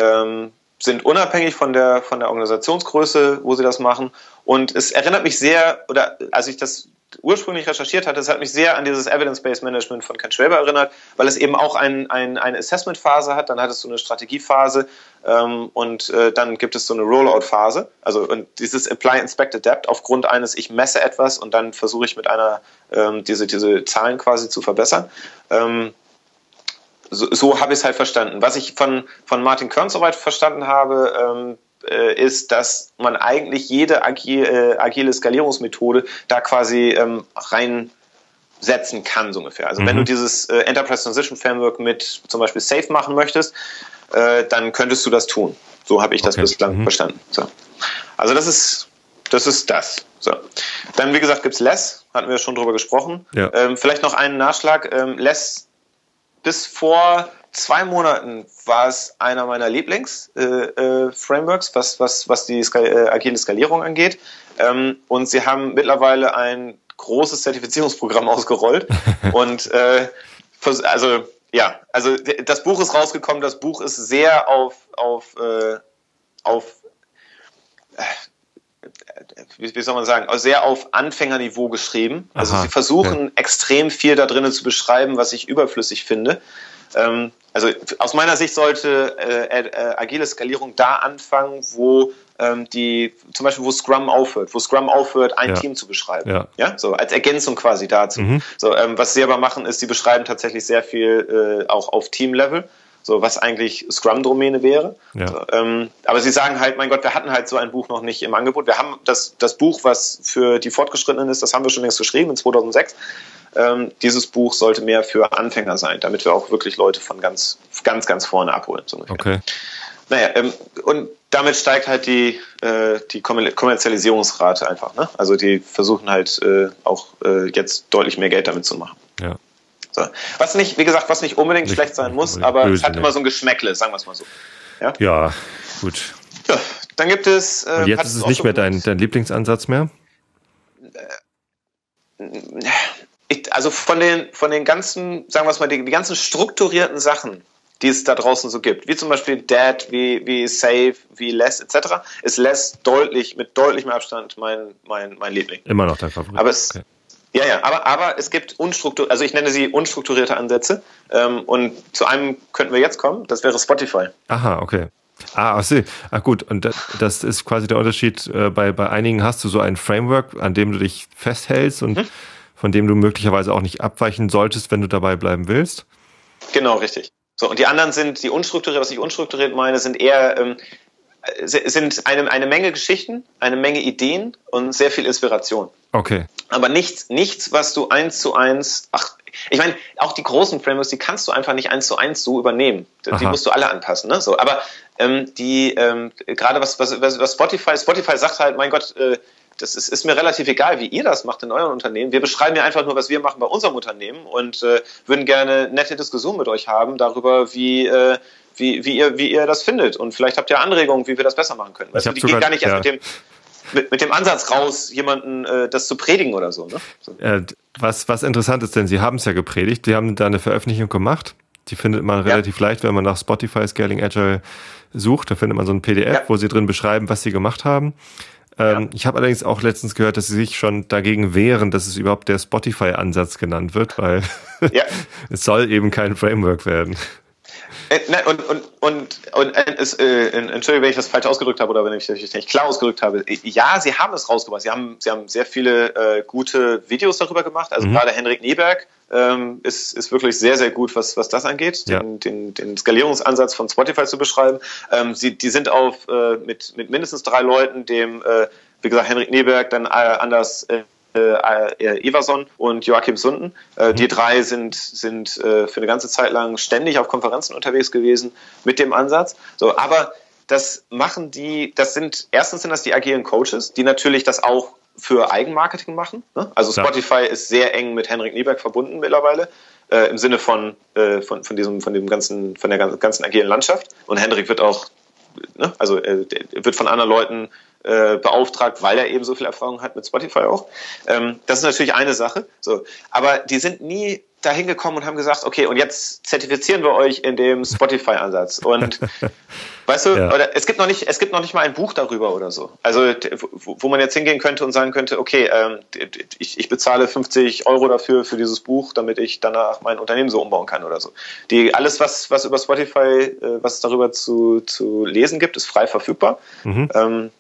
sind unabhängig von der, von der Organisationsgröße, wo sie das machen. Und es erinnert mich sehr, oder als ich das ursprünglich recherchiert hatte, es hat mich sehr an dieses Evidence-Based Management von Ken Schwaber erinnert, weil es eben auch ein, ein, eine Assessment-Phase hat, dann hattest du eine Strategiephase ähm, und äh, dann gibt es so eine Rollout-Phase. Also und dieses Apply, Inspect, Adapt aufgrund eines, ich messe etwas und dann versuche ich mit einer ähm, diese, diese Zahlen quasi zu verbessern. Ähm, so, so habe ich es halt verstanden. Was ich von, von Martin Kern soweit verstanden habe, ähm, äh, ist, dass man eigentlich jede agile, äh, agile Skalierungsmethode da quasi ähm, reinsetzen kann, so ungefähr. Also mhm. wenn du dieses äh, Enterprise Transition Framework mit zum Beispiel Safe machen möchtest, äh, dann könntest du das tun. So habe ich das okay. bislang mhm. verstanden. So. Also das ist das ist das. So. Dann, wie gesagt, gibt's Less, hatten wir schon drüber gesprochen.
Ja.
Ähm, vielleicht noch einen Nachschlag. Ähm, Less bis vor zwei Monaten war es einer meiner Lieblings-Frameworks, äh, äh, was, was, was die Skal äh, agile Skalierung angeht. Ähm, und sie haben mittlerweile ein großes Zertifizierungsprogramm [LAUGHS] ausgerollt. und äh, also ja, also das Buch ist rausgekommen. Das Buch ist sehr auf auf äh, auf äh, wie, soll man sagen, sehr auf Anfängerniveau geschrieben. Also Aha, sie versuchen ja. extrem viel da drinnen zu beschreiben, was ich überflüssig finde. Ähm, also aus meiner Sicht sollte äh, äh, agile Skalierung da anfangen, wo ähm, die, zum Beispiel wo Scrum aufhört, wo Scrum aufhört, ein ja. Team zu beschreiben. Ja. ja, so als Ergänzung quasi dazu. Mhm. So, ähm, was sie aber machen, ist, sie beschreiben tatsächlich sehr viel äh, auch auf Team-Level so was eigentlich Scrum-Domäne wäre. Ja. So, ähm, aber sie sagen halt, mein Gott, wir hatten halt so ein Buch noch nicht im Angebot. Wir haben das, das Buch, was für die Fortgeschrittenen ist, das haben wir schon längst geschrieben in 2006. Ähm, dieses Buch sollte mehr für Anfänger sein, damit wir auch wirklich Leute von ganz, ganz, ganz vorne abholen. So
okay.
Naja, ähm, und damit steigt halt die, äh, die Kommerzialisierungsrate einfach. Ne? Also die versuchen halt äh, auch äh, jetzt deutlich mehr Geld damit zu machen.
Ja.
So. Was nicht, wie gesagt, was nicht unbedingt nicht schlecht sein muss, aber es hat immer so ein Geschmäckle, sagen wir es mal so.
Ja, ja gut.
Ja, dann gibt es.
Äh, Und jetzt ist es nicht mehr dein, dein Lieblingsansatz mehr?
Ich, also von den, von den ganzen, sagen wir es mal, die, die ganzen strukturierten Sachen, die es da draußen so gibt, wie zum Beispiel Dead, wie, wie Save, wie Less etc., ist Less deutlich, mit deutlichem Abstand mein, mein, mein Liebling.
Immer noch dein Favorit.
Aber es, okay. Ja, ja, aber, aber es gibt unstrukturierte, also ich nenne sie unstrukturierte Ansätze. Ähm, und zu einem könnten wir jetzt kommen, das wäre Spotify.
Aha, okay. Ah, ach so. Ah, gut. Und das, das ist quasi der Unterschied. Äh, bei, bei einigen hast du so ein Framework, an dem du dich festhältst und hm. Von dem du möglicherweise auch nicht abweichen solltest, wenn du dabei bleiben willst.
Genau, richtig. So, und die anderen sind, die unstrukturiert, was ich unstrukturiert meine, sind eher, ähm, sind eine, eine Menge Geschichten, eine Menge Ideen und sehr viel Inspiration.
Okay.
Aber nichts, nichts, was du eins zu eins, ach, ich meine, auch die großen Frameworks, die kannst du einfach nicht eins zu eins so übernehmen. Die Aha. musst du alle anpassen, ne? So, aber ähm, die ähm, gerade was, was, was Spotify, Spotify sagt halt, mein Gott, äh, das ist, ist mir relativ egal, wie ihr das macht in euren Unternehmen. Wir beschreiben ja einfach nur, was wir machen bei unserem Unternehmen und äh, würden gerne nette Diskussionen mit euch haben darüber, wie äh, wie, wie, ihr, wie ihr das findet. Und vielleicht habt ihr Anregungen, wie wir das besser machen können. Du, die sogar, geht gar nicht erst ja. mit dem mit, mit dem Ansatz raus, jemanden äh, das zu predigen oder so. Ne? so.
Äh, was, was interessant ist, denn Sie haben es ja gepredigt, Sie haben da eine Veröffentlichung gemacht. Die findet man relativ ja. leicht, wenn man nach Spotify Scaling Agile sucht. Da findet man so ein PDF, ja. wo Sie drin beschreiben, was Sie gemacht haben. Ähm, ja. Ich habe allerdings auch letztens gehört, dass Sie sich schon dagegen wehren, dass es überhaupt der Spotify-Ansatz genannt wird, weil [LAUGHS] es soll eben kein Framework werden.
Äh, nein, und, und, und, und äh, es, äh, Entschuldigung, wenn ich das falsch ausgedrückt habe oder wenn ich das nicht klar ausgedrückt habe. Ja, sie haben es rausgebracht. Sie haben, sie haben sehr viele äh, gute Videos darüber gemacht. Also mhm. gerade Henrik Nieberg ähm, ist, ist wirklich sehr, sehr gut, was, was das angeht, ja. den, den, den Skalierungsansatz von Spotify zu beschreiben. Ähm, sie, die sind auf äh, mit, mit mindestens drei Leuten, dem, äh, wie gesagt, Henrik Nieberg, dann äh, Anders äh, äh, Everson und Joachim Sunden. Äh, mhm. Die drei sind, sind äh, für eine ganze Zeit lang ständig auf Konferenzen unterwegs gewesen mit dem Ansatz. So, aber das machen die, das sind, erstens sind das die agilen Coaches, die natürlich das auch für Eigenmarketing machen. Ne? Also Spotify ist sehr eng mit Henrik Nieberg verbunden mittlerweile. Äh, im Sinne von, äh, von, von diesem, von dem ganzen, von der ganzen agilen Landschaft. Und Henrik wird auch, ne, also äh, wird von anderen Leuten äh, beauftragt, weil er eben so viel Erfahrung hat mit Spotify auch. Ähm, das ist natürlich eine Sache. So, aber die sind nie dahin gekommen und haben gesagt, okay, und jetzt zertifizieren wir euch in dem Spotify-Ansatz. Und [LAUGHS] weißt du, ja. oder es gibt noch nicht, es gibt noch nicht mal ein Buch darüber oder so. Also wo, wo man jetzt hingehen könnte und sagen könnte, okay, ähm, ich, ich bezahle 50 Euro dafür für dieses Buch, damit ich danach mein Unternehmen so umbauen kann oder so. Die alles, was was über Spotify, äh, was es darüber zu zu lesen gibt, ist frei verfügbar. Mhm. Ähm,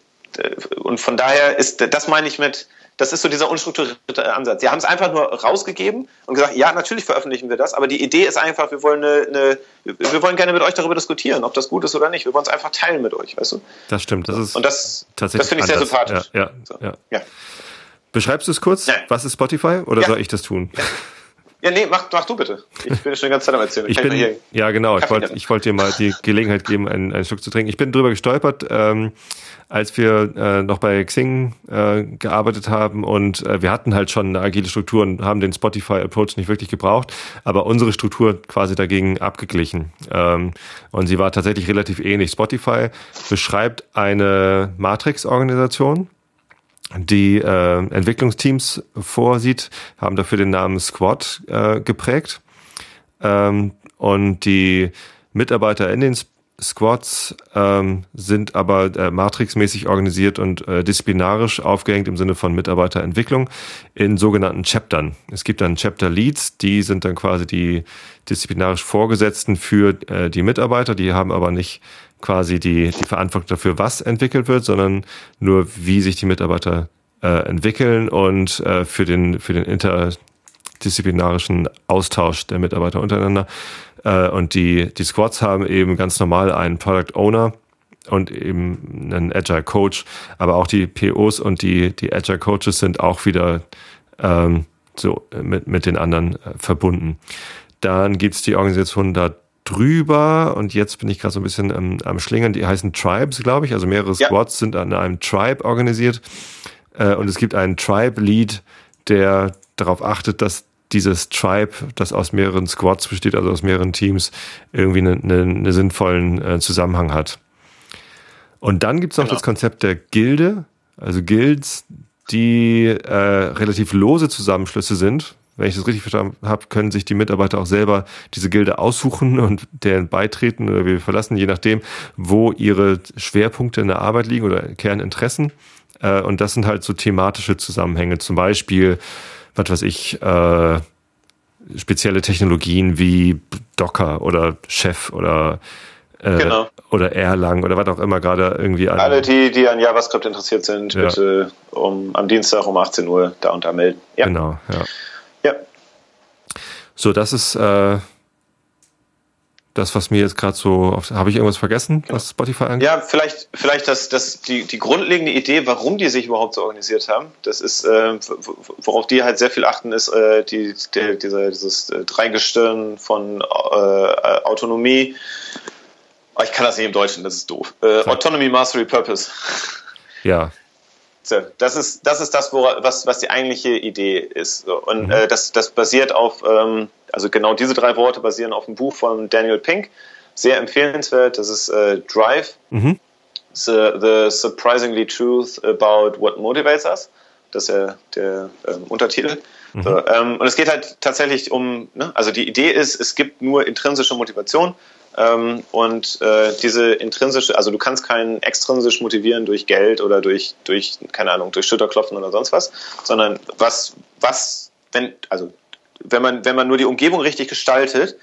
und von daher ist, das meine ich mit, das ist so dieser unstrukturierte Ansatz. Sie haben es einfach nur rausgegeben und gesagt, ja, natürlich veröffentlichen wir das, aber die Idee ist einfach, wir wollen eine, eine, wir wollen gerne mit euch darüber diskutieren, ob das gut ist oder nicht. Wir wollen es einfach teilen mit euch, weißt du?
Das stimmt, das ist
und das, tatsächlich das finde ich anders. sehr sympathisch.
Ja, ja, so. ja. Beschreibst du es kurz? Was ist Spotify oder soll ich das tun?
Ja, nee, mach, mach du bitte. Ich bin schon die ganze Zeit am Erzählen.
Ich bin, ja, genau. Ich wollte, ich wollte dir mal die Gelegenheit geben, einen, einen Schluck zu trinken. Ich bin drüber gestolpert, ähm, als wir äh, noch bei Xing äh, gearbeitet haben und äh, wir hatten halt schon eine agile Struktur und haben den Spotify-Approach nicht wirklich gebraucht, aber unsere Struktur quasi dagegen abgeglichen. Ähm, und sie war tatsächlich relativ ähnlich. Spotify beschreibt eine Matrix-Organisation die äh, Entwicklungsteams vorsieht, haben dafür den Namen Squad äh, geprägt. Ähm, und die Mitarbeiter in den Squads ähm, sind aber äh, matrixmäßig organisiert und äh, disziplinarisch aufgehängt im Sinne von Mitarbeiterentwicklung in sogenannten Chaptern. Es gibt dann Chapter Leads, die sind dann quasi die disziplinarisch Vorgesetzten für äh, die Mitarbeiter, die haben aber nicht quasi die, die Verantwortung dafür, was entwickelt wird, sondern nur, wie sich die Mitarbeiter äh, entwickeln und äh, für den, für den interdisziplinarischen Austausch der Mitarbeiter untereinander. Äh, und die, die Squads haben eben ganz normal einen Product Owner und eben einen Agile Coach, aber auch die POs und die, die Agile Coaches sind auch wieder ähm, so mit, mit den anderen äh, verbunden. Dann gibt's die Organisation da drüber und jetzt bin ich gerade so ein bisschen am, am Schlingern. Die heißen Tribes, glaube ich. Also mehrere Squads ja. sind an einem Tribe organisiert. Äh, und es gibt einen Tribe-Lead, der darauf achtet, dass dieses Tribe, das aus mehreren Squads besteht, also aus mehreren Teams, irgendwie einen, einen, einen sinnvollen äh, Zusammenhang hat. Und dann gibt es noch genau. das Konzept der Gilde, also Guilds, die äh, relativ lose Zusammenschlüsse sind, wenn ich das richtig verstanden habe, können sich die Mitarbeiter auch selber diese Gilde aussuchen und deren beitreten oder wir verlassen, je nachdem, wo ihre Schwerpunkte in der Arbeit liegen oder Kerninteressen. Äh, und das sind halt so thematische Zusammenhänge. Zum Beispiel, was weiß ich, äh, spezielle Technologien wie Docker oder Chef oder äh, genau. oder Erlang oder was auch immer gerade irgendwie
an. Alle, die, die an JavaScript interessiert sind, ja. bitte um, am Dienstag um 18 Uhr da unter melden.
Ja. Genau, ja.
Ja.
So, das ist äh, das, was mir jetzt gerade so, habe ich irgendwas vergessen, genau. was Spotify
angeht? Ja, vielleicht, vielleicht das, das, die, die grundlegende Idee, warum die sich überhaupt so organisiert haben. Das ist, äh, worauf die halt sehr viel achten, ist äh, die, der, dieser, dieses äh, Dreigestirn von äh, Autonomie. Oh, ich kann das nicht im Deutschen, das ist doof. Äh, Autonomy, Mastery, Purpose.
Ja,
das ist das, ist das was, was die eigentliche Idee ist. Und mhm. äh, das, das basiert auf, ähm, also genau diese drei Worte basieren auf einem Buch von Daniel Pink. Sehr empfehlenswert. Das ist äh, Drive. Mhm. The, the Surprisingly Truth About What Motivates Us. Das ist ja der ähm, Untertitel. Mhm. So, ähm, und es geht halt tatsächlich um, ne? also die Idee ist, es gibt nur intrinsische Motivation ähm, und äh, diese intrinsische, also du kannst keinen extrinsisch motivieren durch Geld oder durch, durch, keine Ahnung, durch Schulterklopfen oder sonst was, sondern was, was, wenn, also wenn man, wenn man nur die Umgebung richtig gestaltet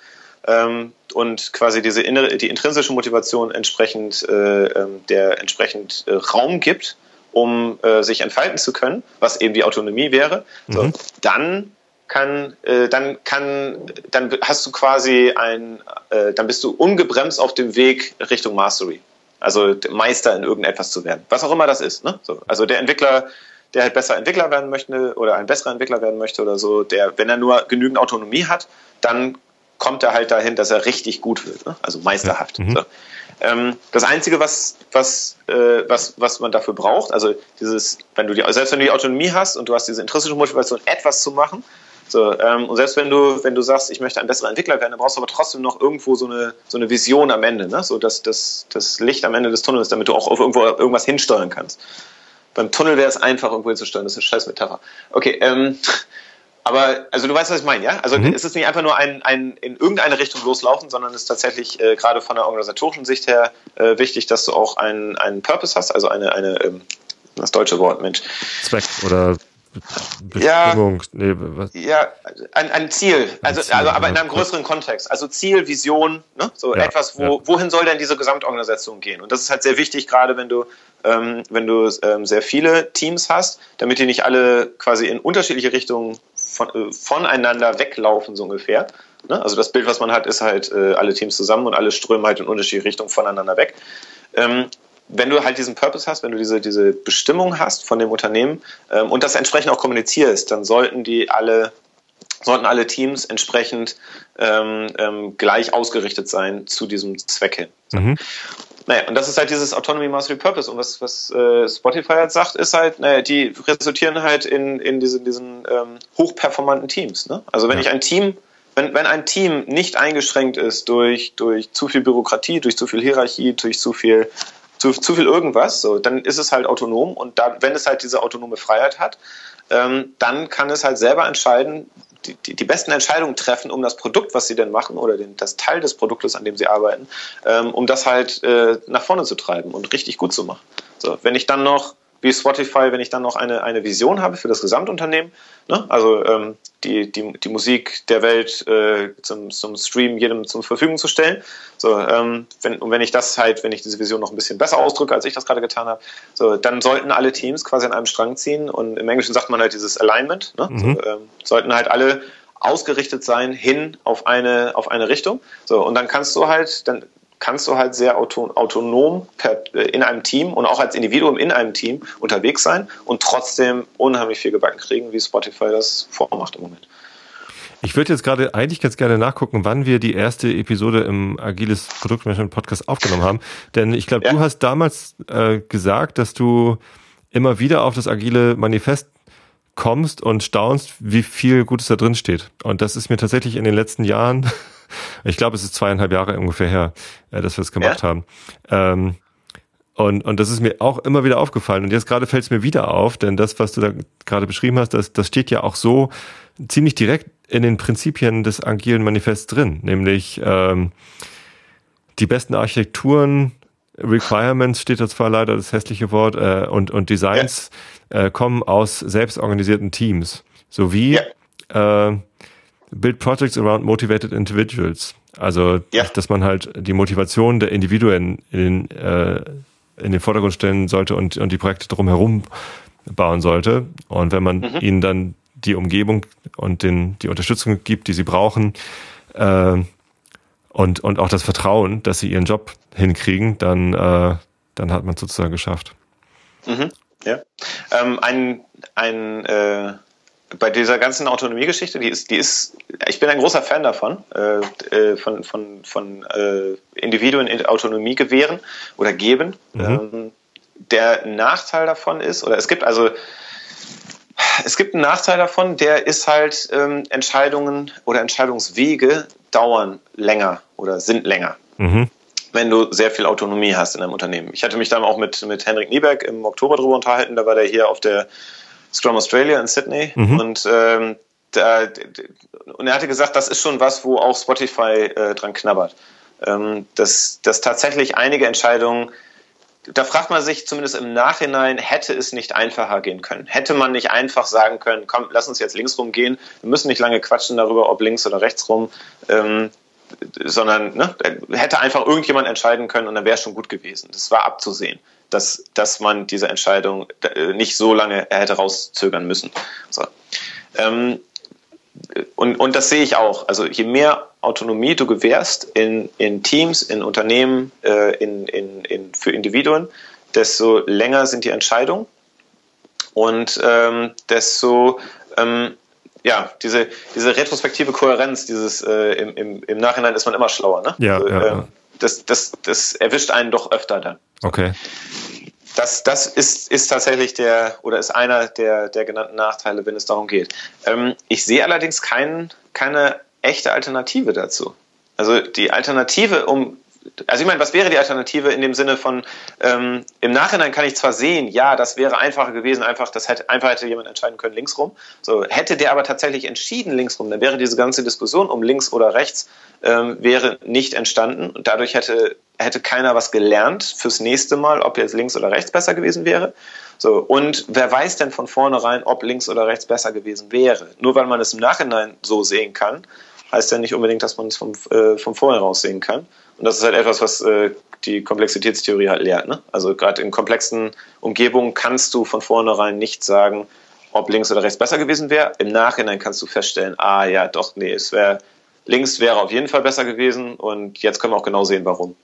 ähm, und quasi diese innere, die intrinsische Motivation entsprechend äh, ähm, der entsprechend äh, Raum gibt, um äh, sich entfalten zu können, was eben die Autonomie wäre, mhm. so, dann kann, äh, dann kann, dann hast du quasi ein, äh, dann bist du ungebremst auf dem Weg Richtung Mastery. Also Meister in irgendetwas zu werden. Was auch immer das ist. Ne? So, also der Entwickler, der halt besser Entwickler werden möchte oder ein besserer Entwickler werden möchte oder so, der, wenn er nur genügend Autonomie hat, dann kommt er halt dahin, dass er richtig gut wird. Ne? Also meisterhaft. Mhm. So. Ähm, das Einzige, was, was, äh, was, was man dafür braucht, also dieses, wenn du die, selbst wenn du die Autonomie hast und du hast diese intrinsische Motivation, etwas zu machen, so, ähm, und selbst wenn du, wenn du sagst, ich möchte ein besserer Entwickler werden, dann brauchst du aber trotzdem noch irgendwo so eine, so eine Vision am Ende, ne? so dass das, das Licht am Ende des Tunnels, damit du auch auf irgendwo irgendwas hinsteuern kannst. Beim Tunnel wäre es einfach, irgendwo hinzusteuern, das ist eine scheiß Metapher. Okay, ähm, aber also du weißt, was ich meine, ja? Also mhm. es ist nicht einfach nur ein, ein in irgendeine Richtung loslaufen, sondern es ist tatsächlich äh, gerade von der organisatorischen Sicht her äh, wichtig, dass du auch einen, einen Purpose hast, also eine, eine ähm, das deutsche Wort, Mensch.
Zweck oder
Bestimmung, ja, nee, was? ja ein, ein Ziel, also, Ziel, also aber in einem größeren Kontext. Also Ziel, Vision, ne? so ja, etwas, wo, ja. wohin soll denn diese Gesamtorganisation gehen? Und das ist halt sehr wichtig, gerade wenn du, ähm, wenn du ähm, sehr viele Teams hast, damit die nicht alle quasi in unterschiedliche Richtungen von, äh, voneinander weglaufen, so ungefähr. Ne? Also das Bild, was man hat, ist halt äh, alle Teams zusammen und alle strömen halt in unterschiedliche Richtungen voneinander weg. Ähm, wenn du halt diesen Purpose hast, wenn du diese, diese Bestimmung hast von dem Unternehmen ähm, und das entsprechend auch kommunizierst, dann sollten die alle sollten alle Teams entsprechend ähm, ähm, gleich ausgerichtet sein zu diesem Zweck hin. Mhm. Naja, und das ist halt dieses Autonomy Mastery Purpose. Und was, was äh, Spotify halt sagt, ist halt, naja, die resultieren halt in, in diese, diesen ähm, hochperformanten Teams. Ne? Also wenn ja. ich ein Team, wenn, wenn ein Team nicht eingeschränkt ist durch, durch zu viel Bürokratie, durch zu viel Hierarchie, durch zu viel zu, zu viel irgendwas, so, dann ist es halt autonom und da, wenn es halt diese autonome Freiheit hat, ähm, dann kann es halt selber entscheiden, die, die, die, besten Entscheidungen treffen, um das Produkt, was sie denn machen, oder den, das Teil des Produktes, an dem sie arbeiten, ähm, um das halt äh, nach vorne zu treiben und richtig gut zu machen. So, wenn ich dann noch wie Spotify, wenn ich dann noch eine, eine Vision habe für das Gesamtunternehmen, ne? also ähm, die, die, die Musik der Welt äh, zum, zum Stream jedem zur Verfügung zu stellen. So, ähm, wenn, und wenn ich das halt, wenn ich diese Vision noch ein bisschen besser ausdrücke, als ich das gerade getan habe, so, dann sollten alle Teams quasi an einem Strang ziehen und im Englischen sagt man halt dieses Alignment, ne? Mhm. So, ähm, sollten halt alle ausgerichtet sein hin auf eine, auf eine Richtung. So, und dann kannst du halt, dann kannst du halt sehr autonom äh, in einem Team und auch als Individuum in einem Team unterwegs sein und trotzdem unheimlich viel gebacken kriegen, wie Spotify das vormacht im Moment.
Ich würde jetzt gerade eigentlich ganz gerne nachgucken, wann wir die erste Episode im Agiles Produktmanagement Podcast aufgenommen haben. Denn ich glaube, ja. du hast damals äh, gesagt, dass du immer wieder auf das Agile Manifest kommst und staunst, wie viel Gutes da drin steht. Und das ist mir tatsächlich in den letzten Jahren ich glaube, es ist zweieinhalb Jahre ungefähr her, äh, dass wir es gemacht ja? haben. Ähm, und, und das ist mir auch immer wieder aufgefallen. Und jetzt gerade fällt es mir wieder auf, denn das, was du da gerade beschrieben hast, das, das steht ja auch so ziemlich direkt in den Prinzipien des agilen Manifests drin, nämlich ähm, die besten Architekturen, Requirements steht da zwar leider das hässliche Wort, äh, und, und Designs ja. äh, kommen aus selbstorganisierten Teams, sowie ja. äh, Build Projects around motivated individuals. Also, ja. dass man halt die Motivation der Individuen in, äh, in den Vordergrund stellen sollte und, und die Projekte drumherum bauen sollte. Und wenn man mhm. ihnen dann die Umgebung und den, die Unterstützung gibt, die sie brauchen, äh, und, und auch das Vertrauen, dass sie ihren Job hinkriegen, dann, äh, dann hat man sozusagen geschafft.
Mhm. Ja. Ähm, ein ein äh, bei dieser ganzen Autonomiegeschichte, die ist, die ist, ich bin ein großer Fan davon, äh, äh von, von, von äh, Individuen Autonomie gewähren oder geben. Mhm. Ähm, der Nachteil davon ist, oder es gibt also, es gibt einen Nachteil davon, der ist halt, ähm, Entscheidungen oder Entscheidungswege dauern länger oder sind länger. Mhm. Wenn du sehr viel Autonomie hast in einem Unternehmen. Ich hatte mich dann auch mit, mit Henrik Nieberg im Oktober darüber unterhalten, da war der hier auf der Scrum Australia in Sydney mhm. und ähm, da, und er hatte gesagt, das ist schon was, wo auch Spotify äh, dran knabbert. Ähm, dass, dass tatsächlich einige Entscheidungen, da fragt man sich zumindest im Nachhinein, hätte es nicht einfacher gehen können? Hätte man nicht einfach sagen können, komm, lass uns jetzt links rum gehen, wir müssen nicht lange quatschen darüber, ob links oder rechts rum, ähm, sondern ne, hätte einfach irgendjemand entscheiden können und dann wäre es schon gut gewesen. Das war abzusehen dass, dass man diese Entscheidung äh, nicht so lange hätte rauszögern müssen. So. Ähm, und, und das sehe ich auch. Also je mehr Autonomie du gewährst in, in Teams, in Unternehmen, äh, in, in, in, für Individuen, desto länger sind die Entscheidungen und ähm, desto ähm, ja, diese, diese retrospektive Kohärenz, dieses äh, im, im, im Nachhinein ist man immer schlauer, ne?
Ja, also, ja,
äh, das, das, das erwischt einen doch öfter dann.
Okay.
Das, das ist, ist tatsächlich der oder ist einer der, der genannten Nachteile, wenn es darum geht. Ähm, ich sehe allerdings kein, keine echte Alternative dazu. Also die Alternative, um also ich meine, was wäre die Alternative in dem Sinne von, ähm, im Nachhinein kann ich zwar sehen, ja, das wäre einfacher gewesen, einfach, das hätte, einfach hätte jemand entscheiden können, linksrum. So, hätte der aber tatsächlich entschieden, linksrum, dann wäre diese ganze Diskussion um links oder rechts, ähm, wäre nicht entstanden und dadurch hätte, hätte keiner was gelernt fürs nächste Mal, ob jetzt links oder rechts besser gewesen wäre. So, und wer weiß denn von vornherein, ob links oder rechts besser gewesen wäre? Nur weil man es im Nachhinein so sehen kann, heißt ja nicht unbedingt, dass man es vom, äh, vom Vorher aus sehen kann. Und das ist halt etwas, was äh, die Komplexitätstheorie halt lehrt. Ne? Also gerade in komplexen Umgebungen kannst du von vornherein nicht sagen, ob links oder rechts besser gewesen wäre. Im Nachhinein kannst du feststellen, ah ja, doch, nee, es wäre links wäre auf jeden Fall besser gewesen und jetzt können wir auch genau sehen, warum.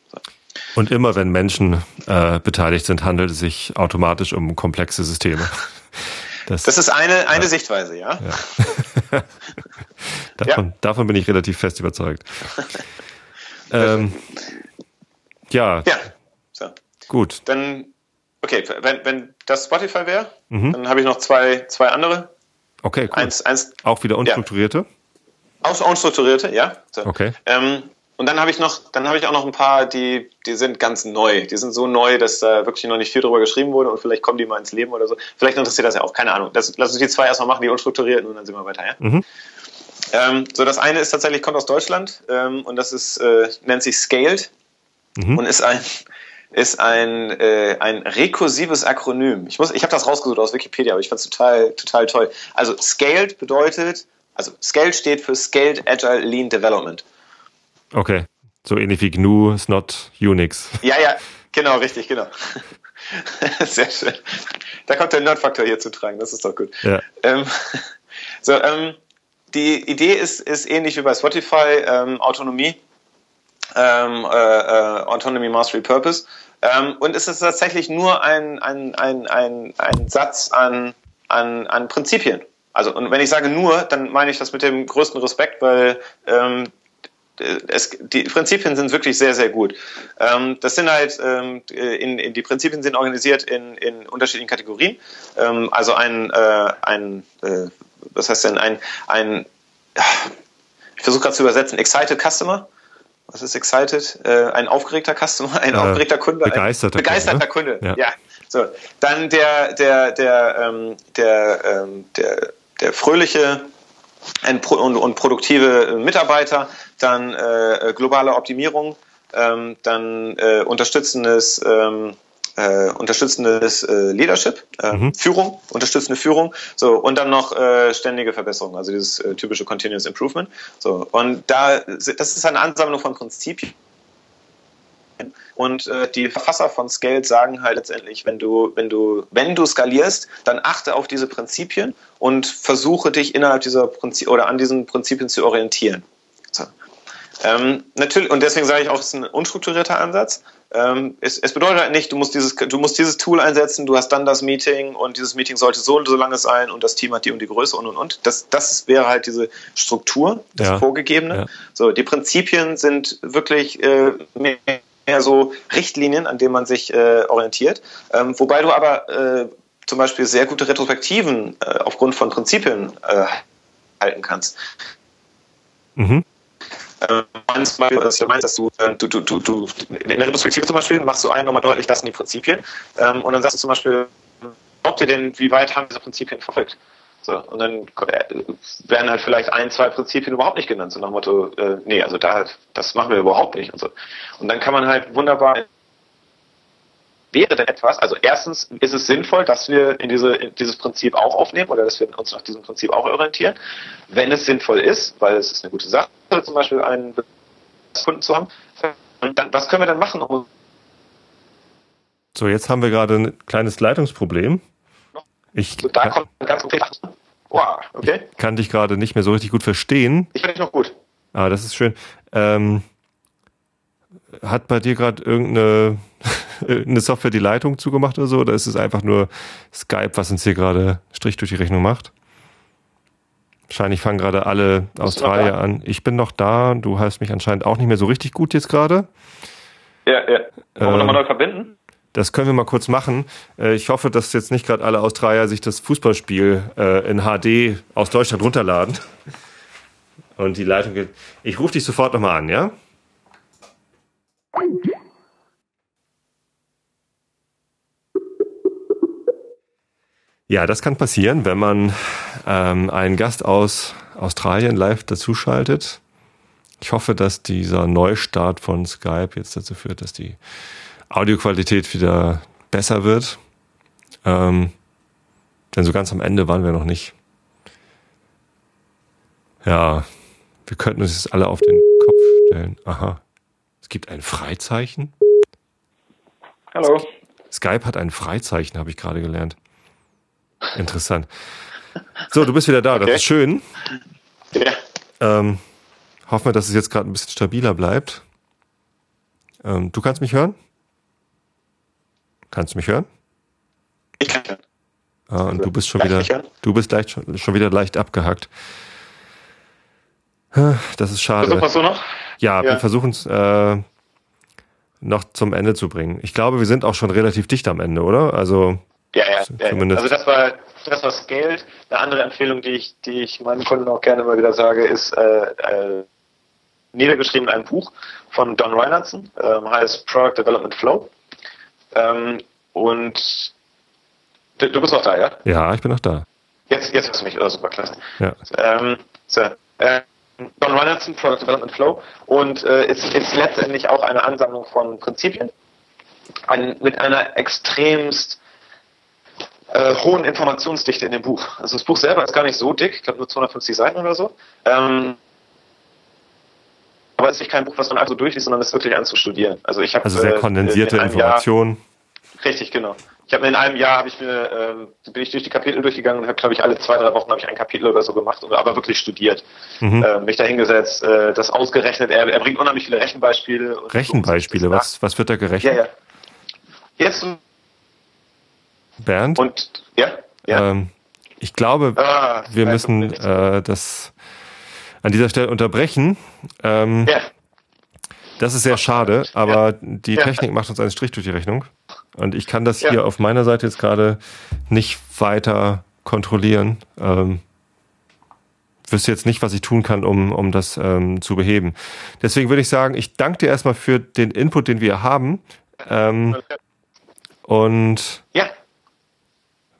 Und immer wenn Menschen äh, beteiligt sind, handelt es sich automatisch um komplexe Systeme.
Das, [LAUGHS] das ist eine, eine ja. Sichtweise, ja.
ja. [LAUGHS] davon, ja. davon bin ich relativ fest überzeugt. [LAUGHS] ähm, ja.
Ja. So.
Gut.
Dann, okay, wenn, wenn das Spotify wäre, mhm. dann habe ich noch zwei, zwei andere.
Okay,
cool. Eins, eins,
Auch wieder unstrukturierte?
Auch unstrukturierte, ja.
So. Okay.
Ähm, und dann habe ich noch, dann habe ich auch noch ein paar, die, die sind ganz neu. Die sind so neu, dass da wirklich noch nicht viel drüber geschrieben wurde und vielleicht kommen die mal ins Leben oder so. Vielleicht interessiert das ja auch, keine Ahnung. Das, lass uns die zwei erstmal machen, die unstrukturierten und dann sind wir weiter, ja? Mhm. Ähm, so, das eine ist tatsächlich, kommt aus Deutschland ähm, und das ist, äh, nennt sich Scaled mhm. und ist ein, ist ein, äh, ein rekursives Akronym. Ich, muss, ich habe das rausgesucht aus Wikipedia, aber ich fand es total, total toll. Also Scaled bedeutet, also Scaled steht für Scaled Agile Lean Development.
Okay. So ähnlich wie GNU ist not Unix. [LAUGHS]
Ja, ja, genau, richtig, genau. [LAUGHS] Sehr schön. Da kommt der Nerdfaktor hier zu tragen, das ist doch gut.
Ja.
Ähm, [LAUGHS] so, ähm, die Idee ist, ist ähnlich wie bei Spotify, ähm, Autonomie, ähm, äh, äh, Autonomy Mastery Purpose. Ähm, und es ist tatsächlich nur ein, ein, ein, ein, ein Satz an, an, an Prinzipien. Also, und wenn ich sage nur, dann meine ich das mit dem größten Respekt, weil ähm, es, die Prinzipien sind wirklich sehr, sehr gut. Ähm, das sind halt, ähm, in, in, die Prinzipien sind organisiert in, in unterschiedlichen Kategorien. Ähm, also ein, äh, ein äh, was heißt denn, ein, ein ich versuche gerade zu übersetzen, Excited Customer. Was ist Excited? Äh, ein aufgeregter Customer, ein äh, aufgeregter Kunde.
Begeisterter,
ein begeisterter Kunde. Kunde. Ja. ja. So, dann der, der, der, ähm, der, ähm, der, der fröhliche und, und produktive Mitarbeiter, dann äh, globale Optimierung, ähm, dann äh, unterstützendes ähm, äh, unterstützendes äh, Leadership, äh, mhm. Führung, unterstützende Führung, so und dann noch äh, ständige Verbesserung, also dieses äh, typische Continuous Improvement. So und da das ist eine Ansammlung von Prinzipien. Und äh, die Verfasser von Scale sagen halt letztendlich, wenn du, wenn du, wenn du skalierst, dann achte auf diese Prinzipien und versuche dich innerhalb dieser Prinzip oder an diesen Prinzipien zu orientieren. Ähm, natürlich, und deswegen sage ich auch, es ist ein unstrukturierter Ansatz. Ähm, es, es, bedeutet halt nicht, du musst, dieses, du musst dieses Tool einsetzen, du hast dann das Meeting und dieses Meeting sollte so und so lange sein und das Team hat die und die Größe und und und. Das, das wäre halt diese Struktur, das ja. Vorgegebene. Ja. So, die Prinzipien sind wirklich äh, mehr, mehr so Richtlinien, an denen man sich äh, orientiert. Ähm, wobei du aber äh, zum Beispiel sehr gute Retrospektiven äh, aufgrund von Prinzipien äh, halten kannst. Mhm. Äh, du meinst, dass du, äh, du, du, du, du in der Retrospektive zum Beispiel machst du einen nochmal deutlich, das sind die Prinzipien. Ähm, und dann sagst du zum Beispiel, glaubt ihr denn, wie weit haben diese Prinzipien verfolgt? So, und dann äh, werden halt vielleicht ein, zwei Prinzipien überhaupt nicht genannt, so nach dem Motto, äh, nee, also da, das machen wir überhaupt nicht und so. Und dann kann man halt wunderbar wäre denn etwas, also erstens ist es sinnvoll, dass wir in, diese, in dieses Prinzip auch aufnehmen oder dass wir uns nach diesem Prinzip auch orientieren. Wenn es sinnvoll ist, weil es ist eine gute Sache, zum Beispiel einen Kunden zu haben, und dann, was können wir dann machen? Um
so, jetzt haben wir gerade ein kleines Leitungsproblem. Ich
so, da kommt ganz konkret. Wow, okay.
Ich kann dich gerade nicht mehr so richtig gut verstehen.
Ich höre dich noch gut.
Ah, das ist schön. Ähm, hat bei dir gerade irgendeine [LAUGHS] eine Software die Leitung zugemacht oder so? Oder ist es einfach nur Skype, was uns hier gerade Strich durch die Rechnung macht? Wahrscheinlich fangen gerade alle Australier an. Ich bin noch da. Du hörst mich anscheinend auch nicht mehr so richtig gut jetzt gerade.
Ja, ja. Wollen wir ähm, nochmal neu verbinden?
Das können wir mal kurz machen. Äh, ich hoffe, dass jetzt nicht gerade alle Australier sich das Fußballspiel äh, in HD aus Deutschland runterladen. Und die Leitung geht. Ich rufe dich sofort nochmal an, ja? Ja, das kann passieren, wenn man ähm, einen Gast aus Australien live dazuschaltet. Ich hoffe, dass dieser Neustart von Skype jetzt dazu führt, dass die Audioqualität wieder besser wird. Ähm, denn so ganz am Ende waren wir noch nicht. Ja, wir könnten uns jetzt alle auf den Kopf stellen. Aha. Es gibt ein Freizeichen.
Hallo.
Skype hat ein Freizeichen, habe ich gerade gelernt. Interessant. So, du bist wieder da, das okay. ist schön. Ja. Ähm, hoffen wir, dass es jetzt gerade ein bisschen stabiler bleibt. Ähm, du kannst mich hören? Kannst du mich hören?
Ich kann.
Ah, und du bist schon wieder, du bist leicht, schon, schon wieder leicht abgehackt. Das ist schade.
Versuchen wir noch?
Ja, ja. wir versuchen es äh, noch zum Ende zu bringen. Ich glaube, wir sind auch schon relativ dicht am Ende, oder? Also
ja, ja, ja. Also das war das war Scaled. Eine andere Empfehlung, die ich, die ich meinen Kunden auch gerne mal wieder sage, ist äh, äh, niedergeschrieben ein Buch von Don Reinhardson, ähm, heißt Product Development Flow. Ähm, und du, du, bist noch da, ja?
Ja, ich bin noch da.
Jetzt, jetzt hörst du mich, oh, super klasse. Ja. Ähm, so, äh, Don Reinhardson, Product Development Flow und äh, ist, ist letztendlich auch eine Ansammlung von Prinzipien ein, mit einer extremst äh, hohen Informationsdichte in dem Buch. Also das Buch selber ist gar nicht so dick, ich glaube nur 250 Seiten oder so. Ähm, aber es ist kein Buch, was man einfach so durchliest, sondern es ist wirklich anzustudieren. Also ich habe
also sehr äh, kondensierte äh, Informationen.
Richtig, genau. Ich habe in einem Jahr habe ich mir äh, bin ich durch die Kapitel durchgegangen und habe glaube ich alle zwei drei Wochen habe ich ein Kapitel oder so gemacht, aber wirklich studiert. Mhm. Äh, mich da hingesetzt, äh, das ausgerechnet. Er, er bringt unheimlich viele Rechenbeispiele.
Rechenbeispiele, was was wird da gerechnet? Ja, ja.
Jetzt
Bernd.
Und ja, ja.
Ähm, ich glaube, ah, wir müssen äh, das an dieser Stelle unterbrechen. Ähm, ja. Das ist sehr schade, aber ja. die Technik macht uns einen Strich durch die Rechnung. Und ich kann das ja. hier auf meiner Seite jetzt gerade nicht weiter kontrollieren. Ähm, wüsste jetzt nicht, was ich tun kann, um, um das ähm, zu beheben. Deswegen würde ich sagen, ich danke dir erstmal für den Input, den wir haben. Ähm, und ja.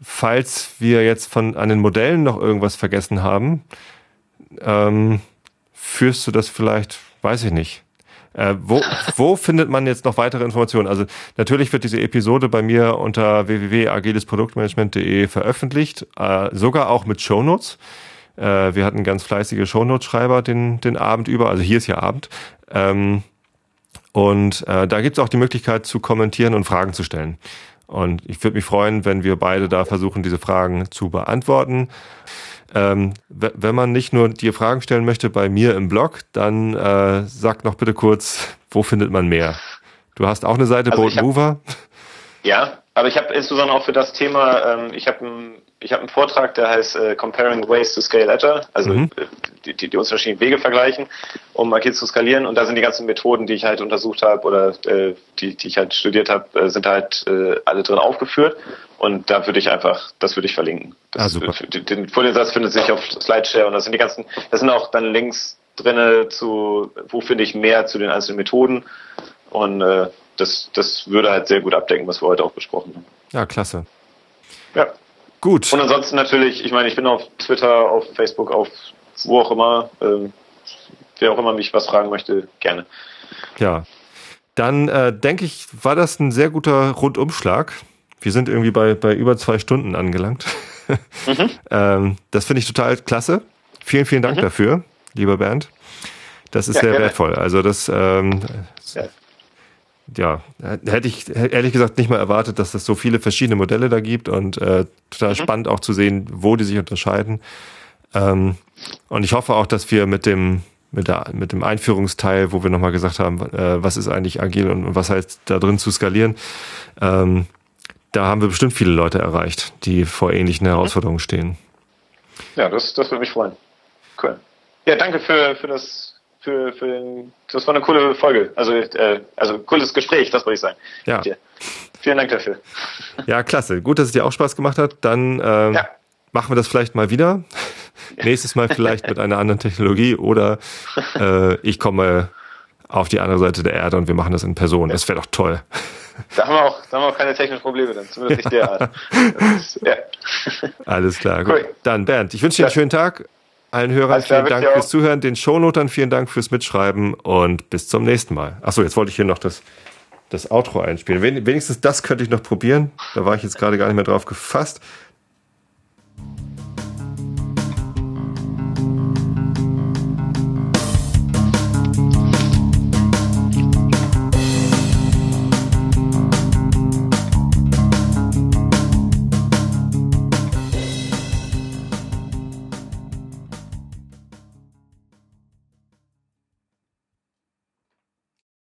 Falls wir jetzt von an den Modellen noch irgendwas vergessen haben, ähm, führst du das vielleicht, weiß ich nicht. Äh, wo, [LAUGHS] wo findet man jetzt noch weitere Informationen? Also natürlich wird diese Episode bei mir unter www.agilesproduktmanagement.de veröffentlicht, äh, sogar auch mit Shownotes. Äh, wir hatten ganz fleißige Shownotes-Schreiber den, den Abend über, also hier ist ja Abend. Ähm, und äh, da gibt es auch die Möglichkeit zu kommentieren und Fragen zu stellen. Und ich würde mich freuen, wenn wir beide da versuchen, diese Fragen zu beantworten. Ähm, wenn man nicht nur dir Fragen stellen möchte bei mir im Blog, dann äh, sag noch bitte kurz, wo findet man mehr? Du hast auch eine Seite, also Boat Mover.
Ja, aber ich habe insbesondere auch für das Thema, ähm, ich habe ein ich habe einen Vortrag, der heißt äh, Comparing Ways to Scale Agile, also mhm. Äh, die, die, die unterschiedlichen Wege vergleichen, um agil zu skalieren. Und da sind die ganzen Methoden, die ich halt untersucht habe oder äh, die, die ich halt studiert habe, äh, sind halt äh, alle drin aufgeführt. Und da würde ich einfach, das würde ich verlinken. Das,
ah, super.
Den Foliensatz findet sich auf Slideshare und das sind die ganzen, das sind auch dann Links drinne zu, wo finde ich mehr zu den einzelnen Methoden. Und äh, das, das würde halt sehr gut abdecken, was wir heute auch besprochen haben.
Ja, klasse.
Ja. Gut. Und ansonsten natürlich, ich meine, ich bin auf Twitter, auf Facebook, auf wo auch immer. Ähm, wer auch immer mich was fragen möchte, gerne.
Ja. Dann äh, denke ich, war das ein sehr guter Rundumschlag. Wir sind irgendwie bei, bei über zwei Stunden angelangt. [LAUGHS] Mhm. ähm, das finde ich total klasse. Vielen, vielen Dank mhm. dafür, lieber Bernd. Das ist ja, sehr gerne. wertvoll. Also das ähm, ja ja, hätte ich ehrlich gesagt nicht mal erwartet, dass es so viele verschiedene Modelle da gibt und äh, total mhm. spannend auch zu sehen, wo die sich unterscheiden. Ähm, und ich hoffe auch, dass wir mit dem mit, der, mit dem Einführungsteil, wo wir nochmal gesagt haben, äh, was ist eigentlich agil und was heißt da drin zu skalieren, ähm, da haben wir bestimmt viele Leute erreicht, die vor ähnlichen. Herausforderungen stehen.
Ja, das, das würde mich freuen. Cool. Ja, danke für, für das für, für den, das war eine coole Folge. Also, äh, also cooles Gespräch, das wollte ich sagen.
Ja.
Vielen Dank dafür.
Ja, klasse. Gut, dass es dir auch Spaß gemacht hat. Dann ähm, ja. machen wir das vielleicht mal wieder. Nächstes Mal vielleicht mit einer anderen Technologie oder äh, ich komme auf die andere Seite der Erde und wir machen das in Person. Das wäre doch toll.
Da haben wir auch, da haben wir auch keine technischen Probleme dann, zumindest nicht derart. Ist, [LAUGHS] ja.
Alles klar. Gut. Cool. Dann Bernd, ich wünsche dir einen schönen Tag. Allen Hörern also, vielen Dank fürs Zuhören, den Shownotern vielen Dank fürs Mitschreiben und bis zum nächsten Mal. Achso, jetzt wollte ich hier noch das, das Outro einspielen. Wenigstens das könnte ich noch probieren. Da war ich jetzt gerade gar nicht mehr drauf gefasst.